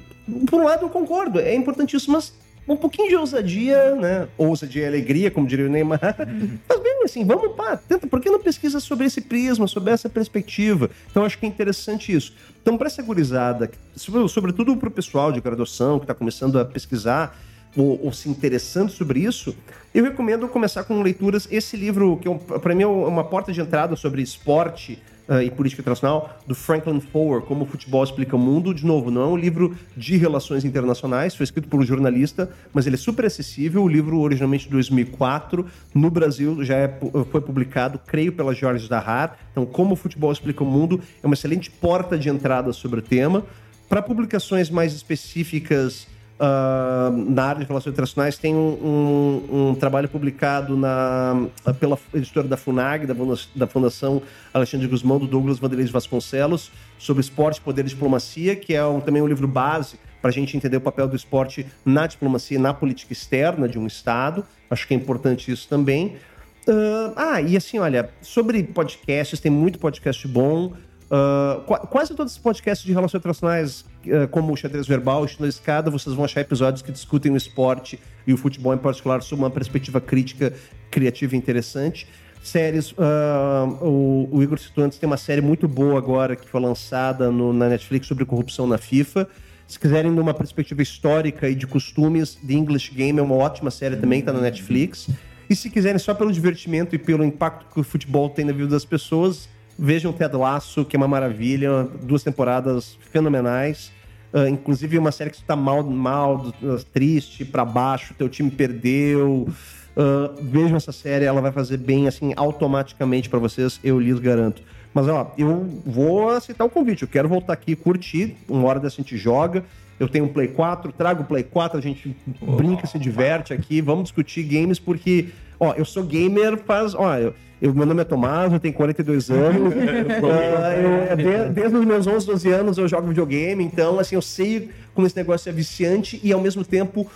por um lado eu concordo, é importantíssimo, mas um pouquinho de ousadia, né? Ousadia e alegria, como diria o Neymar. Mas bem assim, vamos, pá, tenta, por que não pesquisa sobre esse prisma, sobre essa perspectiva? Então acho que é interessante isso. Então, para essa gurizada, sobre- sobretudo para o pessoal de graduação que está começando a pesquisar, ou, ou se interessando sobre isso, eu recomendo começar com leituras. Esse livro, que para mim é uma porta de entrada sobre esporte uh, e política internacional, do Franklin Foer, Como o Futebol Explica o Mundo. De novo, não é um livro de relações internacionais, foi escrito por um jornalista, mas ele é super acessível. O livro, originalmente de 2004, no Brasil já é, foi publicado, creio, pela Jorge Dahar. Então, Como o Futebol Explica o Mundo é uma excelente porta de entrada sobre o tema. Para publicações mais específicas, Uh, na área de relações internacionais tem um, um, um, trabalho publicado na, pela editora da FUNAG, da, da Fundação Alexandre Guzmão, do Douglas Vanderlei de Vasconcelos, sobre esporte, poder e diplomacia, que é um, também um livro base para a gente entender o papel do esporte na diplomacia, na política externa de um Estado. Acho que é importante isso também. Uh, ah, e assim, olha, sobre podcasts, tem muito podcast bom. Uh, quase todos os podcasts de relações internacionais, uh, como o Xadrez Verbal, o Escada, vocês vão achar episódios que discutem o esporte e o futebol em particular sob uma perspectiva crítica, criativa e interessante. Séries, uh, o, o, Igor citou antes, tem uma série muito boa agora que foi lançada no, na Netflix sobre corrupção na FIFA. Se quiserem numa perspectiva histórica e de costumes, The English Game é uma ótima série também, está na Netflix. E se quiserem só pelo divertimento e pelo impacto que o futebol tem na vida das pessoas, Vejam Ted Laço, que é uma maravilha, duas temporadas fenomenais. Uh, inclusive uma série que está mal, mal, triste, para baixo, teu time perdeu. Uh, vejam essa série, ela vai fazer bem assim automaticamente para vocês, eu lhes garanto. Mas ó, eu vou aceitar o convite, eu quero voltar aqui curtir, uma hora dessa a gente joga. Eu tenho um Play 4, trago o Play 4, a gente brinca, se diverte aqui, vamos discutir games, porque, ó, eu sou gamer faz. Ó, eu, eu, meu nome é Tomás, eu tenho 42 anos. uh, eu, desde, desde os meus 11, 12 anos eu jogo videogame, então, assim, eu sei como esse negócio é viciante e, ao mesmo tempo,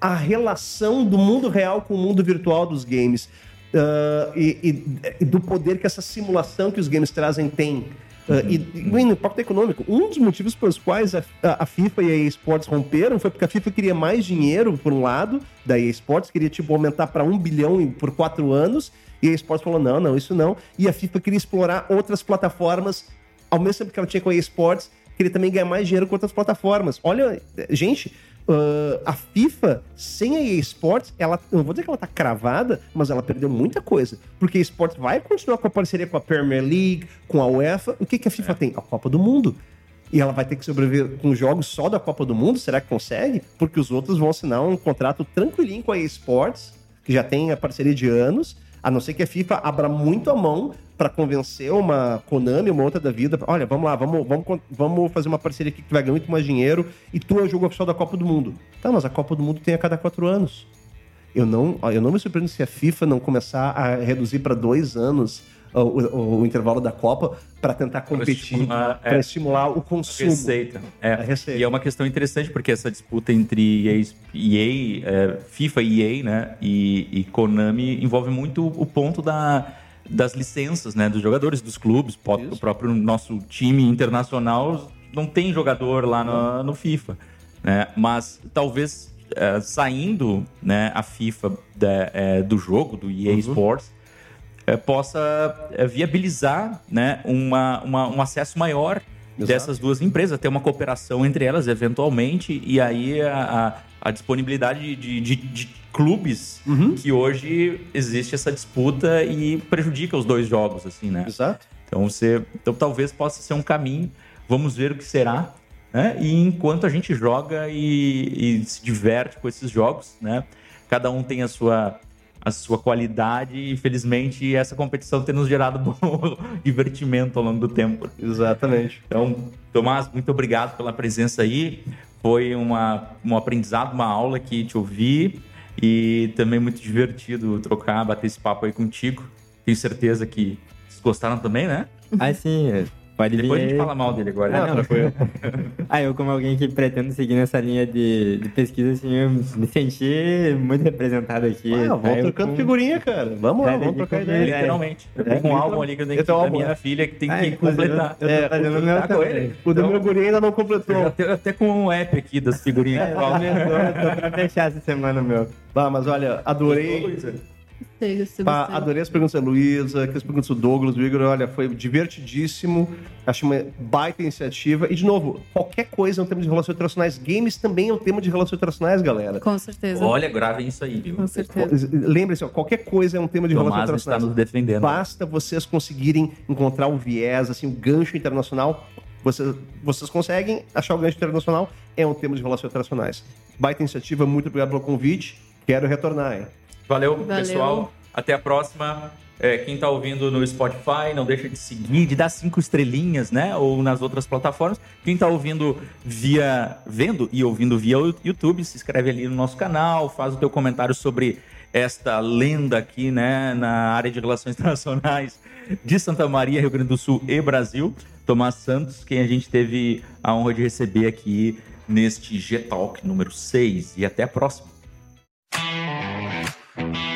a relação do mundo real com o mundo virtual dos games. Uh, e, e, e, do poder que essa simulação que os games trazem tem. Uh, e, e no impacto econômico, um dos motivos pelos quais a, a, FIFA e a EA Sports romperam foi porque a FIFA queria mais dinheiro, por um lado, da EA Sports, queria tipo, aumentar para um bilhão por quatro anos, e a eSports falou: não, não, isso não. E a FIFA queria explorar outras plataformas, ao mesmo tempo que ela tinha com a eSports, queria também ganhar mais dinheiro com outras plataformas. Olha, gente, Uh, a FIFA, sem a EA Sports, ela, eu não vou dizer que ela tá cravada, mas ela perdeu muita coisa. Porque a Sports vai continuar com a parceria com a Premier League, com a UEFA. O que, que a FIFA é. tem? A Copa do Mundo. E ela vai ter que sobreviver com jogos só da Copa do Mundo? Será que consegue? Porque os outros vão assinar um contrato tranquilinho com a EA Sports, que já tem a parceria de anos, a não ser que a FIFA abra muito a mão para convencer uma Konami, uma outra da vida. Olha, vamos lá, vamos, vamos, vamos fazer uma parceria aqui que vai ganhar muito mais dinheiro e tu é o jogo oficial da Copa do Mundo. Tá, mas a Copa do Mundo tem a cada quatro anos. Eu não, eu não me surpreendo se a FIFA não começar a reduzir para dois anos o, o, o, intervalo da Copa para tentar competir, para estimular, é, estimular, o consumo. Receita. É. Receita. E é uma questão interessante porque essa disputa entre EA, EA é, FIFA e EA né, e, e, Konami envolve muito o ponto da, das licenças né, dos jogadores, dos clubes. Isso. O próprio nosso time internacional não tem jogador lá no, no FIFA. Né? Mas talvez é, saindo né, a FIFA da, é, do jogo, do EA uhum. Sports possa é, viabilizar né, uma, uma, um acesso maior Exato. dessas duas empresas, ter uma cooperação entre elas eventualmente, e aí a, a, a disponibilidade de, de, de clubes uhum. que hoje existe essa disputa e prejudica os dois jogos, assim, né? Exato. Então, você, então talvez possa ser um caminho, vamos ver o que será, né? E enquanto a gente joga e, e se diverte com esses jogos, né? Cada um tem a sua a sua qualidade e, felizmente, essa competição tem nos gerado bom divertimento ao longo do tempo. Exatamente. Então, Tomás, muito obrigado pela presença aí. Foi uma, um aprendizado, uma aula que te ouvi e também muito divertido trocar, bater esse papo aí contigo. Tenho certeza que vocês gostaram também, né? Ah, sim. Pode Depois vir. a gente fala mal dele agora. Ah, não, foi. ah, eu, como alguém que pretende seguir nessa linha de, de pesquisa, assim, eu me senti muito representado aqui. Ah, vamos trocando com... figurinha, cara. Vamos lá, é, vamos trocar ideia. Literalmente. Eu tenho um álbum ali que eu tenho que da minha filha que tem ah, que completar. Eu, eu tô fazendo o meu com ele. O do meu gurinho ainda não completou. Até, até com um app aqui das figurinhas. É, eu tô pra fechar essa semana, meu. Bah, mas olha, adorei. Gostei, gostei Pá, adorei as perguntas da Luísa, as perguntas do Douglas, do Igor. Olha, foi divertidíssimo. Acho uma baita iniciativa. E, de novo, qualquer coisa é um tema de relações internacionais. Games também é um tema de relações internacionais, galera. Com certeza. Olha, gravem isso aí, viu? Com certeza. Lembre-se, qualquer coisa é um tema de relações Tomás está internacionais. nos defendendo. Basta vocês conseguirem encontrar o viés, assim, o gancho internacional. Vocês, vocês conseguem achar o gancho internacional, é um tema de relações internacionais. Baita iniciativa, muito obrigado pelo convite. Quero retornar, hein? Valeu, Valeu. pessoal. Até a próxima. É, quem tá ouvindo no Spotify, não deixa de seguir, de dar cinco estrelinhas, né? Ou nas outras plataformas. Quem tá ouvindo via. vendo e ouvindo via YouTube, se inscreve ali no nosso canal, faz o teu comentário sobre esta lenda aqui, né? Na área de relações internacionais de Santa Maria, Rio Grande do Sul e Brasil. Tomás Santos, quem a gente teve a honra de receber aqui neste G-Talk número 6. E até a próxima. Thank you.